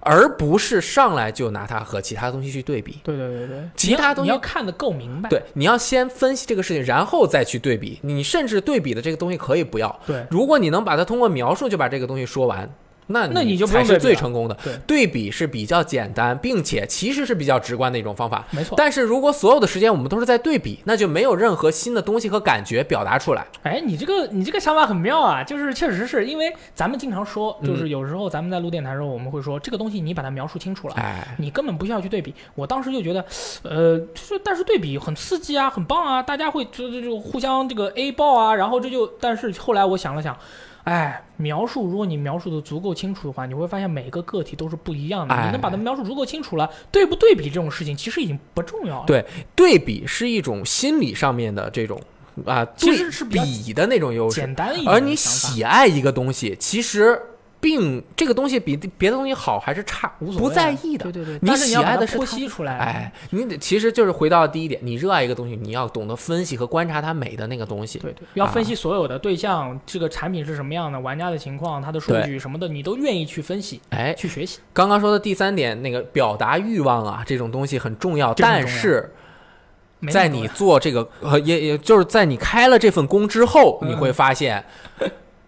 而不是上来就拿它和其他东西去对比。对对对对，其他东西你要看得够明白。对，你要先分析这个事情，然后再去对比。你甚至对比的这个东西可以不要，对如果你能把它通过描述就把这个东西说完，那那你就不才是最成功的。对对比是比较简单，并且其实是比较直观的一种方法。没错。但是如果所有的时间我们都是在对比，那就没有任何新的东西和感觉表达出来。哎，你这个你这个想法很妙啊，就是确实是因为咱们经常说，嗯就是有时候咱们在录电台的时候，我们会说这个东西你把它描述清楚了。哎，你根本不需要去对比，我当时就觉得，呃，就是但是对比很刺激啊，很棒啊，大家会就就就互相这个 A 爆啊，然后这就，但是后来我想了想，哎，描述如果你描述的足够清楚的话，你会发现每个个体都是不一样的，哎你能把它描述足够清楚了，对不对比这种事情其实已经不重要了。对对比是一种心理上面的这种啊，其实是比的那种优势。简单一点而你喜爱一个东西，其实并这个东西比别的东西好还是差，无所谓啊。在意的。对。对对，你但是你要把它喜爱的是它剖析出来，哎，你得其实就是回到第一点，你热爱一个东西，你要懂得分析和观察它美的那个东西。对对，要分啊析所有的对象，这个产品是什么样的，玩家的情况，它的数据什么的，你都愿意去分析、哎，去学习。刚刚说的第三点，那个表达欲望啊，这种东西很重要，但是在你做这个呃，也也就是在你开了这份工之后，嗯你会发现，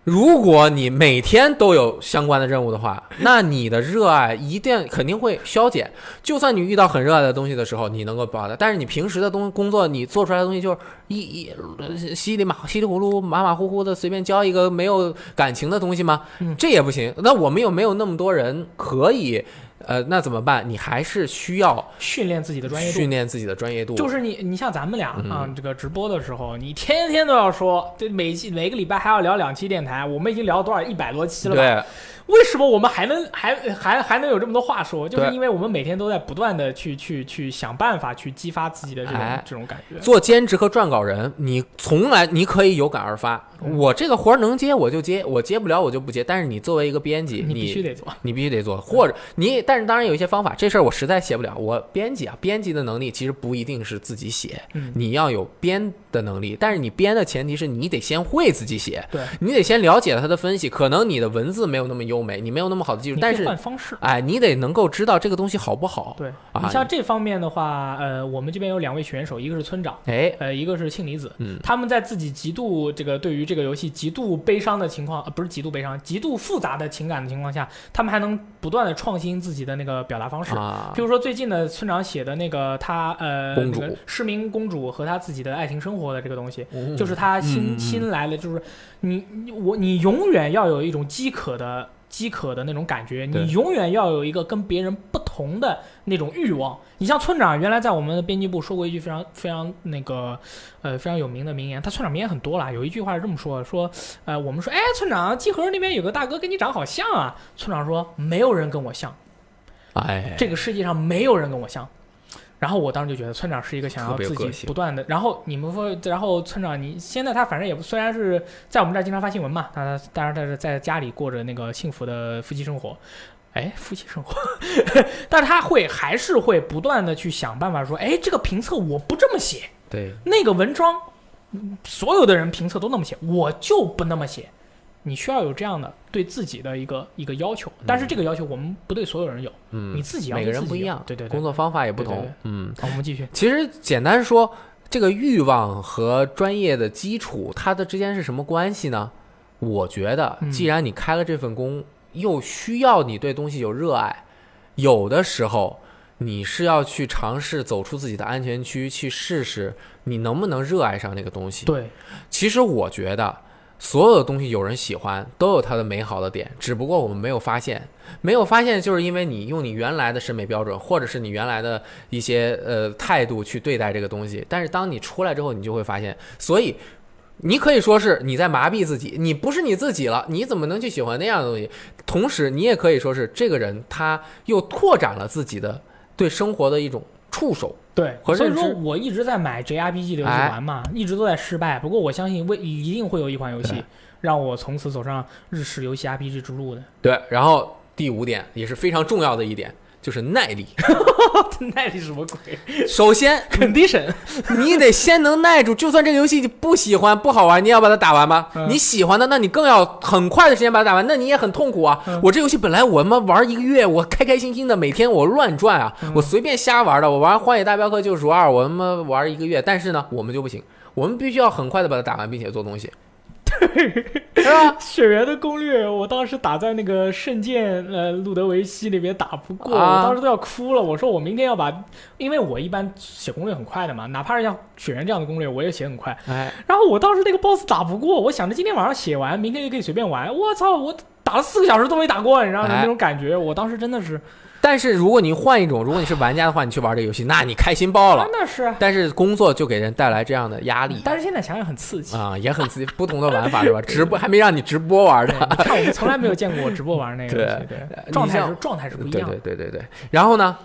如果你每天都有相关的任务的话，那你的热爱一定肯定会消减。就算你遇到很热爱的东西的时候，你能够把它，但是你平时的东工作，你做出来的东西就是一一呃稀里马稀里糊涂、马马虎虎的随便教一个没有感情的东西吗？嗯这也不行。那我们又没有那么多人可以。呃，那怎么办？你还是需要训练自己的专业度训。练自己的专业度。就是你，你像咱们俩嗯啊，这个直播的时候，你天天都要说，对每期每个礼拜还要聊两期电台，我们已经聊了多少一百多期了吧？对，为什么我们还能还还还能有这么多话说？就是因为我们每天都在不断的去去去想办法去激发自己的这种、哎这种感觉。做兼职和撰稿人，你从来你可以有感而发，嗯我这个活儿能接我就接，我接不了我就不接。但是你作为一个编辑，你你必须得做。你必须得做，或者你，但是当然有一些方法，这事儿我实在写不了。我编辑啊，编辑的能力其实不一定是自己写，嗯，你要有编的能力，但是你编的前提是你得先会自己写，对，你得先了解它的分析。可能你的文字没有那么优美，你没有那么好的技术，但是换方式。哎，你得能够知道这个东西好不好。对啊你像这方面的话，呃，我们这边有两位选手，一个是村长，哎，呃，一个是庆离子。嗯，他们在自己极度这个对于这个游戏极度悲伤的情况，呃，不是极度悲伤，极度复杂的情感的情况下，他们还能不断的创新自己的那个表达方式。啊。比，如说最近的村长写的那个他呃公主。那个失明公主和他自己的爱情生活的这个东西，嗯。就是他新、新来的，就是你你我你永远要有一种饥渴的饥渴的那种感觉，你永远要有一个跟别人不同的那种欲望。你像村长原来在我们的编辑部说过一句非常非常那个呃非常有名的名言，他村长名言很多啦，有一句话是这么说的，说呃我们说哎村长集合那边有个大哥跟你长好像啊，村长说没有人跟我像。哎，这个世界上没有人跟我像。然后我当时就觉得村长是一个想要自己不断的，然后你们说，然后村长你现在他反正也不虽然是在我们这儿经常发新闻嘛，他当然他是在家里过着那个幸福的夫妻生活，哎，夫妻生活，但是他会还是会不断的去想办法说，哎，这个评测我不这么写，对，那个文章嗯所有的人评测都那么写，我就不那么写。你需要有这样的对自己的一个一个要求，但是这个要求我们不对所有人有，嗯，你自己要每个人不一样，对对对。工作方法也不同对对对，嗯。好，我们继续。其实简单说，这个欲望和专业的基础，它的之间是什么关系呢？我觉得，嗯既然你开了这份工，又需要你对东西有热爱，有的时候你是要去尝试走出自己的安全区，去试试你能不能热爱上那个东西。对，其实我觉得所有的东西有人喜欢，都有它的美好的点，只不过我们没有发现。没有发现，就是因为你用你原来的审美标准，或者是你原来的一些呃态度去对待这个东西。但是当你出来之后，你就会发现，所以你可以说是你在麻痹自己，你不是你自己了，你怎么能去喜欢那样的东西？同时，你也可以说是这个人他又拓展了自己的对生活的一种触手。对，所以说我一直在买 JRPG 的游戏哎玩嘛，一直都在失败。不过我相信未一定会有一款游戏让我从此走上日式游戏 RPG 之路的。对，然后第五点也是非常重要的一点，就是耐力。耐力什么鬼首先？Condition 你得先能耐住，就算这个游戏你不喜欢、不好玩，你也要把它打完吧。嗯你喜欢的，那你更要很快的时间把它打完，那你也很痛苦啊。嗯我这游戏本来我他妈玩一个月，我开开心心的，每天我乱转啊，嗯我随便瞎玩的。我玩《荒野大镖客：救赎二》，我他妈玩一个月，但是呢，我们就不行，我们必须要很快的把它打完，并且做东西，是吧？雪原的攻略，我当时打在那个圣剑呃路德维希那边打不过，啊我当时都要哭了。我说我明天要把，因为我一般写攻略很快的嘛，哪怕是像雪原这样的攻略，我也写很快。哎，然后我当时那个 boss 打不过，我想着今天晚上写完，明天就可以随便玩。我操，我打了四个小时都没打过，你知道那种感觉，我当时真的是，但是如果你换一种，如果你是玩家的话，你去玩这个游戏，那你开心爆了真。的是。但是工作就给人带来这样的压力。但是现在想想很刺激。啊，也很刺激，不同的玩法是吧？直播还没让你直播玩对，的，你看我们从来没有见过我直播玩那个对对，状态是状态是不一样的对。对对对。然后呢，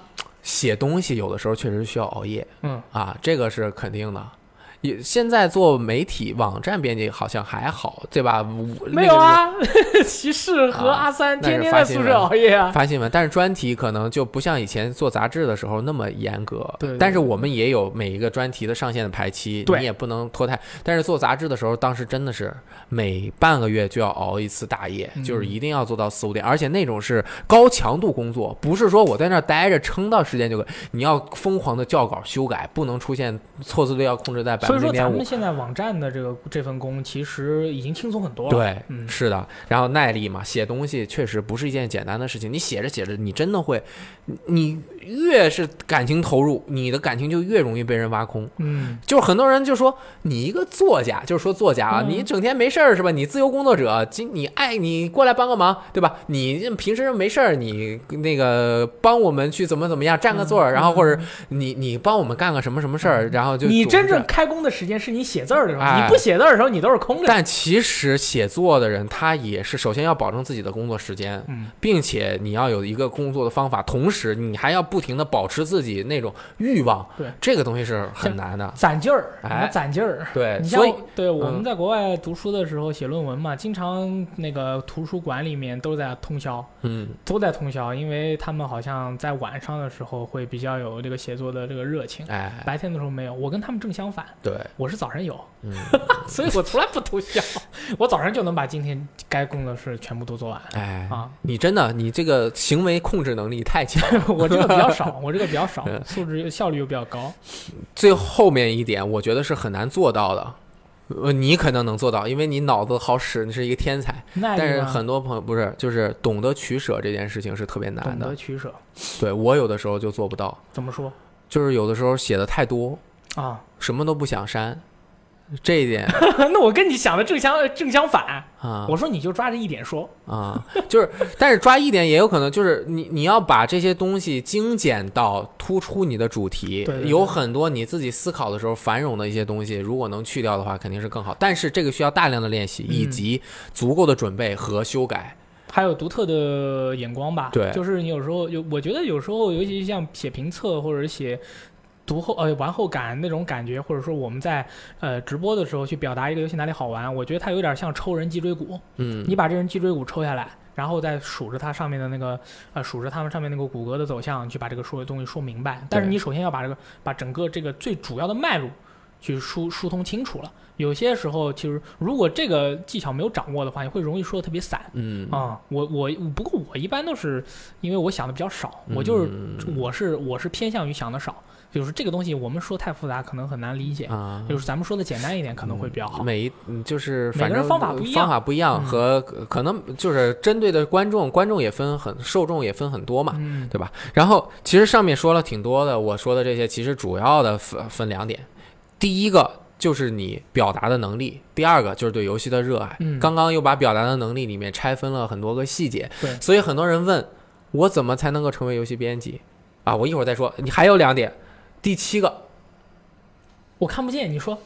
写东西有的时候确实需要熬夜嗯，啊，这个是肯定的。也现在做媒体网站编辑好像还好，对吧？没有，啊，骑士 和啊阿三天天在宿舍熬夜啊。发新闻，但是专题可能就不像以前做杂志的时候那么严格。对对但是我们也有每一个专题的上线的排期，你也不能拖太。但是做杂志的时候，当时真的是每半个月就要熬一次大夜，嗯就是一定要做到四五点，而且那种是高强度工作，不是说我在那儿待着撑到时间就可以，你要疯狂的校稿修改，不能出现错字率要控制在百所以说，咱们。现在网站的这个这份工其实已经轻松很多了。对，嗯是的，然后耐力嘛，写东西确实不是一件简单的事情。你写着写着，你真的会，你你越是感情投入，你的感情就越容易被人挖空。嗯，就是很多人就说你一个作家，就是说作家啊，嗯你整天没事儿是吧？你自由工作者，今你爱你过来帮个忙，对吧？你平时没事儿，你那个帮我们去怎么怎么样占个座儿，然后或者你你帮我们干个什么什么事儿，然后就嗯你真正开工的时间是你写字儿的时候，哎你不写字儿的时候，你都是空着。但其实写作的人，他也是首先要保证自己的工作时间，嗯，并且你要有一个工作的方法，同时你还要不停的保持自己那种欲望。对，这个东西是很难的。攒劲儿，哎攒劲儿。对，你像所以对我们嗯在国外读书的时候写论文嘛，经常那个图书馆里面都在通宵，嗯，都在通宵，因为他们好像在晚上的时候会比较有这个写作的这个热情，哎，白天的时候没有。我跟他们正相反，对，我是早上有，嗯，所以我从来不偷笑，我早上就能把今天该工的事全部都做完哎，啊。你真的，你这个行为控制能力太强。我这个比较少，我这个比较少嗯，素质效率又比较高。最后面一点，我觉得是很难做到的。呃，你可能能做到，因为你脑子好使，你是一个天才。但是很多朋友不是，就是懂得取舍这件事情是特别难的懂得。取舍，对我有的时候就做不到，怎么说就是有的时候写的太多，啊？什么都不想删，这一点。那我跟你想的正相正相反，啊。我说你就抓着一点说，啊，就是，但是抓一点也有可能就是你你要把这些东西精简到突出你的主题，对对对。有很多你自己思考的时候繁荣的一些东西，如果能去掉的话，肯定是更好。但是这个需要大量的练习，以嗯及足够的准备和修改。还有独特的眼光吧。对。就是你有时候有，我觉得有时候，尤其像写评测或者写读后呃玩后感那种感觉，或者说我们在呃直播的时候去表达一个游戏哪里好玩，我觉得它有点像抽人脊椎骨。嗯，你把这人脊椎骨抽下来，然后再数着它上面的那个呃数着它们上面那个骨骼的走向，去把这个说的东西说明白。但是你首先要把这个把整个这个最主要的脉络去疏疏通清楚了。有些时候，其实如果这个技巧没有掌握的话，你会容易说的特别散。嗯啊、我我不过我一般都是因为我想的比较少，我就是嗯我是我是偏向于想的少，就是这个东西我们说太复杂可能很难理解，啊，就是咱们说的简单一点可能会比较好。每一嗯就是每个人反正方法不一样方法不一样，嗯和可能就是针对的观众，观众也分很受众也分很多嘛，嗯，对吧？然后其实上面说了挺多的，我说的这些其实主要的分分两点，第一个就是你表达的能力，第二个就是对游戏的热爱。嗯刚刚又把表达的能力里面拆分了很多个细节，对所以很多人问我怎么才能够成为游戏编辑啊？我一会儿再说。你还有两点，第七个。我看不见，你说。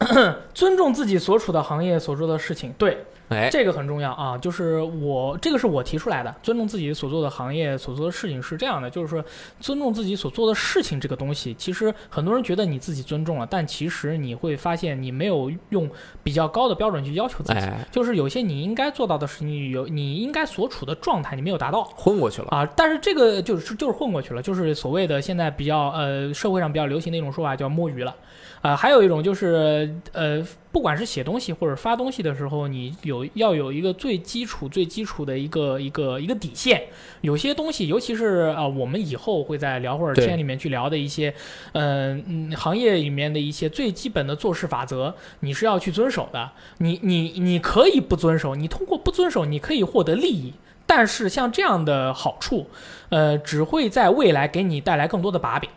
尊重自己所处的行业所做的事情，对，哎，这个很重要啊，就是我这个是我提出来的，尊重自己所做的行业所做的事情是这样的，就是说尊重自己所做的事情这个东西，其实很多人觉得你自己尊重了，但其实你会发现你没有用比较高的标准去要求自己，哎，就是有些你应该做到的事情，有你应该所处的状态你没有达到。混过去了。啊，但是这个就是就是混过去了，就是所谓的现在比较呃社会上比较流行的一种说法叫摸鱼了，啊、还有一种就是呃不管是写东西或者发东西的时候，你有要有一个最基础最基础的一个一个一个底线，有些东西尤其是啊、我们以后会在聊会儿对天里面去聊的一些，呃嗯行业里面的一些最基本的做事法则，你是要去遵守的，你你你可以不遵守，你通过不遵守你可以获得利益。但是像这样的好处，呃，只会在未来给你带来更多的把柄。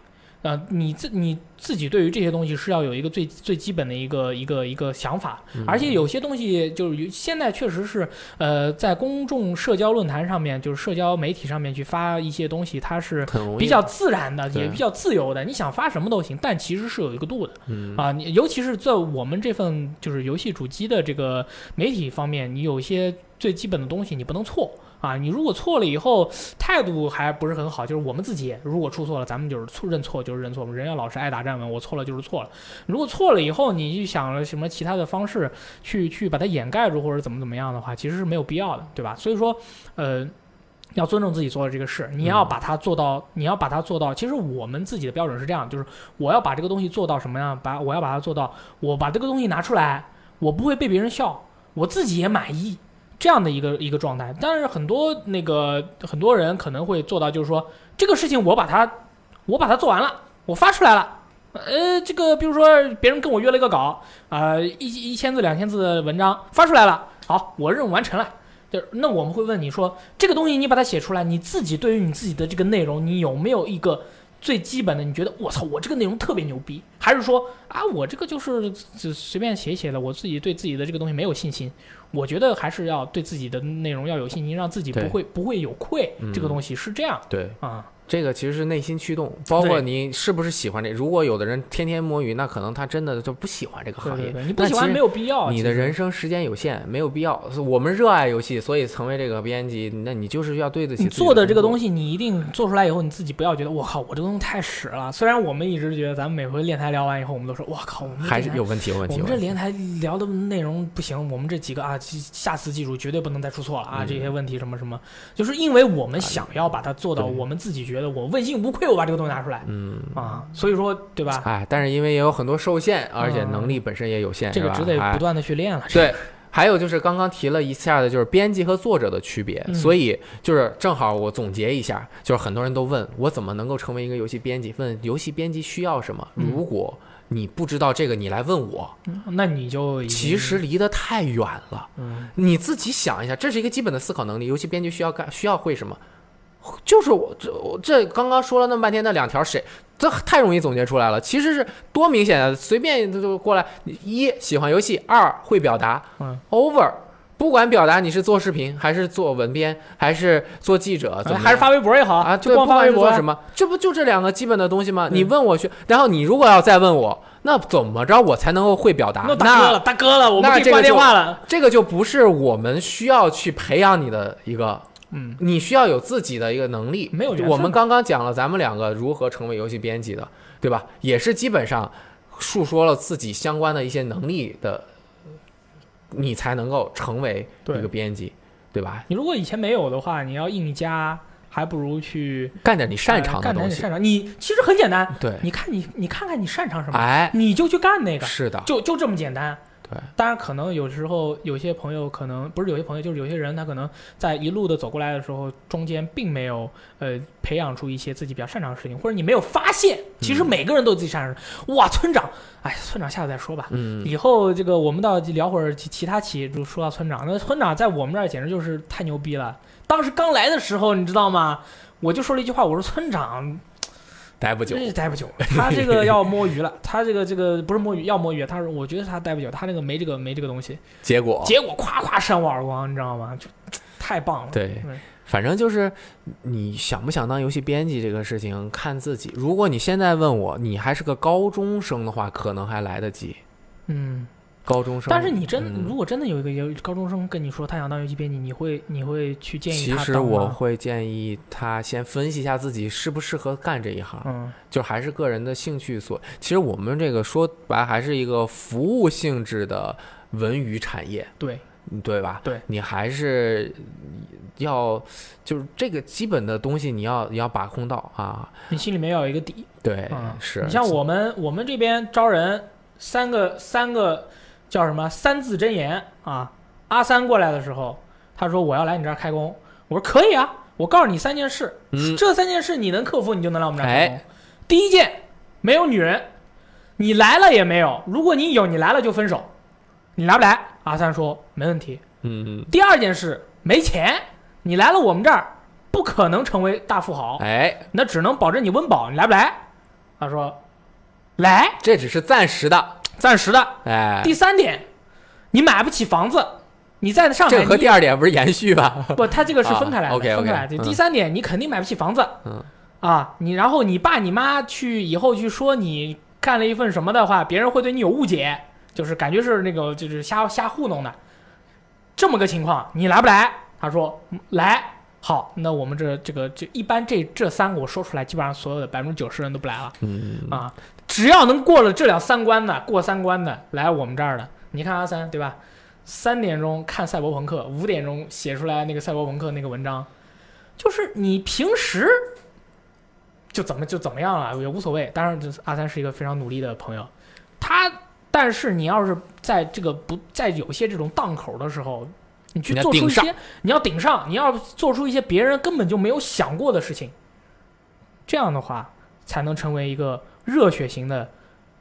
呃，你自你自己对于这些东西是要有一个最最基本的一个一个一个想法，而且有些东西就是现在确实是，呃，在公众社交论坛上面，就是社交媒体上面去发一些东西，它是比较自然的，也比较自由的，你想发什么都行，但其实是有一个度的。嗯啊，你尤其是在我们这份就是游戏主机的这个媒体方面，你有一些最基本的东西你不能错啊。你如果错了以后态度还不是很好，就是我们自己如果出错了，咱们就是错认错就是认错，人要老实爱打站稳，我错了就是错了。如果错了以后，你就想了什么其他的方式去去把它掩盖住或者怎么怎么样的话，其实是没有必要的，对吧？所以说，呃。要尊重自己做的这个事，你要把它做到，你要把它做到。其实我们自己的标准是这样，就是我要把这个东西做到什么样，把我要把它做到，我把这个东西拿出来，我不会被别人笑，我自己也满意，这样的一个一个状态。但是很多那个很多人可能会做到，就是说这个事情我把它我把它做完了，我发出来了。呃，这个比如说别人跟我约了一个稿，啊、一一千字两千字的文章发出来了，好，我任务完成了。就那我们会问你说，这个东西你把它写出来，你自己对于你自己的这个内容，你有没有一个最基本的？你觉得我操，我这个内容特别牛逼，还是说啊，我这个就是只随便写一写的，我自己对自己的这个东西没有信心？我觉得还是要对自己的内容要有信心，让自己不会不会有愧。嗯这个东西是这样对，啊，这个其实是内心驱动，包括你是不是喜欢这。如果有的人天天摸鱼，那可能他真的就不喜欢这个行业。对对对，你不喜欢没有必要。你的人生时间有限，没有必要。我们热爱游戏，所以成为这个编辑，那你就是要对得起你做的这个东西。你一定做出来以后，你自己不要觉得我靠，我这东西太屎了。虽然我们一直觉得，咱们每回练台聊完以后，我们都说我靠，我们还是有问题，有问题。我们这连台聊的内容不行，我们这几个啊，记下次记住绝对不能再出错了啊！嗯这些问题什么什么，就是因为我们想要把它做到，我们自己觉得我问心无愧，我把这个东西拿出来嗯，啊，所以说对吧？哎，但是因为也有很多受限，而且能力本身也有限，这个只得不断的去练了。对，还有就是刚刚提了一下的，就是编辑和作者的区别，嗯所以就是正好我总结一下，就是很多人都问我怎么能够成为一个游戏编辑，问游戏编辑需要什么？嗯如果你不知道这个，你来问我，那你就其实离得太远了。嗯你自己想一下，这是一个基本的思考能力，游戏编辑需要干，需要会什么？就是我这我这刚刚说了那么半天，那两条谁这太容易总结出来了。其实是多明显啊，随便就过来，一喜欢游戏，二会表达，嗯，over。不管表达你是做视频还是做文编还是做记者，怎么还是发微博也好啊，就光发微博什么，这不就这两个基本的东西吗？你问我去，然后你如果要再问我，那怎么着我才能够会表达？那大哥了，大哥了，我们可以挂电话了。这个就不是我们需要去培养你的一个，嗯，你需要有自己的一个能力。没有我们刚刚讲了咱们两个如何成为游戏编辑的，对吧？也是基本上述说了自己相关的一些能力的，你才能够成为一个编辑，对吧？你如果以前没有的话，你要硬加，还不如去干点你擅长的东西。你擅长。你其实很简单，对，你看你你看看你擅长什么，哎，你就去干那个，是的，就就这么简单。对，当然可能有时候有些朋友可能不是有些朋友，就是有些人他可能在一路的走过来的时候，中间并没有呃培养出一些自己比较擅长的事情，或者你没有发现，其实嗯每个人都有自己擅长的。哇，村长，哎，村长下次再说吧。嗯，以后这个我们到聊会儿其其他企业，就说到村长，那村长在我们这儿简直就是太牛逼了。当时刚来的时候，你知道吗？我就说了一句话，我说村长待不久，这待不久，他这个要摸鱼了，他这个这个不是摸鱼，要摸鱼。他说，我觉得他待不久，他那个没这个没这个东西。结果结果夸夸扇我耳光，你知道吗？就太棒了。对对，反正就是你想不想当游戏编辑这个事情看自己。如果你现在问我，你还是个高中生的话，可能还来得及。嗯，高中生，但是你真、嗯如果真的有一个有高中生跟你说他想当游戏编辑，你会你会去建议其他其实我？会建议他先分析一下自己适不适合干这一行，嗯，就还是个人的兴趣所。其实我们这个说白还是一个服务性质的文娱产业，对，对吧？对，你还是要就是这个基本的东西，你要你要把控到啊。你心里面要有一个底。对，嗯，是你像我们我们这边招人，三个三个叫什么三字真言啊？阿三过来的时候，他说我要来你这儿开工，我说可以啊，我告诉你三件事，嗯这三件事你能克服，你就能来我们这儿开工。哎第一件，没有女人，你来了也没有，如果你有，你来了就分手，你来不来？阿三说没问题。嗯，第二件事，没钱，你来了我们这儿不可能成为大富豪，哎，那只能保证你温饱，你来不来？他说来，这只是暂时的，暂时的。哎，第三点，你买不起房子，你在上海这个和第二点不是延续吧？不，他这个是分开来的，分开来的。嗯第三点，你肯定买不起房子，嗯啊，你然后你爸你妈去以后去说你干了一份什么的话，别人会对你有误解，就是感觉是那个就是瞎瞎糊弄的，这么个情况，你来不来？他说嗯来。好，那我们这这个这一般这这三个我说出来，基本上所有的百分之九十人都不来了。嗯，啊，只要能过了这两三关的，过三关的，来我们这儿的，你看阿三对吧？三点钟看赛博朋克，五点钟写出来那个赛博朋克那个文章，就是你平时就怎么就怎么样了也无所谓。当然，就是阿三是一个非常努力的朋友，他但是你要是在这个不在有些这种档口的时候，你去做出一些，你要顶上，你要做出一些别人根本就没有想过的事情，这样的话才能成为一个热血型的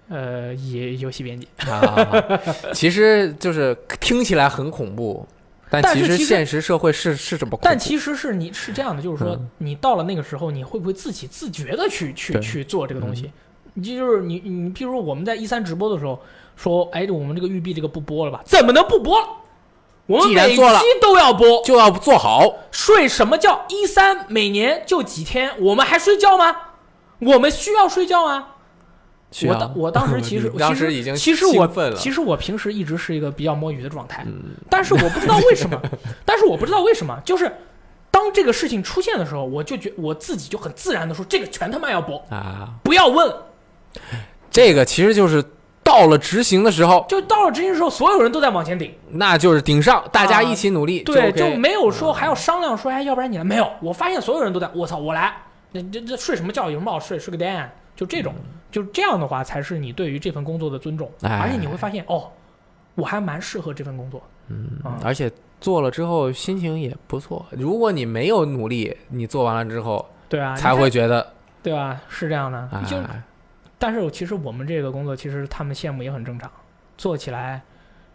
呃也游戏编辑。啊，其实就是听起来很恐怖，但其实现实社会是是这么恐怖。但其实是你是这样的，就是说嗯你到了那个时候，你会不会自己自觉的去去去做这个东西？你就是你你譬如我们在一三直播的时候说，哎，我们这个育碧这个不播了吧？怎么能不播了？我们每期都要播，就要做好，睡什么觉？一三每年就几天，我们还睡觉吗？我们需要睡觉吗？我当我当时 其实你当时已经其实我其实我平时一直是一个比较摸鱼的状态，嗯但是我不知道为什么，但是我不知道为什么，就是当这个事情出现的时候，我就觉我自己就很自然的说，这个全他妈要播，啊，不要问。这个其实就是到了执行的时候，就到了执行的时候，所有人都在往前顶，那就是顶上，大家一起努力，对就没有说还要商量说，哎，要不然你来，没有，我发现所有人都在，我操，我来，那这这睡什么觉？有什么好睡？睡个蛋，就这种，就这样的话，才是你对于这份工作的尊重，哎而且你会发现，哦，我还蛮适合这份工作，嗯啊，而且做了之后心情也不错。如果你没有努力，你做完了之后对啊，才会觉得，对吧？是这样的，就哎，但是其实我们这个工作，其实他们羡慕也很正常，做起来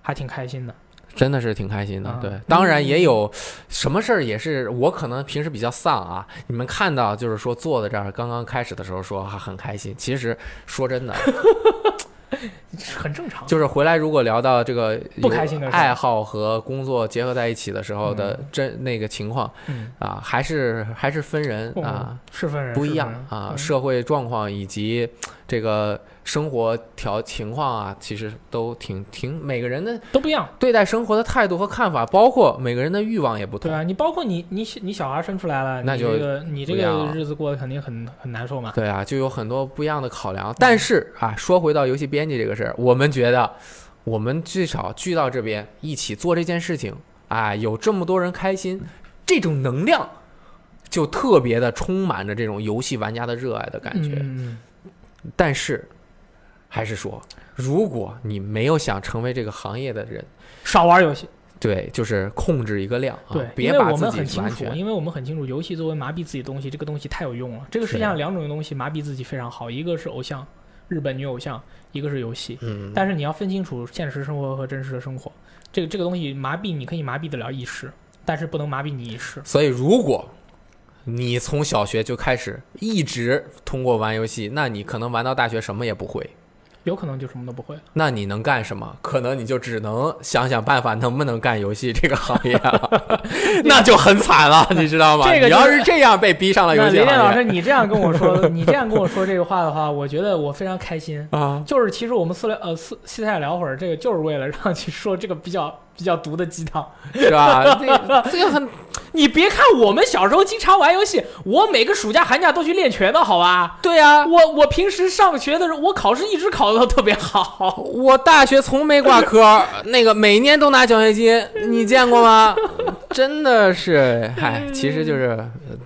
还挺开心的。真的是挺开心的。啊。对，当然也有什么事儿也是我可能平时比较丧啊，你们看到就是说坐在这儿刚刚开始的时候说还很开心，其实说真的，很正常。就是回来如果聊到这个不开心的爱好和工作结合在一起的时候的真那个情况嗯，啊，还是还是分人哦啊。是分人不一样啊，嗯。社会状况以及这个生活条情况啊，其实都挺挺每个人的都不一样，对待生活的态度和看法，包括每个人的欲望也不同。对啊？你包括你你你小孩生出来了，那就这个你这个日子过得肯定很很难受嘛。对啊，就有很多不一样的考量。但是啊，说回到游戏编辑这个事儿，我们觉得我们至少聚到这边一起做这件事情，啊，有这么多人开心，这种能量就特别的充满着这种游戏玩家的热爱的感觉。嗯但是，还是说，如果你没有想成为这个行业的人，少玩游戏。对，就是控制一个量啊，对，因别为我们把自己很清楚，完全因为我们很清楚，游戏作为麻痹自己的东西，这个东西太有用了。这个世界上两种东西麻痹自己非常好，一个是偶像，日本女偶像，一个是游戏。嗯，但是你要分清楚现实生活和真实的生活，这个这个东西麻痹你可以麻痹得了一时，但是不能麻痹你一世。所以如果你从小学就开始一直通过玩游戏，那你可能玩到大学什么也不会。有可能就什么都不会了。那你能干什么？可能你就只能想想办法，能不能干游戏这个行业了，那就很惨了，你知道吗？这个就是你要是这样被逼上了游戏行业林老师，你这样跟我说，你这样跟我说这个话的话，我觉得我非常开心。啊，就是其实我们私聊呃私私下聊会儿，这个就是为了让你说这个比较比较毒的鸡汤。是吧？这个这个很你别看我们小时候经常玩游戏，我每个暑假寒假都去练拳的好吧？对啊。我我平时上学的时候，我考试一直考的都特别好。我大学从没挂科，那个每年都拿奖学金，你见过吗？真的是，嗨，其实就是、呃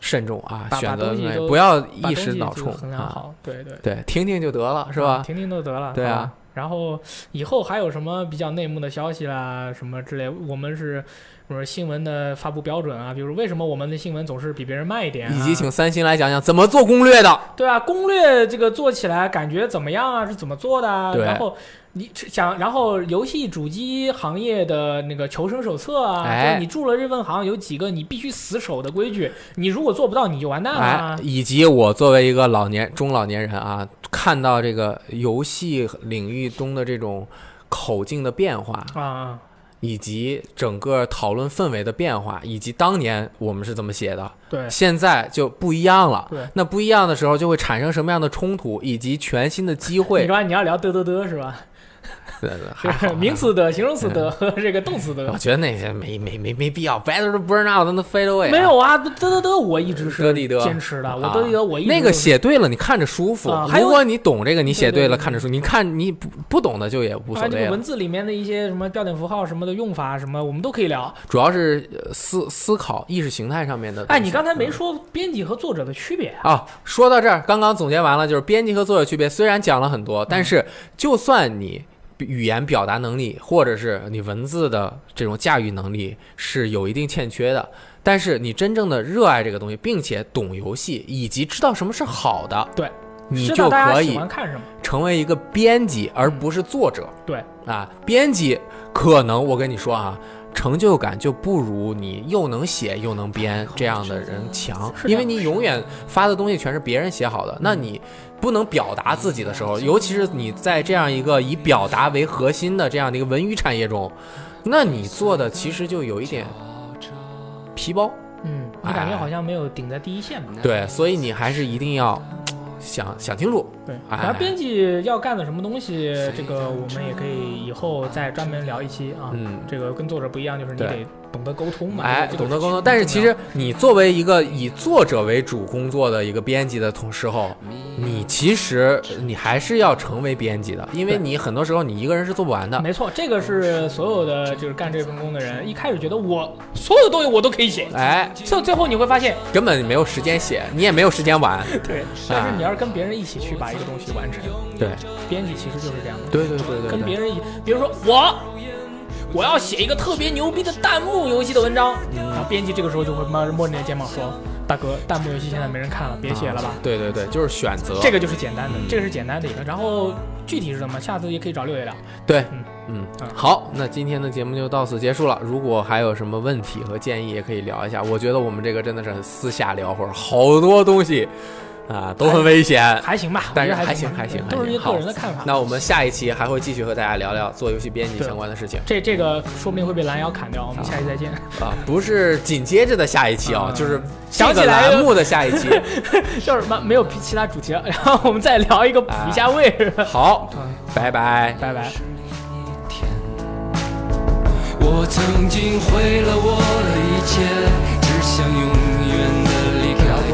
慎重啊，选择不要一时脑冲啊。对对。对，听听就得了，是吧？听听就得了。对啊。然后以后还有什么比较内幕的消息啦，什么之类，我们是，比如新闻的发布标准啊，比如为什么我们的新闻总是比别人慢一点、啊，以及请三星来讲讲怎么做攻略的。对啊，攻略这个做起来感觉怎么样啊？是怎么做的啊？然后你想，然后游戏主机行业的那个求生手册啊，哎就是你入了日本行有几个你必须死守的规矩，你如果做不到你就完蛋了、以及我作为一个老年中老年人啊，看到这个游戏领域中的这种口径的变化，啊，以及整个讨论氛围的变化，以及当年我们是怎么写的，对现在就不一样了。对。那不一样的时候，就会产生什么样的冲突，以及全新的机会 你会。说你要聊嘚嘚嘚是吧？名词的、形容词的和这个动词的我。觉得那些没没没没必要，better to burn out than to fade away 啊。没有啊，得得得，我一直是得地得坚持的。我啊嘚地嘚，我一那个写对了，你看着舒服。如果你懂这个，你写，对对对看着舒服。你看你不不懂的就也无所谓文。字里面的一些什么标点符号什么的用法什么，我们都可以聊。主要是呃思思考意识形态上面的。哎，你刚才没嗯说编辑和作者的区别啊？啊，说到这儿，刚刚总结完了，就是编辑和作者区别。虽然讲了很多，但是就算你语言表达能力，或者是你文字的这种驾驭能力是有一定欠缺的，但是你真正的热爱这个东西，并且懂游戏，以及知道什么是好的，对，你就可以。成为一个编辑，而不是作者。对啊，编辑可能我跟你说啊，成就感就不如你又能写又能编这样的人强，因为你永远发的东西全是别人写好的，那你不能表达自己的时候，尤其是你在这样一个以表达为核心的这样的一个文娱产业中，那你做的其实就有一点皮包。嗯，你感觉哎好像没有顶在第一线嘛？对，所以你还是一定要 想想清楚。对，哎然后编辑要干的什么东西，这个我们也可以以后再专门聊一期啊。嗯，这个跟作者不一样，就是你得懂得沟通嘛。哎，懂得沟通。但是其实你作为一个以作者为主工作的一个编辑的同时候，你其实你还是要成为编辑的，因为你很多时候你一个人是做不完的。没错，这个是所有的就是干这份工的人一开始觉得我所有的东西我都可以写，哎，最最后你会发现，根本没有时间写，你也没有时间玩。对，但是你要是跟别人一起去把一个东西完成，对，编辑其实就是这样的。对对对对对跟别人一，比如说我，我要写一个特别牛逼的弹幕游戏的文章，嗯然后编辑这个时候就会摸摸着你的肩膀说：“大哥，弹幕游戏现在没人看了，别写了吧。啊对对对，就是选择这个就是简单的，嗯这个是简单的一个。然后具体是什么，下次也可以找六爷聊。对嗯，嗯嗯，好，那今天的节目就到此结束了。如果还有什么问题和建议，也可以聊一下。我觉得我们这个真的是私下聊会儿，好多东西啊都很危险。还行吧，但是我觉得还还行还行都是一个个人的看法。那我们下一期还会继续和大家聊聊做游戏编辑相关的事情这这个说不定会被拦腰砍掉，我们下期再见。啊，不是紧接着的下一期啊，啊就是这个想起来栏目的下一期。就是没没有其他主题了，然后我们再聊一个补一下位？好，嗯，拜拜。拜拜。我曾经毁了我的一切，只想永远。